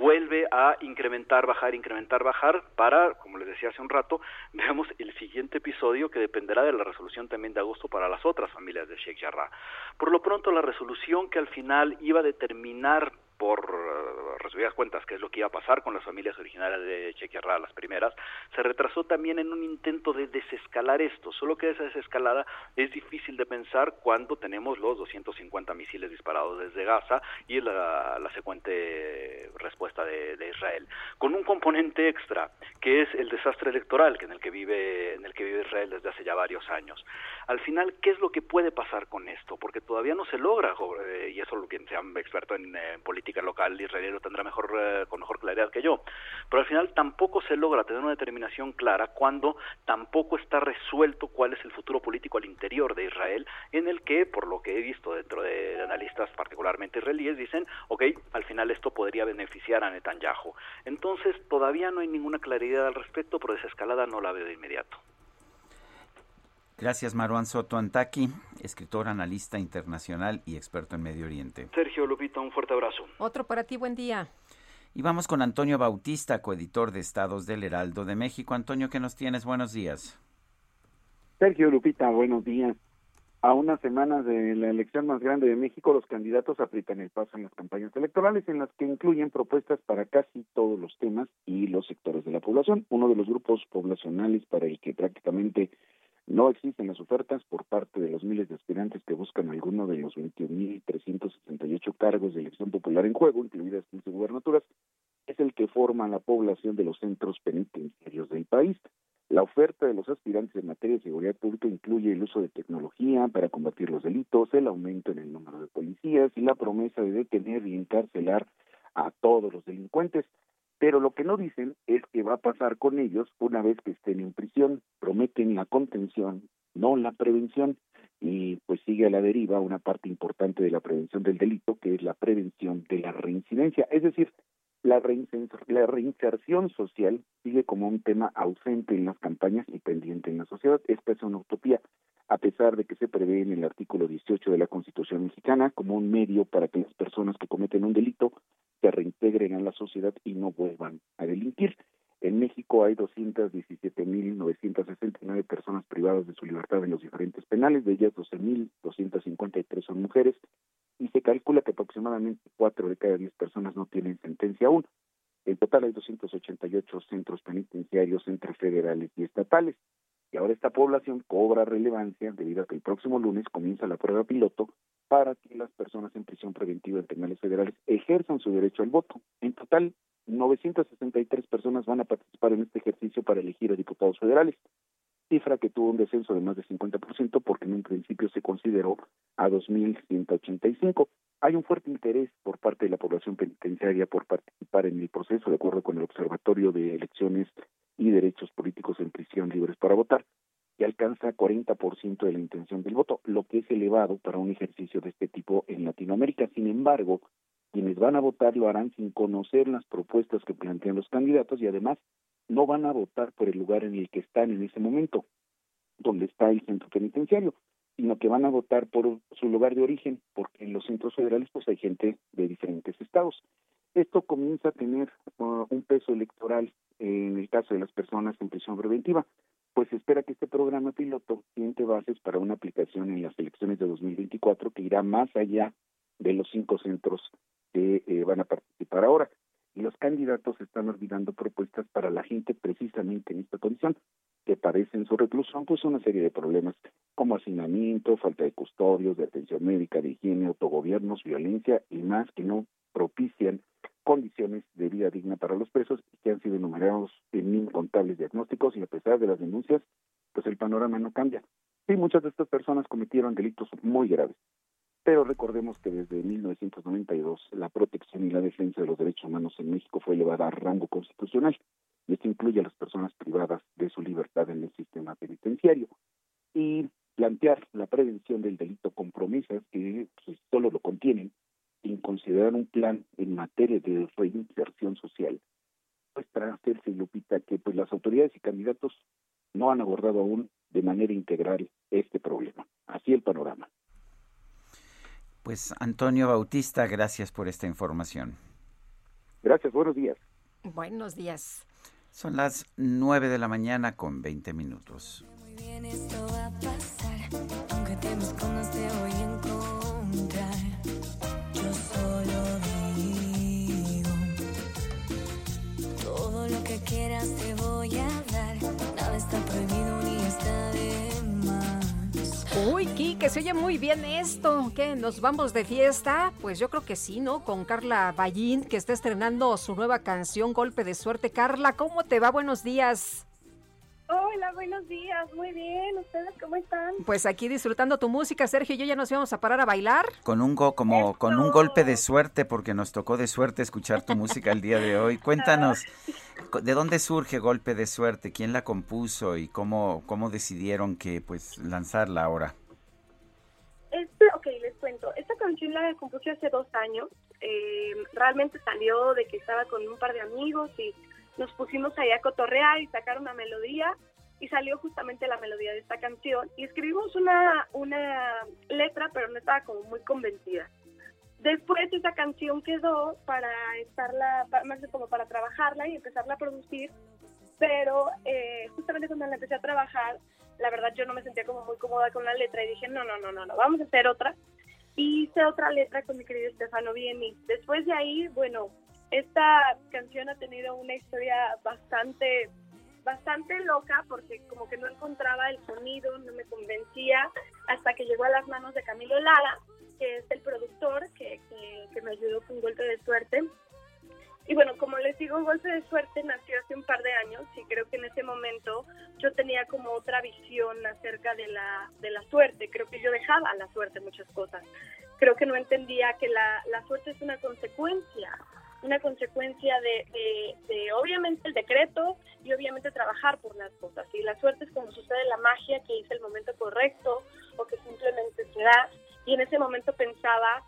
vuelve a incrementar, bajar, incrementar, bajar, para, como les decía hace un rato, veamos el siguiente episodio que dependerá de la resolución también de agosto para las otras familias de Sheikh Jarrah. Por lo pronto, la resolución que al final iba a determinar por uh, resumidas cuentas, que es lo que iba a pasar con las familias originarias de Chequerra, las primeras, se retrasó también en un intento de desescalar esto, solo que esa desescalada es difícil de pensar cuando tenemos los 250 misiles disparados desde Gaza y la, la secuente respuesta de, de, Israel, con un componente extra, que es el desastre electoral que en el que vive en el que vive Israel desde hace ya varios años. Al final, ¿qué es lo que puede pasar con esto? Porque todavía no se logra, eh, y eso lo que sea experto en eh, política local israelí lo tendrá mejor, eh, con mejor claridad que yo. Pero al final tampoco se logra tener una determinación clara cuando tampoco está resuelto cuál es el futuro político al interior de Israel, en el que, por lo que he visto dentro de analistas particularmente israelíes, dicen, ok, al final esto podría beneficiar a Netanyahu. Entonces todavía no hay ninguna claridad al respecto, pero esa escalada no la veo de inmediato. Gracias, Maruán Soto Antaki, escritor, analista internacional y experto en Medio Oriente. Sergio Lupita, un fuerte abrazo. Otro para ti, buen día. Y vamos con Antonio Bautista, coeditor de Estados del Heraldo de México. Antonio, ¿qué nos tienes? Buenos días. Sergio Lupita, buenos días. A unas semanas de la elección más grande de México, los candidatos aprietan el paso en las campañas electorales, en las que incluyen propuestas para casi todos los temas y los sectores de la población. Uno de los grupos poblacionales para el que prácticamente no existen las ofertas por parte de los miles de aspirantes que buscan alguno de los 21.368 cargos de elección popular en juego, incluidas 15 gubernaturas, es el que forma la población de los centros penitenciarios del país. La oferta de los aspirantes en materia de seguridad pública incluye el uso de tecnología para combatir los delitos, el aumento en el número de policías y la promesa de detener y encarcelar a todos los delincuentes. Pero lo que no dicen es qué va a pasar con ellos una vez que estén en prisión. Prometen la contención, no la prevención. Y pues sigue a la deriva una parte importante de la prevención del delito, que es la prevención de la reincidencia. Es decir, la, la reinserción social sigue como un tema ausente en las campañas y pendiente en la sociedad. Esta es una utopía, a pesar de que se prevé en el artículo 18 de la Constitución mexicana como un medio para que las personas que cometen un delito se reintegren a la sociedad y no vuelvan a delinquir. En México hay 217.969 personas privadas de su libertad en los diferentes penales, de ellas 12.253 son mujeres y se calcula que aproximadamente 4 de cada 10 personas no tienen sentencia aún. En total hay 288 centros penitenciarios entre federales y estatales. Y ahora esta población cobra relevancia debido a que el próximo lunes comienza la prueba piloto para que las personas en prisión preventiva en penales federales ejerzan su derecho al voto. Total, 963 personas van a participar en este ejercicio para elegir a diputados federales, cifra que tuvo un descenso de más de 50% porque en un principio se consideró a 2.185. Hay un fuerte interés por parte de la población penitenciaria por participar en el proceso, de acuerdo con el Observatorio de Elecciones y Derechos Políticos en Prisión Libres para Votar, que alcanza 40% de la intención del voto, lo que es elevado para un ejercicio de este tipo en Latinoamérica. Sin embargo, quienes van a votar lo harán sin conocer las propuestas que plantean los candidatos y además no van a votar por el lugar en el que están en ese momento, donde está el centro penitenciario, sino que van a votar por su lugar de origen, porque en los centros federales pues hay gente de diferentes estados. Esto comienza a tener uh, un peso electoral en el caso de las personas en prisión preventiva, pues se espera que este programa piloto siente bases para una aplicación en las elecciones de 2024 que irá más allá de los cinco centros que eh, van a participar ahora. Y los candidatos están olvidando propuestas para la gente precisamente en esta condición, que padecen su reclusión, pues una serie de problemas como hacinamiento, falta de custodios, de atención médica, de higiene, autogobiernos, violencia y más que no propician condiciones de vida digna para los presos y que han sido enumerados en incontables diagnósticos y a pesar de las denuncias, pues el panorama no cambia. Sí, muchas de estas personas cometieron delitos muy graves, pero recordemos que desde 1992 la protección y la defensa de los derechos humanos en México fue elevada a rango constitucional. Y esto incluye a las personas privadas de su libertad en el sistema penitenciario. Y plantear la prevención del delito con promesas que pues, solo lo contienen, sin considerar un plan en materia de reinserción social, pues para hacerse, Lupita, que pues las autoridades y candidatos no han abordado aún de manera integral este problema. Así el panorama. Pues Antonio Bautista, gracias por esta información. Gracias, buenos días. Buenos días. Son las 9 de la mañana con 20 minutos. Muy bien, esto va a pasar, aunque te me escondas te voy a Kike, se oye muy bien esto. ¿Qué? ¿Nos vamos de fiesta? Pues yo creo que sí, ¿no? Con Carla Ballín, que está estrenando su nueva canción, Golpe de Suerte. Carla, ¿cómo te va? Buenos días. Hola, buenos días. Muy bien. ¿Ustedes cómo están? Pues aquí disfrutando tu música, Sergio y yo ya nos íbamos a parar a bailar. Con un go, como con un golpe de suerte, porque nos tocó de suerte escuchar tu música el día de hoy. Cuéntanos, ¿de dónde surge Golpe de Suerte? ¿Quién la compuso y cómo, cómo decidieron que pues lanzarla ahora? Este, ok, les cuento. Esta canción la compuse hace dos años. Eh, realmente salió de que estaba con un par de amigos y nos pusimos ahí a cotorrear y sacar una melodía y salió justamente la melodía de esta canción y escribimos una, una letra pero no estaba como muy convencida. Después esa canción quedó para estarla, más como para trabajarla y empezarla a producir, pero eh, justamente cuando la empecé a trabajar, la verdad yo no me sentía como muy cómoda con la letra y dije, no, no, no, no, no, vamos a hacer otra. Y hice otra letra con mi querido Stefano Vieni. Después de ahí, bueno, esta canción ha tenido una historia bastante bastante loca porque como que no encontraba el sonido, no me convencía hasta que llegó a las manos de Camilo Lara, que es el productor que, que, que me ayudó con golpe de suerte. Y bueno, como les digo, Golpe de Suerte nació hace un par de años y creo que en ese momento yo tenía como otra visión acerca de la, de la suerte. Creo que yo dejaba a la suerte muchas cosas. Creo que no entendía que la, la suerte es una consecuencia, una consecuencia de, de, de, obviamente el decreto y obviamente trabajar por las cosas. Y la suerte es como sucede la magia, que es el momento correcto o que simplemente se da. Y en ese momento pensaba,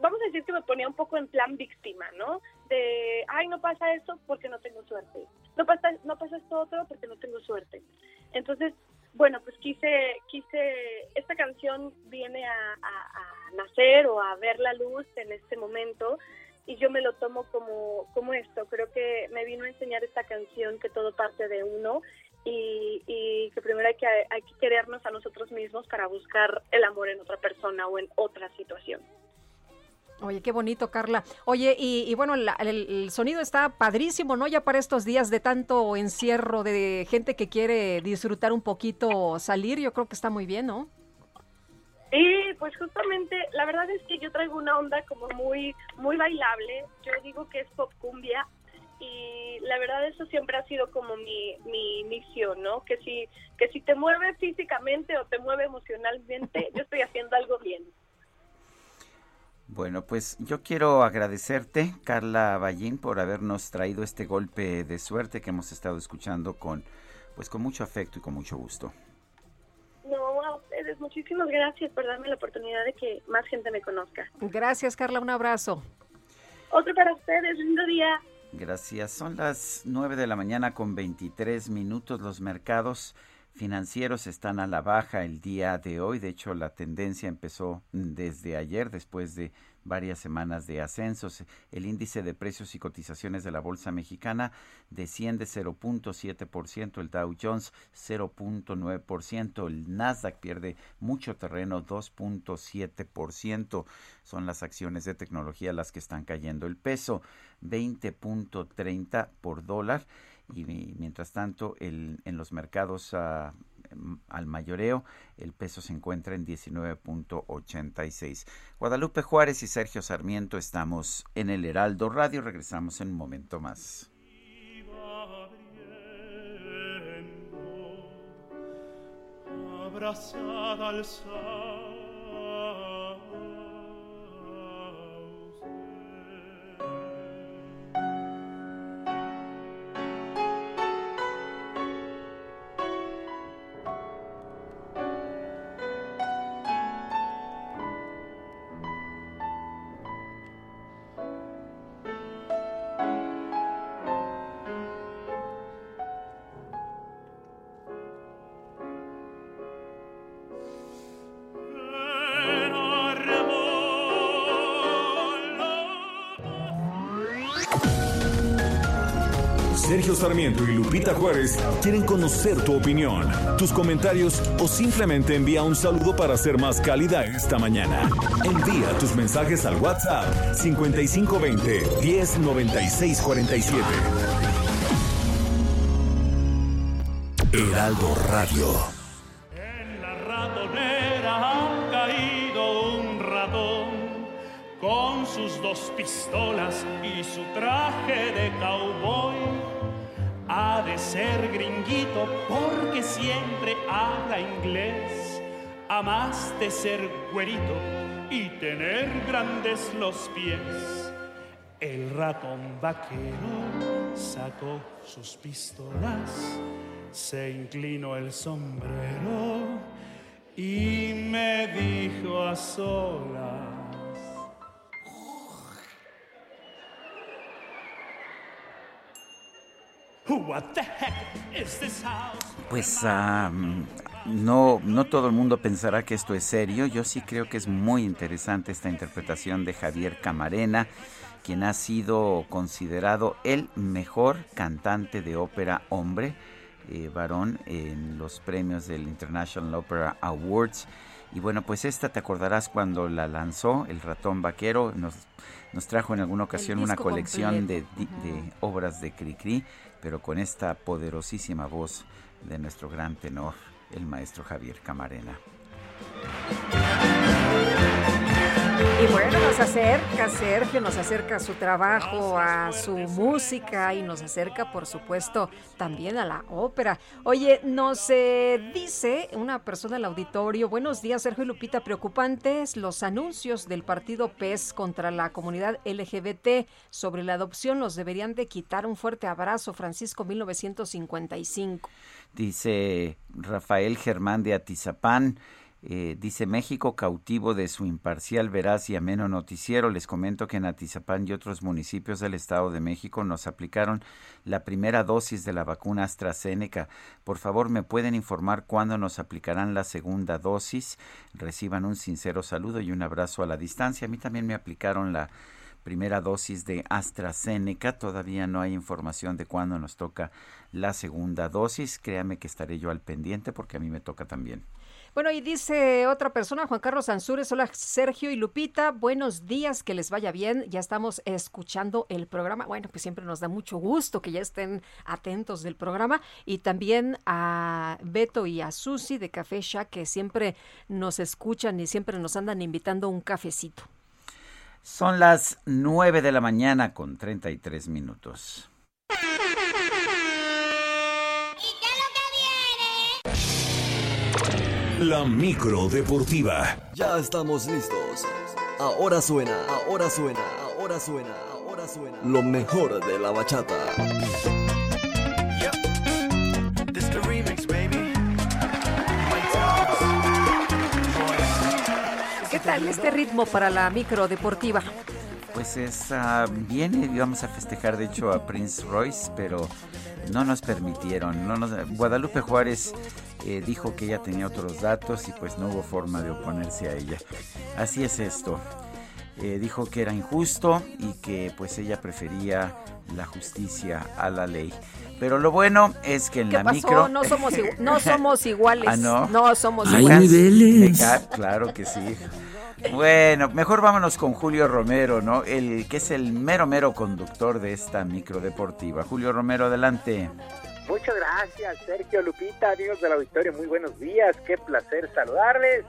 vamos a decir que me ponía un poco en plan víctima, ¿no? De, ay, no pasa esto porque no tengo suerte. No pasa, no pasa esto otro porque no tengo suerte. Entonces, bueno, pues quise, quise, esta canción viene a, nacer o a ver la luz en este momento y yo me lo tomo como, como esto. Creo que me vino a enseñar esta canción que todo parte de uno y, y, que primero hay que, hay que querernos a nosotros mismos para buscar el amor en otra persona o en otra situación. Oye, qué bonito, Carla. Oye, y, y bueno, la, el, el, sonido está padrísimo, ¿no? Ya para estos días de tanto encierro, de gente que quiere disfrutar un poquito, salir, yo creo que está muy bien, ¿no? Sí, pues justamente, la verdad es que yo traigo una onda como muy, muy bailable. Yo digo que es pop cumbia y la verdad eso siempre ha sido como mi, mi misión, ¿no? Que si, que si te mueve físicamente o te mueve emocionalmente, yo estoy haciendo algo bien. Bueno, pues yo quiero agradecerte, Carla Ballín, por habernos traído este golpe de suerte que hemos estado escuchando con, pues con mucho afecto y con mucho gusto. No, a ustedes, muchísimas gracias por darme la oportunidad de que más gente me conozca. Gracias, Carla, un abrazo. Otro para ustedes, lindo día. Gracias. Son las 9 de la mañana con 23 minutos. Los mercados financieros están a la baja el día de hoy. De hecho, la tendencia empezó desde ayer, después de varias semanas de ascensos. El índice de precios y cotizaciones de la Bolsa Mexicana desciende 0.7%, el Dow Jones 0.9%, el Nasdaq pierde mucho terreno 2.7%. Son las acciones de tecnología las que están cayendo. El peso 20.30 por dólar y mientras tanto el, en los mercados uh, al mayoreo el peso se encuentra en 19.86. Guadalupe Juárez y Sergio Sarmiento estamos en el Heraldo Radio, regresamos en un momento más. Abrazada al sol Sarmiento y Lupita Juárez quieren conocer tu opinión, tus comentarios o simplemente envía un saludo para ser más cálida esta mañana. Envía tus mensajes al WhatsApp 5520 109647. Heraldo Radio. En la ratonera ha caído un ratón con sus dos pistolas y su traje de cowboy de ser gringuito porque siempre habla inglés, a más de ser güerito y tener grandes los pies. El ratón vaquero sacó sus pistolas, se inclinó el sombrero y me dijo a solas. Pues um, no, no todo el mundo pensará que esto es serio. Yo sí creo que es muy interesante esta interpretación de Javier Camarena, quien ha sido considerado el mejor cantante de ópera hombre, eh, varón, en los premios del International Opera Awards. Y bueno, pues esta te acordarás cuando la lanzó El ratón vaquero, nos, nos trajo en alguna ocasión una colección de, de, obras de Cricri, pero con esta poderosísima voz de nuestro gran tenor, el maestro Javier Camarena. Y bueno, nos acerca Sergio, nos acerca a su trabajo, a su música y nos acerca, por supuesto, también a la ópera. Oye, nos eh, dice una persona del auditorio, buenos días Sergio y Lupita, preocupantes los anuncios del partido PES contra la comunidad LGBT sobre la adopción, los deberían de quitar. Un fuerte abrazo, Francisco 1955. Dice Rafael Germán de Atizapán. Eh, dice México cautivo de su imparcial, veraz y ameno noticiero. Les comento que en Atizapán y otros municipios del Estado de México nos aplicaron la primera dosis de la vacuna AstraZeneca. Por favor, ¿me pueden informar cuándo nos aplicarán la segunda dosis? Reciban un sincero saludo y un abrazo a la distancia. A mí también me aplicaron la primera dosis de AstraZeneca. Todavía no hay información de cuándo nos toca la segunda dosis. Créame que estaré yo al pendiente porque a mí me toca también. Bueno, y dice otra persona, Juan Carlos Ansúrez, hola Sergio y Lupita, buenos días, que les vaya bien, ya estamos escuchando el programa, bueno, pues siempre nos da mucho gusto que ya estén atentos del programa, y también a Beto y a Susi de Café Shack, que siempre nos escuchan y siempre nos andan invitando un cafecito. Son las 9 de la mañana con 33 minutos. La micro deportiva. Ya estamos listos. Ahora suena, ahora suena, ahora suena, ahora suena. Lo mejor de la bachata. ¿Qué tal este ritmo para la micro deportiva? Pues es uh, viene, íbamos a festejar de hecho a Prince Royce, pero no nos permitieron. No nos, Guadalupe Juárez eh, dijo que ella tenía otros datos y pues no hubo forma de oponerse a ella. Así es esto. Eh, dijo que era injusto y que pues ella prefería la justicia a la ley. Pero lo bueno es que en ¿Qué la pasó? micro... No somos, igu- no somos iguales. Ah, ¿no? No somos Hay iguales. niveles. claro que sí. Bueno, mejor vámonos con Julio Romero, ¿no? El que es el mero mero conductor de esta micro deportiva. Julio Romero, adelante. Muchas gracias, Sergio Lupita, amigos del auditorio, muy buenos días, qué placer saludarles.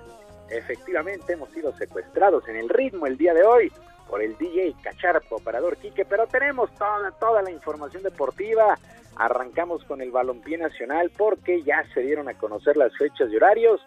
Efectivamente, hemos sido secuestrados en el ritmo el día de hoy por el DJ Cacharpo, operador Quique, pero tenemos toda, toda la información deportiva. Arrancamos con el balompié nacional porque ya se dieron a conocer las fechas y horarios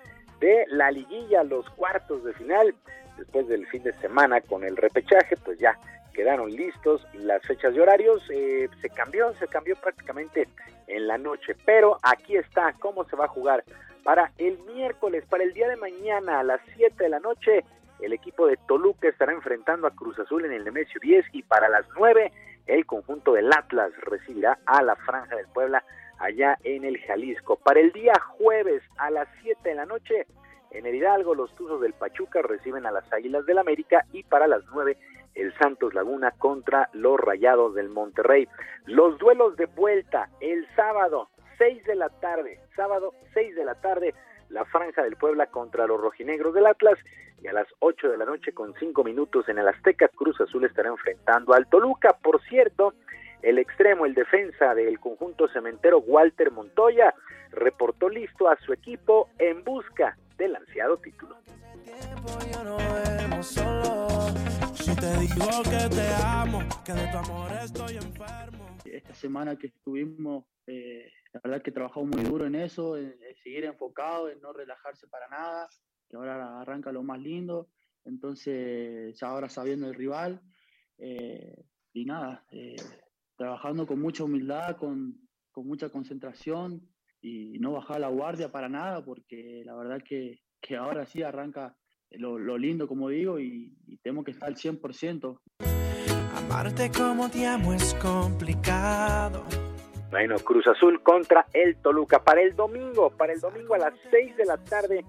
de la liguilla, los cuartos de final. Después del fin de semana con el repechaje, pues ya quedaron listos las fechas y horarios. Eh, se cambió, se cambió prácticamente en la noche, pero aquí está cómo se va a jugar para el miércoles, para el día de mañana a las 7 de la noche. El equipo de Toluca estará enfrentando a Cruz Azul en el Nemesio 10 y para las 9 el conjunto del Atlas recibirá a la Franja del Puebla allá en el Jalisco. Para el día jueves a las 7 de la noche en el Hidalgo los Tuzos del Pachuca reciben a las Águilas del América y para las 9 el Santos Laguna contra los Rayados del Monterrey. Los duelos de vuelta el sábado 6 de la tarde, sábado 6 de la tarde, la Franja del Puebla contra los Rojinegros del Atlas y a las 8 de la noche con 5 minutos en el Azteca Cruz Azul estará enfrentando al Toluca. Por cierto, el extremo, el defensa del conjunto cementero Walter Montoya reportó listo a su equipo en busca del ansiado título. Esta semana que estuvimos, eh, la verdad que trabajamos muy duro en eso, en, en seguir enfocado, en no relajarse para nada, que ahora arranca lo más lindo. Entonces, ya ahora sabiendo el rival, eh, y nada, eh, trabajando con mucha humildad, con, con mucha concentración y no bajar la guardia para nada, porque la verdad que, que ahora sí arranca lo, lo lindo, como digo, y, y tenemos que estar al 100%. Amarte como te amo es complicado. Bueno, Cruz Azul contra el Toluca para el domingo, para el domingo a las 6 de la tarde,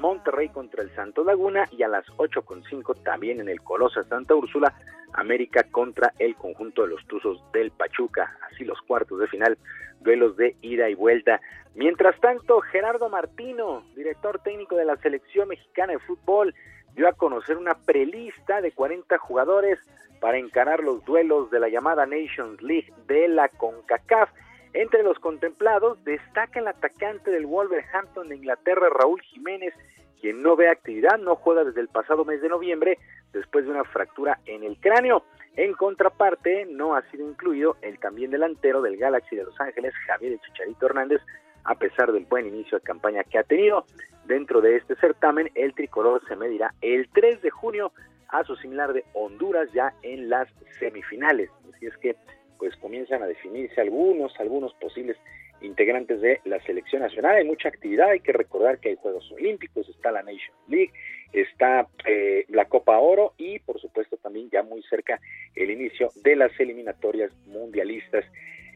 Monterrey contra el Santos Laguna y a las 8.5 también en el Colosa Santa Úrsula, América contra el conjunto de los Tuzos del Pachuca, así los cuartos de final, duelos de ida y vuelta. Mientras tanto, Gerardo Martino, director técnico de la selección mexicana de fútbol, dio a conocer una prelista de 40 jugadores para encarar los duelos de la llamada Nations League de la CONCACAF. Entre los contemplados destaca el atacante del Wolverhampton de Inglaterra, Raúl Jiménez, quien no ve actividad, no juega desde el pasado mes de noviembre después de una fractura en el cráneo. En contraparte, no ha sido incluido el también delantero del Galaxy de Los Ángeles, Javier Chicharito Hernández, a pesar del buen inicio de campaña que ha tenido. Dentro de este certamen, el tricolor se medirá el 3 de junio a su similar de Honduras ya en las semifinales. Así es que pues comienzan a definirse algunos, algunos posibles integrantes de la selección nacional. Hay mucha actividad, hay que recordar que hay Juegos Olímpicos, está la Nation League, está eh, la Copa Oro y por supuesto también ya muy cerca el inicio de las eliminatorias mundialistas.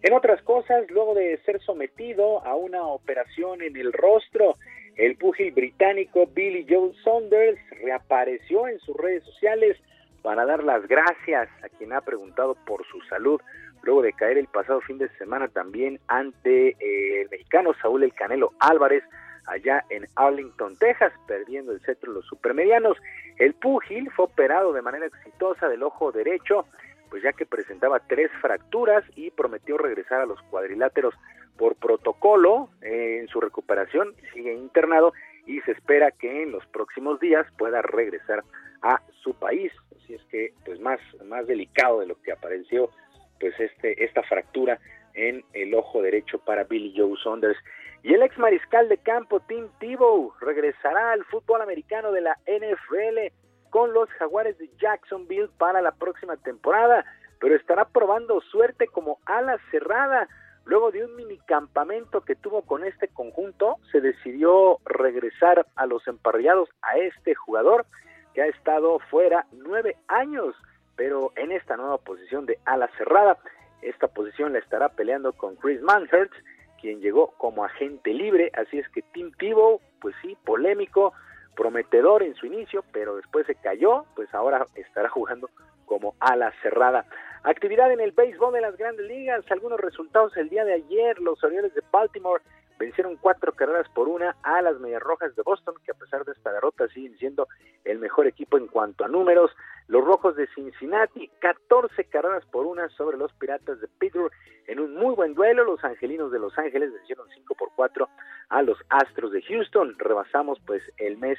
En otras cosas, luego de ser sometido a una operación en el rostro, el púgil británico Billy Joe Saunders reapareció en sus redes sociales para dar las gracias a quien ha preguntado por su salud luego de caer el pasado fin de semana también ante eh, el mexicano Saúl El Canelo Álvarez allá en Arlington, Texas, perdiendo el cetro de los supermedianos. El púgil fue operado de manera exitosa del ojo derecho, pues ya que presentaba tres fracturas y prometió regresar a los cuadriláteros por protocolo eh, en su recuperación, sigue internado y se espera que en los próximos días pueda regresar a su país. Así es que, pues más, más delicado de lo que apareció pues este esta fractura en el ojo derecho para Billy Joe Saunders. Y el ex mariscal de campo Tim Tebow regresará al fútbol americano de la NFL con los Jaguares de Jacksonville para la próxima temporada, pero estará probando suerte como ala cerrada. Luego de un mini campamento que tuvo con este conjunto, se decidió regresar a los emparrillados a este jugador que ha estado fuera nueve años pero en esta nueva posición de ala cerrada, esta posición la estará peleando con Chris Manhurst, quien llegó como agente libre, así es que Tim Tebow, pues sí, polémico, prometedor en su inicio, pero después se cayó, pues ahora estará jugando como ala cerrada. Actividad en el béisbol de las grandes ligas, algunos resultados el día de ayer, los Orioles de Baltimore vencieron cuatro carreras por una a las Medias Rojas de Boston, que a pesar de esta derrota siguen siendo el mejor equipo en cuanto a números. Los Rojos de Cincinnati, 14 carreras por una sobre los Piratas de Pittsburgh en un muy buen duelo. Los Angelinos de Los Ángeles vencieron 5 por 4 a los Astros de Houston. Rebasamos pues el mes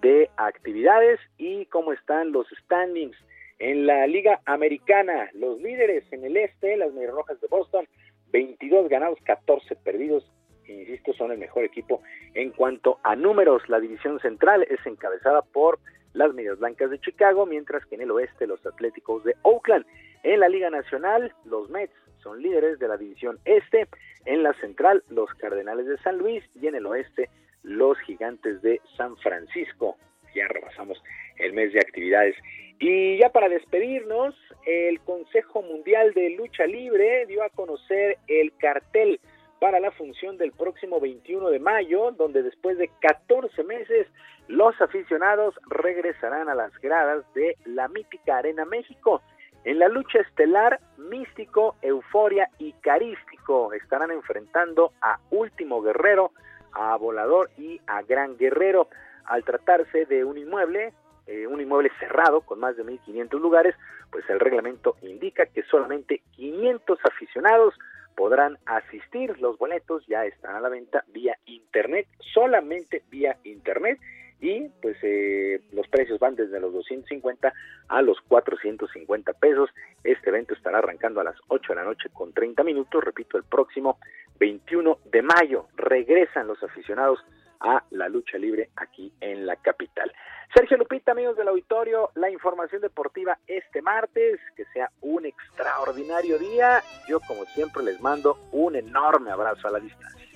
de actividades y cómo están los standings en la Liga Americana. Los líderes en el este, las Medias Rojas de Boston, 22 ganados, 14 perdidos insisto, son el mejor equipo en cuanto a números. La división central es encabezada por las Medias Blancas de Chicago, mientras que en el oeste los Atléticos de Oakland. En la Liga Nacional, los Mets son líderes de la división este. En la central, los Cardenales de San Luis y en el oeste, los Gigantes de San Francisco. Ya rebasamos el mes de actividades. Y ya para despedirnos, el Consejo Mundial de Lucha Libre dio a conocer el cartel para la función del próximo 21 de mayo, donde después de 14 meses los aficionados regresarán a las gradas de la mítica Arena México. En la lucha estelar, Místico, Euforia y Carístico estarán enfrentando a Último Guerrero, a Volador y a Gran Guerrero. Al tratarse de un inmueble, eh, un inmueble cerrado con más de 1.500 lugares, pues el reglamento indica que solamente 500 aficionados podrán asistir. Los boletos ya están a la venta vía internet, solamente vía internet. Y pues eh, los precios van desde los 250 a los 450 pesos. Este evento estará arrancando a las 8 de la noche con 30 minutos. Repito, el próximo 21 de mayo regresan los aficionados a la lucha libre aquí en la capital. Sergio Lupita, amigos del auditorio, la información deportiva este martes, que sea un extraordinario día. Yo como siempre les mando un enorme abrazo a la distancia.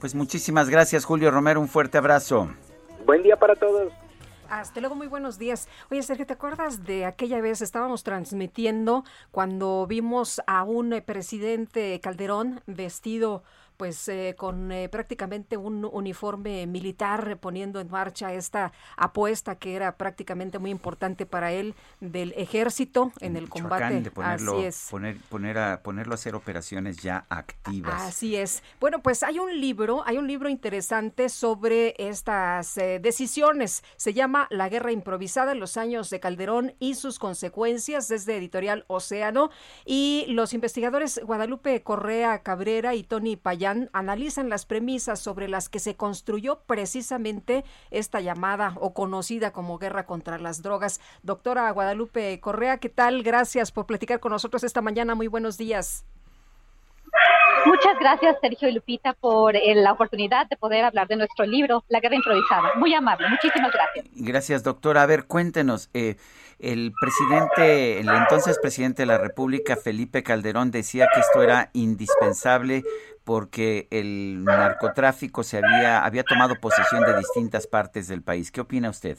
Pues muchísimas gracias Julio Romero, un fuerte abrazo. Buen día para todos. Hasta luego, muy buenos días. Oye, Sergio, ¿te acuerdas de aquella vez estábamos transmitiendo cuando vimos a un presidente Calderón vestido pues eh, con eh, prácticamente un uniforme militar poniendo en marcha esta apuesta que era prácticamente muy importante para él del ejército en el combate. De ponerlo, Así es. Poner, poner a, ponerlo a hacer operaciones ya activas. Así es. Bueno, pues hay un libro, hay un libro interesante sobre estas eh, decisiones. Se llama La guerra improvisada en los años de Calderón y sus consecuencias desde Editorial Océano y los investigadores Guadalupe Correa Cabrera y Tony Payá Analizan las premisas sobre las que se construyó precisamente esta llamada o conocida como guerra contra las drogas. Doctora Guadalupe Correa, ¿qué tal? Gracias por platicar con nosotros esta mañana. Muy buenos días. Muchas gracias, Sergio y Lupita, por eh, la oportunidad de poder hablar de nuestro libro, La Guerra Improvisada. Muy amable, muchísimas gracias. Gracias, doctora. A ver, cuéntenos, eh, el presidente, el entonces presidente de la República, Felipe Calderón, decía que esto era indispensable porque el narcotráfico se había, había tomado posesión de distintas partes del país. ¿Qué opina usted?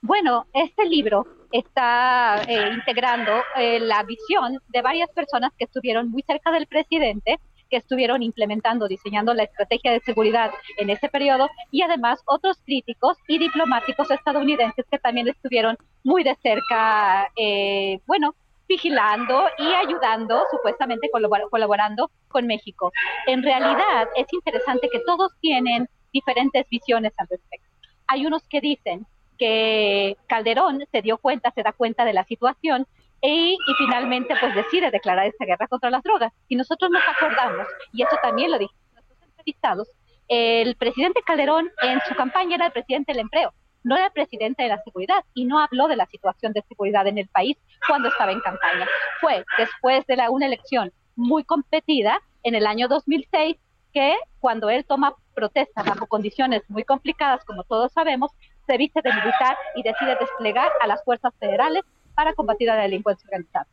Bueno, este libro está eh, integrando eh, la visión de varias personas que estuvieron muy cerca del presidente, que estuvieron implementando, diseñando la estrategia de seguridad en ese periodo, y además otros críticos y diplomáticos estadounidenses que también estuvieron muy de cerca, eh, bueno, vigilando y ayudando, supuestamente colaborando con México. En realidad es interesante que todos tienen diferentes visiones al respecto. Hay unos que dicen que Calderón se dio cuenta, se da cuenta de la situación y, y, finalmente pues decide declarar esta guerra contra las drogas. Y nosotros nos acordamos, y eso también lo dijimos nuestros entrevistados, el presidente Calderón en su campaña era el presidente del empleo, no era el presidente de la seguridad y no habló de la situación de seguridad en el país cuando estaba en campaña. Fue después de la, una elección muy competida en el año 2006 que cuando él toma protesta bajo condiciones muy complicadas, como todos sabemos, se viste de militar y decide desplegar a las fuerzas federales para combatir la delincuencia organizada.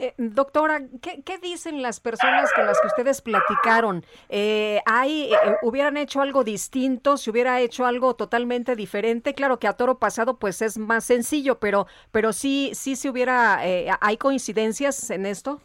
Eh, doctora, ¿qué, ¿qué, dicen las personas con las que ustedes platicaron? Eh, ¿hay, eh, ¿Hubieran hecho algo distinto? ¿Se hubiera hecho algo totalmente diferente? Claro que a toro pasado pues es más sencillo, pero, pero sí, sí se hubiera, eh, ¿hay coincidencias en esto?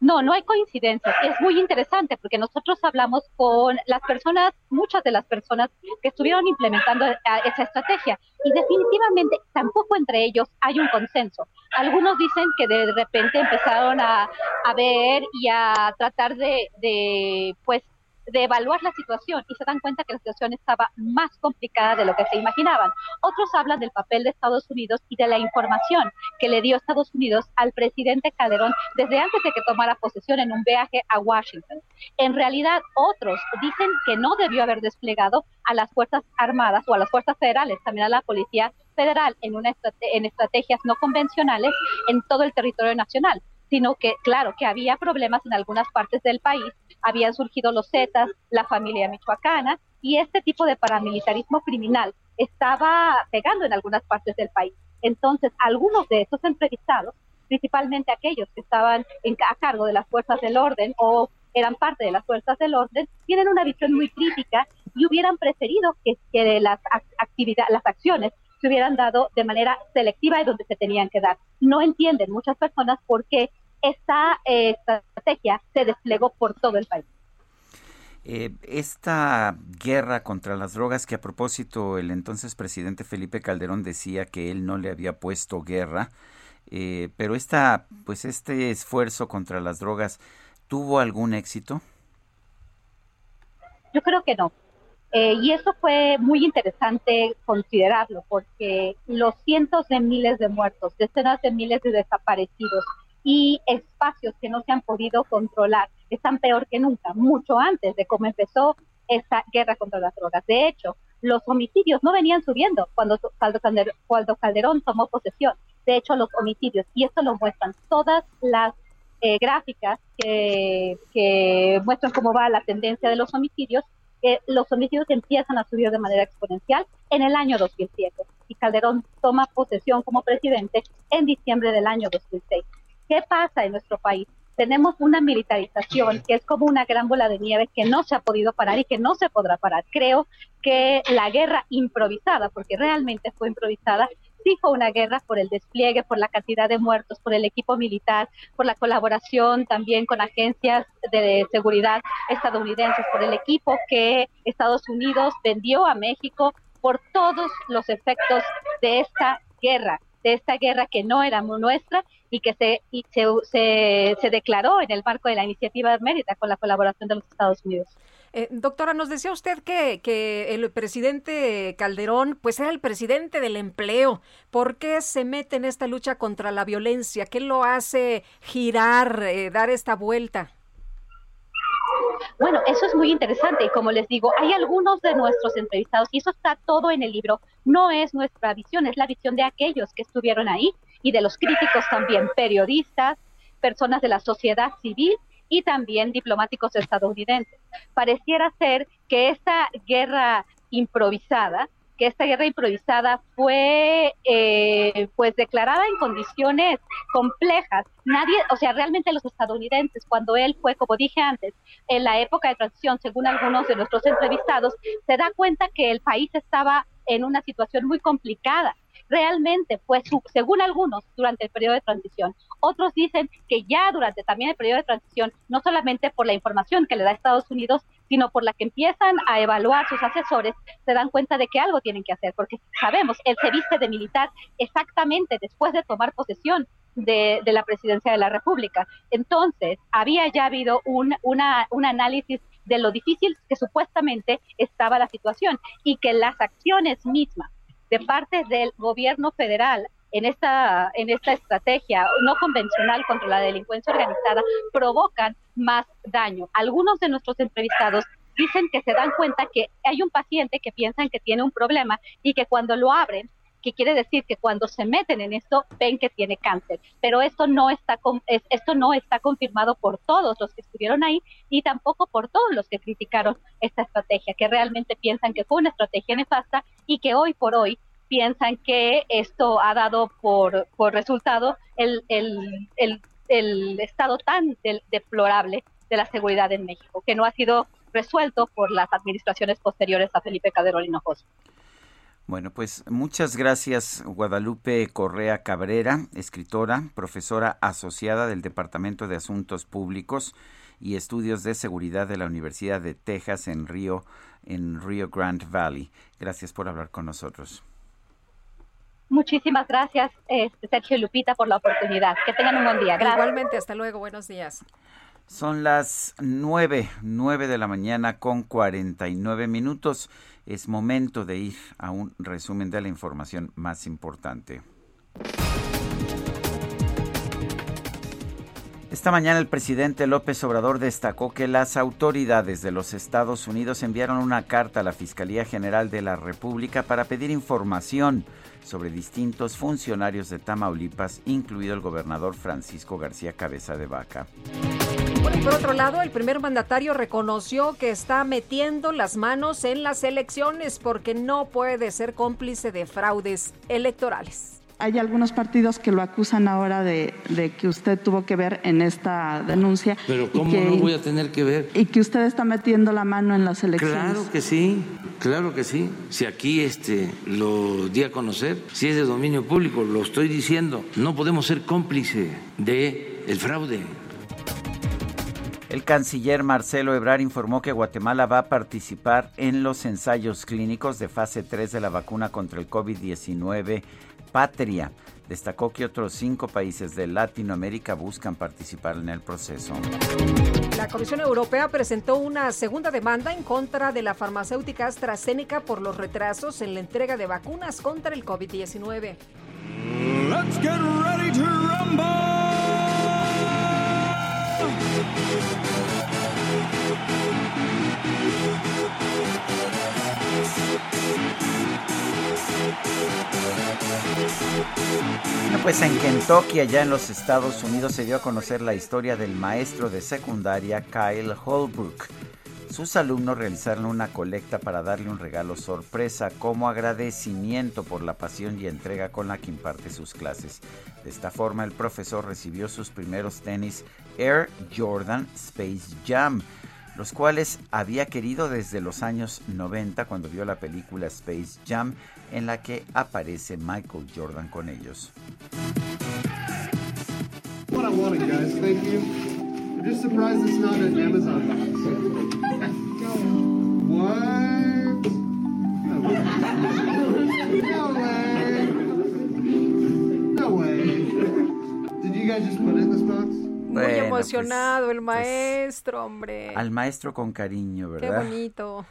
No, no hay coincidencias. Es muy interesante porque nosotros hablamos con las personas, muchas de las personas que estuvieron implementando esa estrategia y definitivamente tampoco entre ellos hay un consenso. Algunos dicen que de repente empezaron a, a ver y a tratar de, de pues de evaluar la situación y se dan cuenta que la situación estaba más complicada de lo que se imaginaban. Otros hablan del papel de Estados Unidos y de la información que le dio Estados Unidos al presidente Calderón desde antes de que tomara posesión en un viaje a Washington. En realidad, otros dicen que no debió haber desplegado a las Fuerzas Armadas o a las Fuerzas Federales, también a la Policía Federal en, una en estrategias no convencionales en todo el territorio nacional sino que, claro, que había problemas en algunas partes del país, habían surgido los Zetas, la familia michoacana, y este tipo de paramilitarismo criminal estaba pegando en algunas partes del país. Entonces, algunos de esos entrevistados, principalmente aquellos que estaban en, a cargo de las fuerzas del orden o eran parte de las fuerzas del orden, tienen una visión muy crítica y hubieran preferido que, que las actividades, las acciones se hubieran dado de manera selectiva y donde se tenían que dar. No entienden muchas personas por qué esta eh, estrategia se desplegó por todo el país. Eh, esta guerra contra las drogas, que a propósito el entonces presidente Felipe Calderón decía que él no le había puesto guerra, eh, pero esta, pues este esfuerzo contra las drogas, ¿tuvo algún éxito? Yo creo que no. Eh, y eso fue muy interesante considerarlo, porque los cientos de miles de muertos, decenas de miles de desaparecidos y espacios que no se han podido controlar están peor que nunca, mucho antes de cómo empezó esta guerra contra las drogas. De hecho, los homicidios no venían subiendo cuando, cuando Calderón tomó posesión. De hecho, los homicidios, y esto lo muestran todas las eh, gráficas que, muestran cómo va la tendencia de los homicidios, que los homicidios empiezan a subir de manera exponencial en el año 2007 y Calderón toma posesión como presidente en diciembre del año 2006. ¿Qué pasa en nuestro país? Tenemos una militarización que es como una gran bola de nieve que no se ha podido parar y que no se podrá parar. Creo que la guerra improvisada, porque realmente fue improvisada, sí fue una guerra por el despliegue, por la cantidad de muertos, por el equipo militar, por la colaboración también con agencias de seguridad estadounidenses, por el equipo que Estados Unidos vendió a México, por todos los efectos de esta guerra, de esta guerra que no era nuestra y que se, y se, se, se declaró en el marco de la iniciativa Mérida con la colaboración de los Estados Unidos. Eh, doctora, nos decía usted que, que el presidente Calderón, pues era el presidente del empleo. ¿Por qué se mete en esta lucha contra la violencia? ¿Qué lo hace girar, eh, dar esta vuelta? Bueno, eso es muy interesante y como les digo, hay algunos de nuestros entrevistados y eso está todo en el libro. No es nuestra visión, es la visión de aquellos que estuvieron ahí y de los críticos también, periodistas, personas de la sociedad civil y también diplomáticos estadounidenses. Pareciera ser que esta guerra improvisada que esta guerra improvisada fue eh, pues declarada en condiciones complejas. Nadie, o sea, realmente los estadounidenses, cuando él fue, como dije antes, en la época de transición, según algunos de nuestros entrevistados, se da cuenta que el país estaba en una situación muy complicada realmente fue, según algunos, durante el periodo de transición. Otros dicen que ya durante también el periodo de transición, no solamente por la información que le da Estados Unidos, sino por la que empiezan a evaluar sus asesores, se dan cuenta de que algo tienen que hacer, porque sabemos, él se viste de militar exactamente después de tomar posesión de, la presidencia de la República. Entonces, había ya habido un, un análisis de lo difícil que supuestamente estaba la situación y que las acciones mismas de parte del gobierno federal en esta, en esta estrategia no convencional contra la delincuencia organizada provocan más daño. Algunos de nuestros entrevistados dicen que se dan cuenta que hay un paciente que piensan que tiene un problema y que cuando lo abren, que quiere decir que cuando se meten en esto ven que tiene cáncer, pero esto no está esto no está confirmado por todos los que estuvieron ahí y tampoco por todos los que criticaron esta estrategia, que realmente piensan que fue una estrategia nefasta y que hoy por hoy piensan que esto ha dado por, por resultado el, estado tan deplorable de la seguridad en México, que no ha sido resuelto por las administraciones posteriores a Felipe Calderón Hinojosa. Bueno, pues muchas gracias Guadalupe Correa Cabrera, escritora, profesora asociada del Departamento de Asuntos Públicos y Estudios de Seguridad de la Universidad de Texas en Río, en Rio Grande Valley. Gracias por hablar con nosotros. Muchísimas gracias, este, Sergio y Lupita, por la oportunidad. Que tengan un buen día. Gracias. Igualmente, hasta luego. Buenos días. Son las nueve, nueve de la mañana con cuarenta y nueve minutos. Es momento de ir a un resumen de la información más importante. Esta mañana el presidente López Obrador destacó que las autoridades de los Estados Unidos enviaron una carta a la Fiscalía General de la República para pedir información sobre distintos funcionarios de Tamaulipas, incluido el gobernador Francisco García Cabeza de Vaca. por otro lado, el primer mandatario reconoció que está metiendo las manos en las elecciones porque no puede ser cómplice de fraudes electorales hay algunos partidos que lo acusan ahora de, que usted tuvo que ver en esta denuncia. Pero ¿cómo no voy a tener que ver? Y que usted está metiendo la mano en las elecciones. Claro que sí, claro que sí. Si aquí este lo di a conocer, si es de dominio público, lo estoy diciendo. No podemos ser cómplice de el fraude. El canciller Marcelo Ebrard informó que Guatemala va a participar en los ensayos clínicos de fase 3 de la vacuna contra el COVID-19 Patria. Destacó que otros cinco países de Latinoamérica buscan participar en el proceso. La Comisión Europea presentó una segunda demanda en contra de la farmacéutica AstraZeneca por los retrasos en la entrega de vacunas contra el COVID-19. Pues en Kentucky, allá en los Estados Unidos, se dio a conocer la historia del maestro de secundaria Kyle Holbrook. Sus alumnos realizaron una colecta para darle un regalo sorpresa como agradecimiento por la pasión y entrega con la que imparte sus clases. De esta forma, el profesor recibió sus primeros tenis Air Jordan Space Jam los cuales había querido desde los años 90 cuando vio la película Space Jam en la que aparece Michael Jordan con ellos. Did you guys just put in this box? Muy pues, emocionado el pues, maestro, hombre. Al maestro con cariño, ¿verdad? Qué bonito.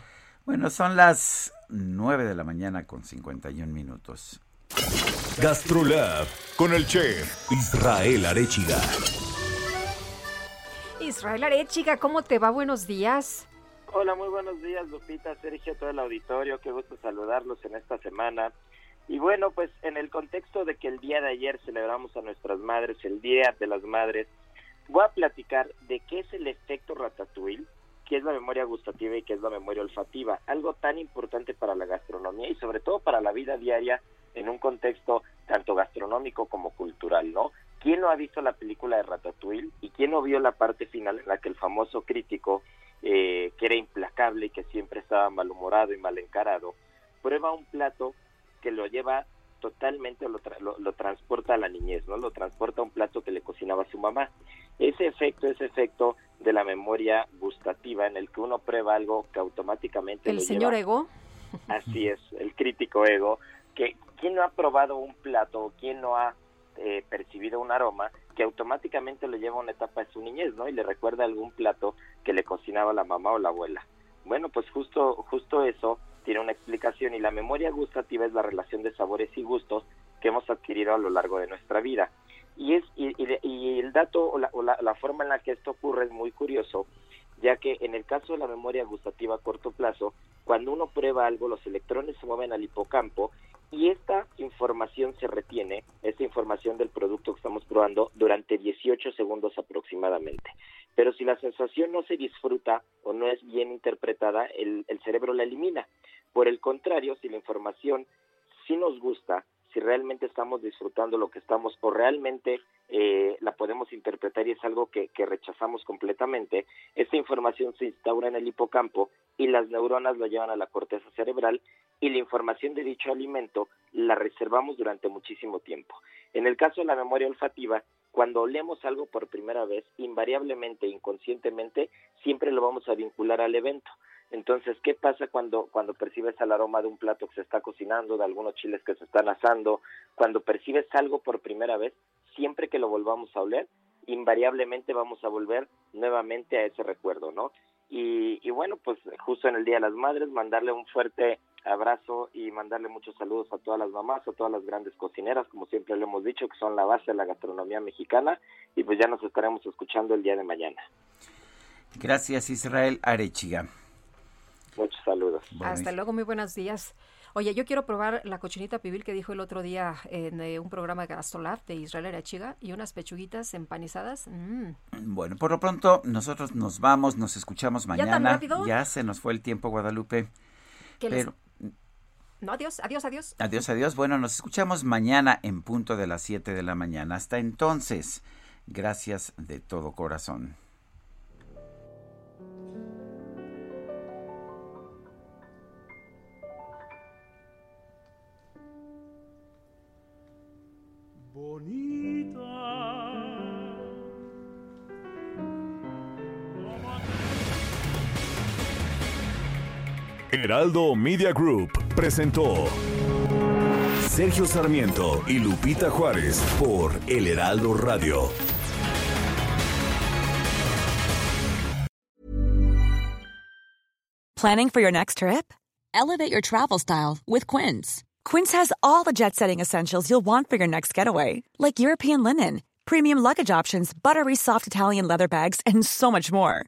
Bueno, son las 9 de la mañana con 51 minutos. Gastrolab con el chef Israel Arechiga. Israel Arechiga, ¿cómo te va? Buenos días. Hola, muy buenos días, Lupita, Sergio, todo el auditorio. Qué gusto saludarlos en esta semana. Y bueno, pues en el contexto de que el día de ayer celebramos a nuestras madres, el Día de las Madres, voy a platicar de qué es el efecto ratatouille, qué es la memoria gustativa y qué es la memoria olfativa, algo tan importante para la gastronomía y sobre todo para la vida diaria en un contexto tanto gastronómico como cultural, ¿no? ¿Quién no ha visto la película de Ratatouille y quién no vio la parte final en la que el famoso crítico, eh, que era implacable y que siempre estaba malhumorado y mal encarado, prueba un plato que lo lleva totalmente, lo, tra- lo, lo transporta a la niñez, ¿no? Lo transporta a un plato que le cocinaba su mamá. Ese efecto, ese efecto de la memoria gustativa en el que uno prueba algo que automáticamente El señor lleva Ego. Así es, el crítico ego, que quién no ha probado un plato o quién no ha eh, percibido un aroma que automáticamente lo lleva a una etapa de su niñez, ¿no? Y le recuerda algún plato que le cocinaba la mamá o la abuela. Bueno, pues justo justo eso tiene una explicación y la memoria gustativa es la relación de sabores y gustos que hemos adquirido a lo largo de nuestra vida. Y es y, el dato o, la, o la- la forma en la que esto ocurre es muy curioso, ya que en el caso de la memoria gustativa a corto plazo, cuando uno prueba algo, los electrones se mueven al hipocampo y esta información se retiene, esta información del producto que estamos probando, durante 18 segundos aproximadamente. Pero si la sensación no se disfruta o no es bien interpretada, el, el cerebro la elimina. Por el contrario, si la información sí nos gusta, si realmente estamos disfrutando lo que estamos o realmente eh, la podemos interpretar y es algo que, que rechazamos completamente, esta información se instaura en el hipocampo y las neuronas la llevan a la corteza cerebral y la información de dicho alimento la reservamos durante muchísimo tiempo. En el caso de la memoria olfativa, cuando olemos algo por primera vez, invariablemente, inconscientemente, siempre lo vamos a vincular al evento. Entonces, ¿qué pasa cuando, cuando percibes el aroma de un plato que se está cocinando, de algunos chiles que se están asando? Cuando percibes algo por primera vez, siempre que lo volvamos a oler, invariablemente vamos a volver nuevamente a ese recuerdo, ¿no? Y, y bueno, pues justo en el Día de las Madres, mandarle un fuerte abrazo y mandarle muchos saludos a todas las mamás, a todas las grandes cocineras, como siempre le hemos dicho, que son la base de la gastronomía mexicana, y pues ya nos estaremos escuchando el día de mañana. Gracias, Israel Arechiga. Muchos saludos. Hasta luego, muy buenos días. Oye, yo quiero probar la cochinita pibil que dijo el otro día en eh, un programa de Gastrolab de Israel Arechiga y unas pechuguitas empanizadas. Mm. Bueno, por lo pronto nosotros nos vamos, nos escuchamos ¿Ya tan mañana. rápido? Ya se nos fue el tiempo, Guadalupe. ¿Qué les- Pero No, adiós, adiós, adiós. adiós, adiós. Bueno, nos escuchamos mañana en punto de las 7 de la mañana. Hasta entonces, gracias de todo corazón. Heraldo Media Group presentó Sergio Sarmiento y Lupita Juárez por El Heraldo Radio. Planning for your next trip? Elevate your travel style with Quince. Quince has all the jet setting essentials you'll want for your next getaway, like European linen, premium luggage options, buttery soft Italian leather bags, and so much more.